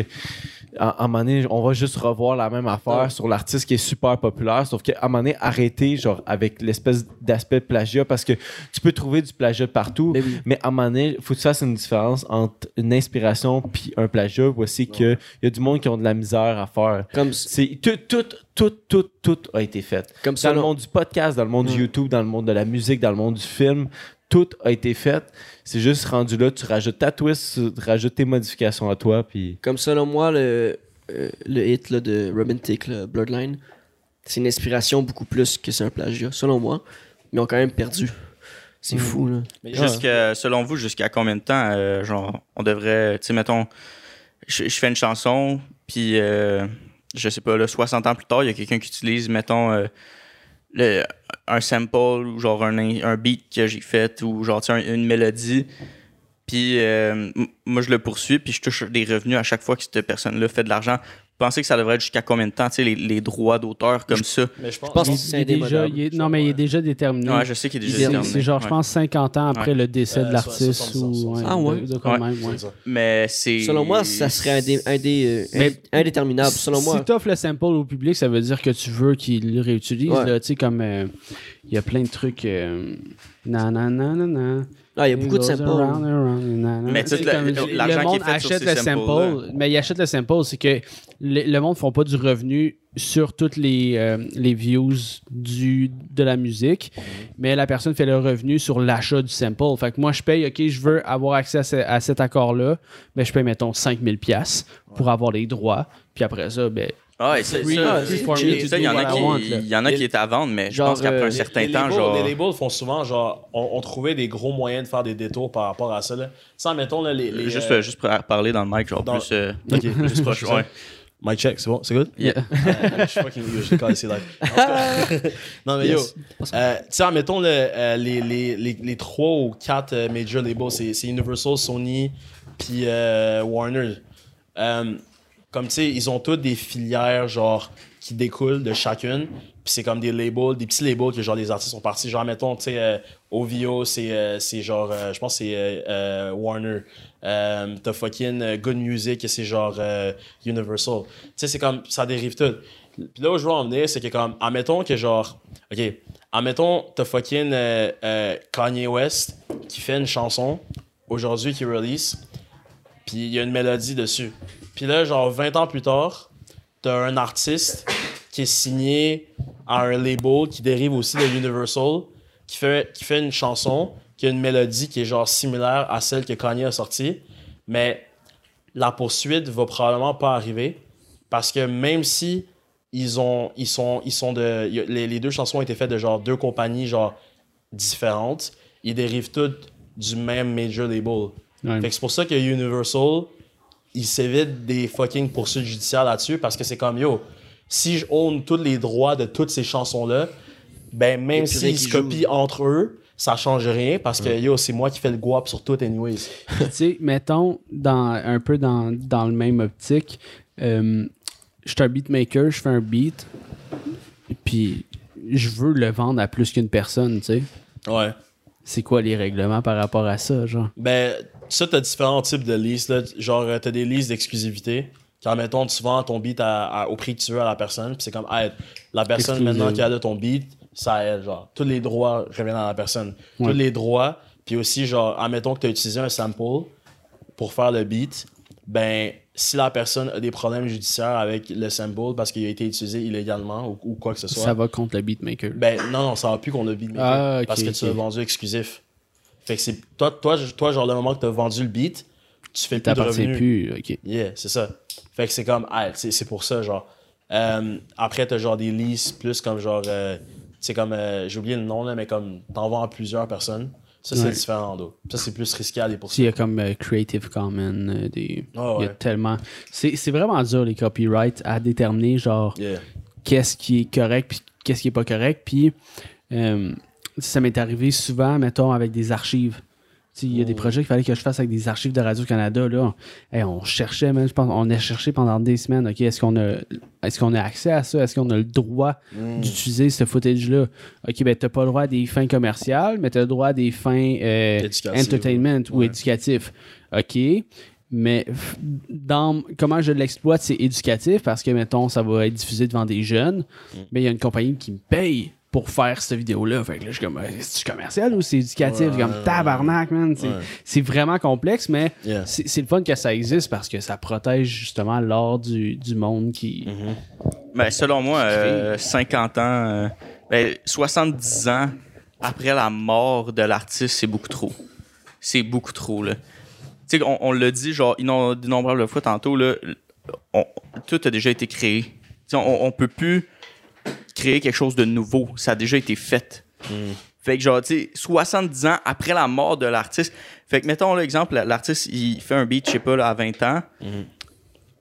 À, un moment donné, on va juste revoir la même affaire sur l'artiste qui est super populaire, sauf qu'à un moment donné, arrêter genre avec l'espèce d'aspect plagiat parce que tu peux trouver du plagiat partout, Mais oui. mais à un moment donné, faut que tu fasses une différence entre une inspiration puis un plagiat. Voici qu'il y a du monde qui ont de la misère à faire. Comme, C'est tout, tout, tout, tout, tout a été fait. comme ça, Dans le monde du podcast, dans le monde du Mm. YouTube, dans le monde de la musique, dans le monde du film, tout a été fait. C'est juste rendu là, tu rajoutes ta twist, tu rajoutes tes modifications à toi, puis Comme selon moi, le, euh, le hit là, de Romantic, le Bloodline, c'est une inspiration beaucoup plus que c'est un plagiat, selon moi. Mais ils ont quand même perdu. C'est fou, là. Mais Jusqu'à, selon vous, jusqu'à combien de temps, euh, genre, on devrait, tu sais, mettons, je, je fais une chanson, puis, euh, je sais pas, là, 60 ans plus tard, il y a quelqu'un qui utilise, mettons, euh, le- un sample ou genre un, un beat que j'ai fait ou genre, une mélodie. Puis, euh, moi, je le poursuis, puis je touche des revenus à chaque fois que cette personne-là fait de l'argent. Pensez que ça devrait être jusqu'à combien de temps, tu sais, les, les droits d'auteur comme ça? Mais je pense. Je pense Il- que c'est déjà, il est- non, mais il est déjà déterminé. Ouais, je sais qu'il est déjà C'est- déterminé. c'est genre, je pense, 50 ans après Ouais. le décès Euh, de l'artiste. soixante- ou, Ah ouais? de- de quand Ouais. même. Mais c'est. Selon moi, ça serait indé- indé- euh, indéterminable. Selon moi. Si t'offres le sample au public, ça veut dire que tu veux qu'il le réutilise. Tu sais, comme euh, il y a plein de trucs. euh, na na na na na. Ah, il y a beaucoup de samples. around around. Mais Tu sais, tout le- comme l'argent le qui est monde fait sur achète ces le sample, mais il achète le sample, c'est que le, le monde ne font pas du revenu sur toutes les, euh, les views du, de la musique, mais la personne fait le revenu sur l'achat du sample. Fait que moi, je paye, OK, je veux avoir accès à, ce- à cet accord-là, ben, je paye, mettons, 5000$ piastres pour avoir les droits, puis après ça, ben, Ah, et ça, Free- ça, il y en a qui, il y en a qui est à vendre, mais je pense qu'après euh, un certain les, temps, labels, genre. les labels font souvent, genre, on, on trouvait des gros moyens de faire des détours par rapport à ça. Là. Sans, mettons, là, les. les juste, euh, juste pour parler dans le mic, genre dans- plus. euh, Ok, plus proche. c'est. Ouais. Mic check, c'est bon, c'est good? Yeah. Euh, je suis fucking yo, je c'est cas- non, mais yo, Yes. euh, tu sais, mettons le, les, les, les, les trois ou quatre euh, major labels, c'est c'est Universal, Sony, puis Warner. Comme tu sais, ils ont tous des filières, genre, qui découlent de chacune. Puis c'est comme des labels, des petits labels que genre les artistes sont partis. Genre, mettons, tu sais, euh, OVO, c'est euh, c'est genre, euh, je pense c'est euh, Warner. T'as fucking Good Music, c'est genre Universal. Tu sais, c'est comme, ça dérive tout. Puis là où je veux en venir, c'est que comme, admettons que genre, ok, admettons, t'as fucking Kanye West qui fait une chanson aujourd'hui qui release, puis il y a une mélodie dessus. Puis là, genre 20 ans plus tard, t'as un artiste qui est signé à un label qui dérive aussi de Universal, qui fait, qui fait une chanson, qui a une mélodie qui est genre similaire à celle que Kanye a sortie, mais la poursuite va probablement pas arriver parce que même si ils ont ils sont ils sont de les, les deux chansons ont été faites de genre deux compagnies genre différentes, ils dérivent toutes du même major label. Ouais. Fait que c'est pour ça que Universal, ils s'évitent des fucking poursuites judiciaires là-dessus parce que c'est comme yo, si je own tous les droits de toutes ces chansons-là, ben même s'ils se copient entre eux, ça change rien parce que yo, c'est moi qui fais le guap sur tout anyways. Puis, tu sais, mettons, dans, un peu dans, dans le même optique, euh, je suis un beatmaker, je fais un beat, puis je veux le vendre à plus qu'une personne, tu sais. Ouais. C'est quoi les règlements par rapport à ça, genre? Ben, ça, t'as différents types de leases. Là. Genre, euh, t'as des leases d'exclusivité. Quand, mettons, tu vends ton beat à- à- au prix que tu veux à la personne. Puis c'est comme, hey, la personne Exclusive. maintenant qui a de ton beat, ça elle. Genre, tous les droits reviennent à la personne. Ouais. Tous les droits. Puis aussi, genre, admettons que t'as utilisé un sample pour faire le beat. Ben, si la personne a des problèmes judiciaires avec le sample parce qu'il a été utilisé illégalement ou, ou quoi que ce soit. Ça va contre le beatmaker. Ben non, non, ça va plus qu'on le beat maker, Ah, parce que tu l'as vendu exclusif. Fait que c'est toi, toi, toi, genre le moment que tu as vendu le beat, tu fais plus de revenus. plus, ok. Yeah, c'est ça. Fait que c'est comme, ah, c'est pour ça, genre. Euh, après, t'as genre des leases plus comme genre, euh, c'est comme, euh, j'ai oublié le nom là, mais comme t'en vends à plusieurs personnes. Ça, c'est Ouais. différent, d'eau. Ça, c'est plus risqué à des S'il poursuites. y a comme Creative Commons, des... Ah il y a tellement... C'est c'est vraiment dur, les copyrights, à déterminer, genre, Yeah. qu'est-ce qui est correct puis qu'est-ce qui est pas correct. Puis euh, ça m'est arrivé souvent, mettons, avec des archives. Il y a des projets qu'il fallait que je fasse avec des archives de Radio-Canada. Là. Hey, on cherchait, man, je pense, on a cherché pendant des semaines. OK, est-ce qu'on a, est-ce qu'on a accès à ça? Est-ce qu'on a le droit d'utiliser ce footage-là? OK, ben t'as pas le droit à des fins commerciales, mais t'as le droit à des fins euh, entertainment ou ouais. éducatifs. OK. Mais dans comment je l'exploite, c'est éducatif parce que, mettons, ça va être diffusé devant des jeunes. Mm. Mais il y a une compagnie qui me paye pour faire cette vidéo-là. Fait que là, je suis comme, euh, c'est commercial ou c'est éducatif? Ouais, comme tabarnak, man. C'est, Ouais. c'est vraiment complexe, mais Yeah. c'est, c'est le fun que ça existe parce que ça protège justement l'art du, du monde qui. Mm-hmm. Ben, selon moi, euh, 50 ans, euh, ben, 70 ans après la mort de l'artiste, c'est beaucoup trop. C'est beaucoup trop, là. Tu sais, on, on l'a dit, genre, innom- d'innombrables fois tantôt, là, on- tout a déjà été créé. Tu sais, on, on peut plus créer quelque chose de nouveau. Ça a déjà été fait. Fait que, genre, tu sais, 70 ans après la mort de l'artiste. Fait que, mettons l'exemple, l'artiste, il fait un beat, je sais pas, là, à 20 ans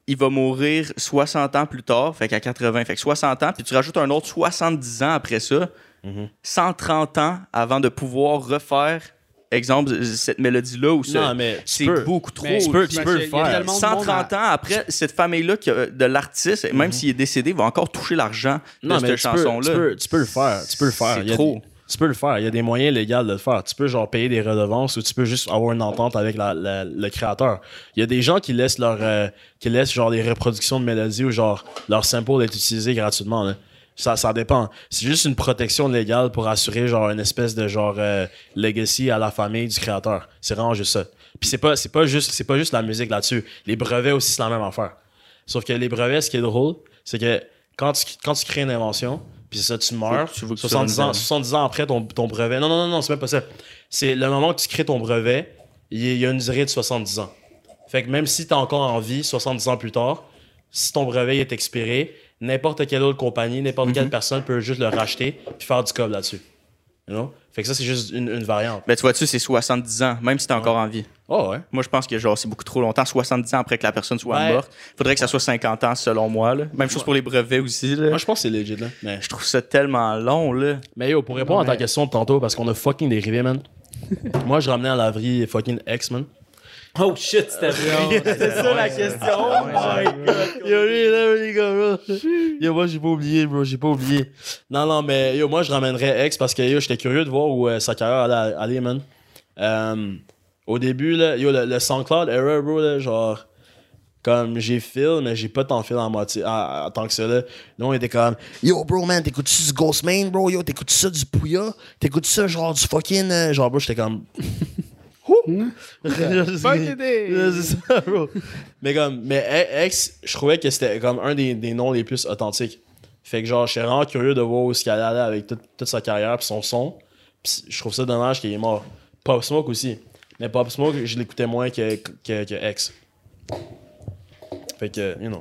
il va mourir 60 ans plus tard, fait qu'à 80, fait que 60 ans, puis tu rajoutes un autre 70 ans après ça, 130 ans avant de pouvoir refaire, exemple, cette mélodie-là ou ça. Non, mais tu c'est peux. beaucoup trop. Mais tu peux, tu parce peux le faire. tellement de monde 130 ans après, cette famille-là qui a- de l'artiste, même s'il est décédé, va encore toucher l'argent de Non, cette tu peux, chanson-là. tu, peux, tu peux le faire. Tu peux le faire. C'est Il y a trop. des- tu peux le faire. Il y a des moyens légaux de le faire. Tu peux genre payer des redevances ou tu peux juste avoir une entente avec la- la- le créateur. Il y a des gens qui laissent leur euh, qui laissent genre des reproductions de mélodies ou genre leur sample être utilisé gratuitement. là. Ça, ça dépend. C'est juste une protection légale pour assurer genre une espèce de genre euh, legacy à la famille du créateur. C'est vraiment juste ça. Puis c'est pas c'est pas juste c'est pas juste la musique là-dessus. Les brevets aussi c'est la même affaire. Sauf que les brevets, ce qui est drôle, c'est que quand tu, quand tu crées une invention, puis ça, tu meurs, tu veux que tu 70, ans, renouvelles. 70 ans après ton, ton brevet. Non, non, non, non, c'est même pas ça. C'est le moment que tu crées ton brevet, il y, a- il y a une durée de 70 ans. Fait que même si tu es encore en vie 70 ans plus tard, si ton brevet est expiré, n'importe quelle autre compagnie, n'importe Mhm. quelle personne peut juste le racheter puis faire du cob là-dessus. You know? Fait que ça, c'est juste une, une variante. Ben, tu vois-tu, c'est 70 ans, même si t'es encore en vie. Oh, ouais. Moi, je pense que genre c'est beaucoup trop longtemps, 70 ans après que la personne soit Ouais. morte. Faudrait que ça soit 50 ans selon moi. Là. Même chose pour les brevets aussi. Là. Moi, je pense que c'est legit, là. Mais, Je trouve ça tellement long, là. mais yo, pour répondre Non, à ta mais- question de tantôt, parce qu'on a fucking dérivé, man. Moi, je ramenais à la vie fucking X-Men. Oh shit, c'était C'est ça la question. Oh my god. Yo, lui, là, les gars, bro. Yo, moi, j'ai pas oublié, bro, j'ai pas oublié. Non, non, mais yo, moi, je ramènerais X parce que yo, j'étais curieux de voir où euh, sa carrière allait aller, man. Euh, au début, là, yo, le, le SoundCloud era, bro, là, genre, comme j'ai feel, mais j'ai pas tant feel en moitié, en, en tant que ça, là. Nous, on était comme, yo, bro, man, t'écoutes-tu du Ghostman, bro? Yo, t'écoutes ça du Pouya? T'écoutes ça, genre, du fucking. euh, genre, bro, j'étais comme. Ça, bro. mais comme, mais X, je trouvais que c'était comme un des, des noms les plus authentiques. Fait que genre, je suis vraiment curieux de voir où ce qu'il allait avec toute, toute sa carrière pis son son. Pis je trouve ça dommage qu'il est mort. Pop Smoke aussi. Mais Pop Smoke, je l'écoutais moins que, que, que X. Fait que, you know.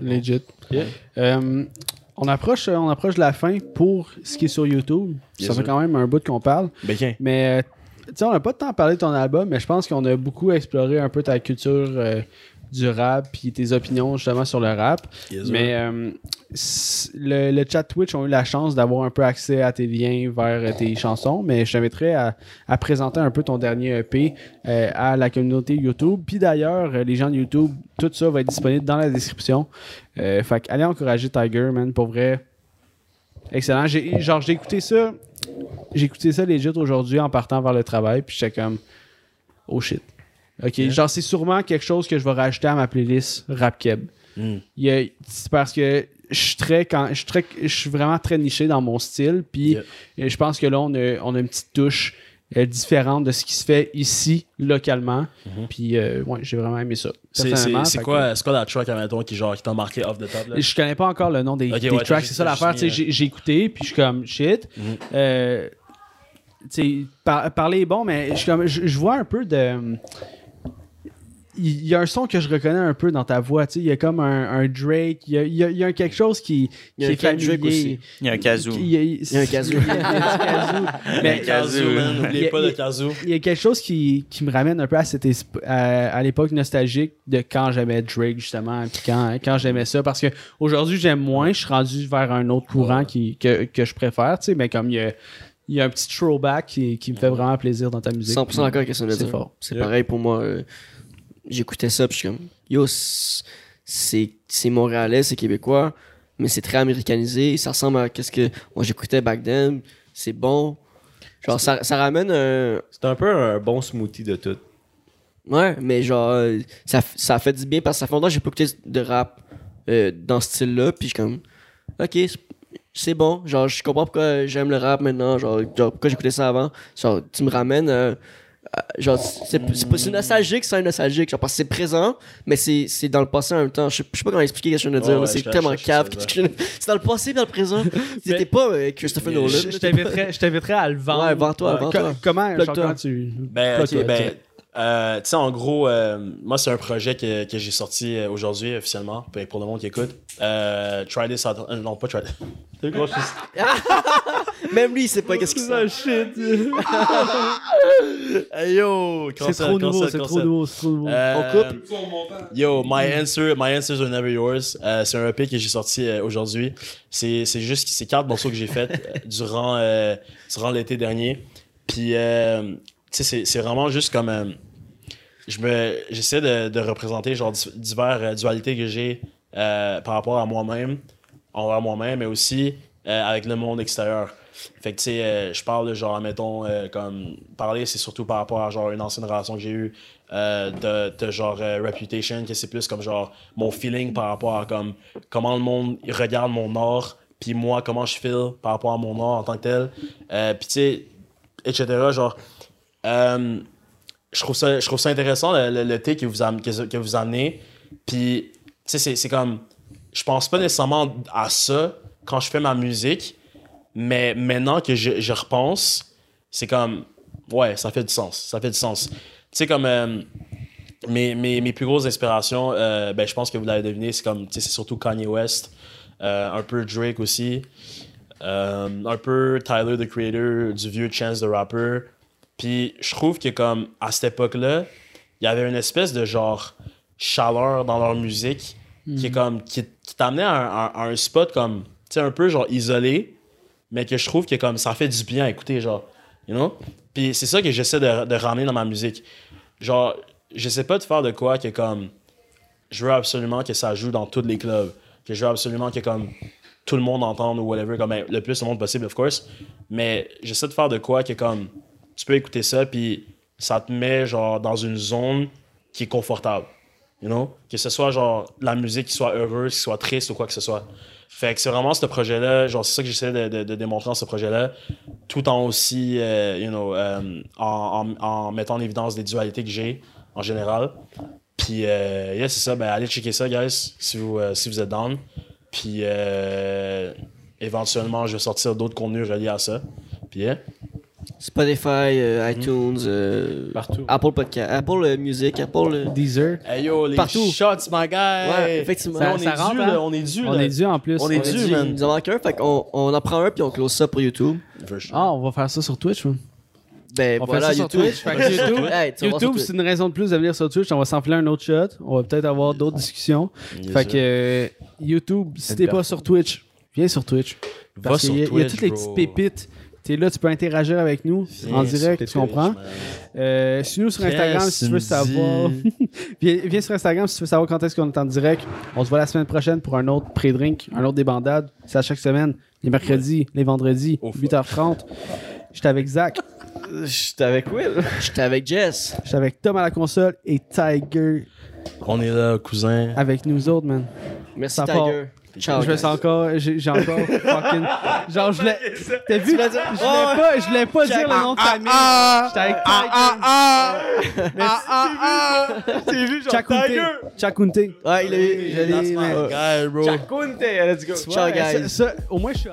Legit. Yeah. Euh, on, approche, on approche de la fin pour ce qui est sur YouTube. Yes, ça fait quand même un bout qu'on parle. Béquin. Mais, euh, on n'a pas de temps à parler de ton album, mais je pense qu'on a beaucoup exploré un peu ta culture euh, du rap puis tes opinions justement sur le rap. Yes. Mais euh, le, le chat Twitch ont eu la chance d'avoir un peu accès à tes liens vers euh, tes chansons, mais je t'inviterais à, à présenter un peu ton dernier EP euh, à la communauté YouTube. Puis d'ailleurs, les gens de YouTube, tout ça va être disponible dans la description. Fait que allez encourager Tiger, man, pour vrai. Excellent. J'ai, genre, j'ai écouté ça. Écouté ça legit aujourd'hui en partant vers le travail, puis j'étais comme, oh shit. Ok, genre, c'est sûrement quelque chose que je vais rajouter à ma playlist Rap Keb. Mm. A- c'est parce que je suis très quand je suis très je suis vraiment très niché dans mon style puis Yeah. je pense que là on a, on a une petite touche euh, différente de ce qui se fait ici localement puis euh, ouais j'ai vraiment aimé ça Mhm. C'est- quoi, quoi la track, admettons, qui, genre, qui t'a marqué off the top, là? je connais pas encore le nom des, Ok, des ouais, tracks c'est ça l'affaire j'ai écouté puis je suis comme shit Mhm. euh, par- parler est bon mais je, suis comme- je- je vois un peu de il y a un son que je reconnais un peu dans ta voix, tu sais, il y a comme un, un Drake, il y a, il y a- il y a quelque chose qui, Il y a qui un est Kendrick familier. aussi. Il y a un kazoo. Il y a, Il y a un kazoo. Il y a un kazoo. N'oubliez pas le Kazoo. il y a quelque chose qui, qui me ramène un peu à, cette à, à l'époque nostalgique de quand j'aimais Drake, justement, puis quand, quand j'aimais ça. Parce que aujourd'hui, j'aime moins, je suis rendu vers un autre courant qui, que, que je préfère, tu sais, mais comme il y a, il y a un petit throwback qui, qui me fait vraiment plaisir dans ta musique. 100% d'accord que C'est fort. C'est Yeah. pareil pour moi. euh, J'écoutais ça, puis je suis comme, yo, c'est c'est montréalais, c'est québécois, mais c'est très américanisé. Ça ressemble à qu'est-ce que moi j'écoutais back then. C'est bon. Genre, ça, ça ramène un. C'est un peu un bon smoothie de tout. Ouais, mais genre, euh, ça, ça fait du bien parce que ça fait longtemps que j'ai pas écouté de rap euh, dans ce style-là, puis je suis comme, ok, c'est- bon. Genre, je comprends pourquoi j'aime le rap maintenant, genre, genre pourquoi j'écoutais ça avant. Genre, tu me ramènes. euh, genre, c'est c'est pas c'est nostalgique, c'est nostalgique, genre, parce que c'est présent, mais c'est c'est dans le passé en même temps. Je sais je sais pas comment expliquer ce que je viens de dire, ouais, c'est tellement cave. C'est dans le passé et dans le présent. C'était pas euh, Christopher Nolan. Je, t'inviterais, à le vendre. Ouais, vends-toi, Euh, vends-toi. co- Comment, genre, comment tu. Ben, ok, ben. Euh, tu sais, en gros, euh, moi, c'est un projet que, que j'ai sorti euh, aujourd'hui officiellement, pour le monde qui écoute. Euh, try this out. euh, non, pas try this. T'as vu comment je suis- Même lui, il sait pas qu'est-ce que c'est. shit. Hey yo! C'est trop nouveau, c'est trop nouveau, c'est trop nouveau. On coupe? Yo, My Answer, My Answers Are Never Yours. Euh, c'est un EP que j'ai sorti euh, aujourd'hui. C'est, c'est juste c'est quatre morceaux que j'ai fait durant, euh, durant l'été dernier. Puis, euh, c'est, vraiment juste comme. euh, je me, j'essaie de, de représenter genre di- divers euh, dualités que j'ai euh, par rapport à moi-même, envers moi-même, mais aussi avec le monde extérieur. Fait que, tu sais, je parle de genre, mettons, comme. Parler, c'est surtout par rapport à genre une ancienne relation que j'ai eue, de, de genre Reputation, que c'est plus comme genre mon feeling par rapport à comme comment le monde regarde mon art, puis moi, comment je feel par rapport à mon art en tant que tel. Puis, tu sais, etc. Genre. Euh, je trouve ça, intéressant le, le, thé que vous, am- que, que vous amenez. Puis, tu sais, c'est- comme. Je pense pas nécessairement à ça quand je fais ma musique, mais maintenant que je, je repense, c'est comme. Ouais, ça fait du sens. Ça fait du sens. Tu sais, comme. euh, mes, mes, mes plus grosses inspirations, euh, ben, je pense que vous l'avez deviné, c'est comme. C'est surtout Kanye West, un peu Drake aussi, un peu Tyler the Creator, du vieux Chance the Rapper. Puis je trouve que comme à cette époque-là, il y avait une espèce de genre chaleur dans leur musique qui est comme qui, qui t'amenait à, un- à un spot comme tu sais un peu genre isolé, mais que je trouve que comme ça fait du bien à écouter genre, you know? Puis c'est ça que j'essaie de, de ramener dans ma musique. Genre, j'essaie pas de faire de quoi que comme je veux absolument que ça joue dans tous les clubs, que je veux absolument que comme tout le monde entende ou whatever, comme ben, le plus de monde possible, of course. Mais j'essaie de faire de quoi que comme tu peux écouter ça, puis ça te met genre dans une zone qui est confortable. You know? Que ce soit genre la musique qui soit heureuse, qui soit triste ou quoi que ce soit. Fait que c'est vraiment ce projet-là, genre c'est ça que j'essaie de, de- démontrer dans ce projet-là, tout en aussi, euh, you know, euh, en, en- mettant en évidence des dualités que j'ai en général. Puis, euh, yeah, c'est ça, ben allez checker ça, guys, si vous, euh, si vous êtes down. Puis, éventuellement, je vais sortir d'autres contenus reliés à ça. Puis, yeah. Spotify, euh, iTunes, euh, Partout. Apple Podcast, Apple euh, Music, Apple. Deezer. Hey yo, les Partout. shots, my guy! Ouais, effectivement. Ça- on, ça est rentre, dû, hein? là, on est dû, On là. est dû en plus. On est dû, man. Il nous en manque un, fait qu'on on en prend un puis on close ça pour YouTube. Ah, on va faire ça sur Twitch, man. Ben On voilà, fait ça sur YouTube. Twitch. Fait que YouTube, Hey, sur YouTube, Twitch. c'est une raison de plus de venir sur Twitch. On va s'enfiler un autre shot. On va peut-être avoir d'autres discussions. Yes, Fait que euh, YouTube, si t'es pas sur Twitch, viens sur Twitch. Va Parce sur qu'il y, y a Twitch, toutes les petites pépites. T'es là, tu peux interagir avec nous Viens en direct, tu comprends? Euh, Suis-nous sur Instagram si tu veux savoir. viens, viens sur Instagram si tu veux savoir quand est-ce qu'on est en direct. On se voit la semaine prochaine pour un autre pré-drink, un autre débandade. C'est à chaque semaine, les mercredis, les vendredis, Au fuck. 8h30. J'étais avec Zach, J'étais avec Will. J'étais avec Jess. j'étais avec Tom à la console et Tiger On est là, cousin. avec nous autres, man. Merci Ça part. Tiger. Ciao. je sens encore, j'ai j'ai encore fucking. Genre, je l'ai. T'as vu? Je voulais dire- pas, je voulais pas dire le nom de famille. J'étais avec Tiger. T'as vu, genre Chakunte. Tiger? Chakunte. Ouais, il bro. Chakunte, let's go. Ciao, guys. au moins, je suis.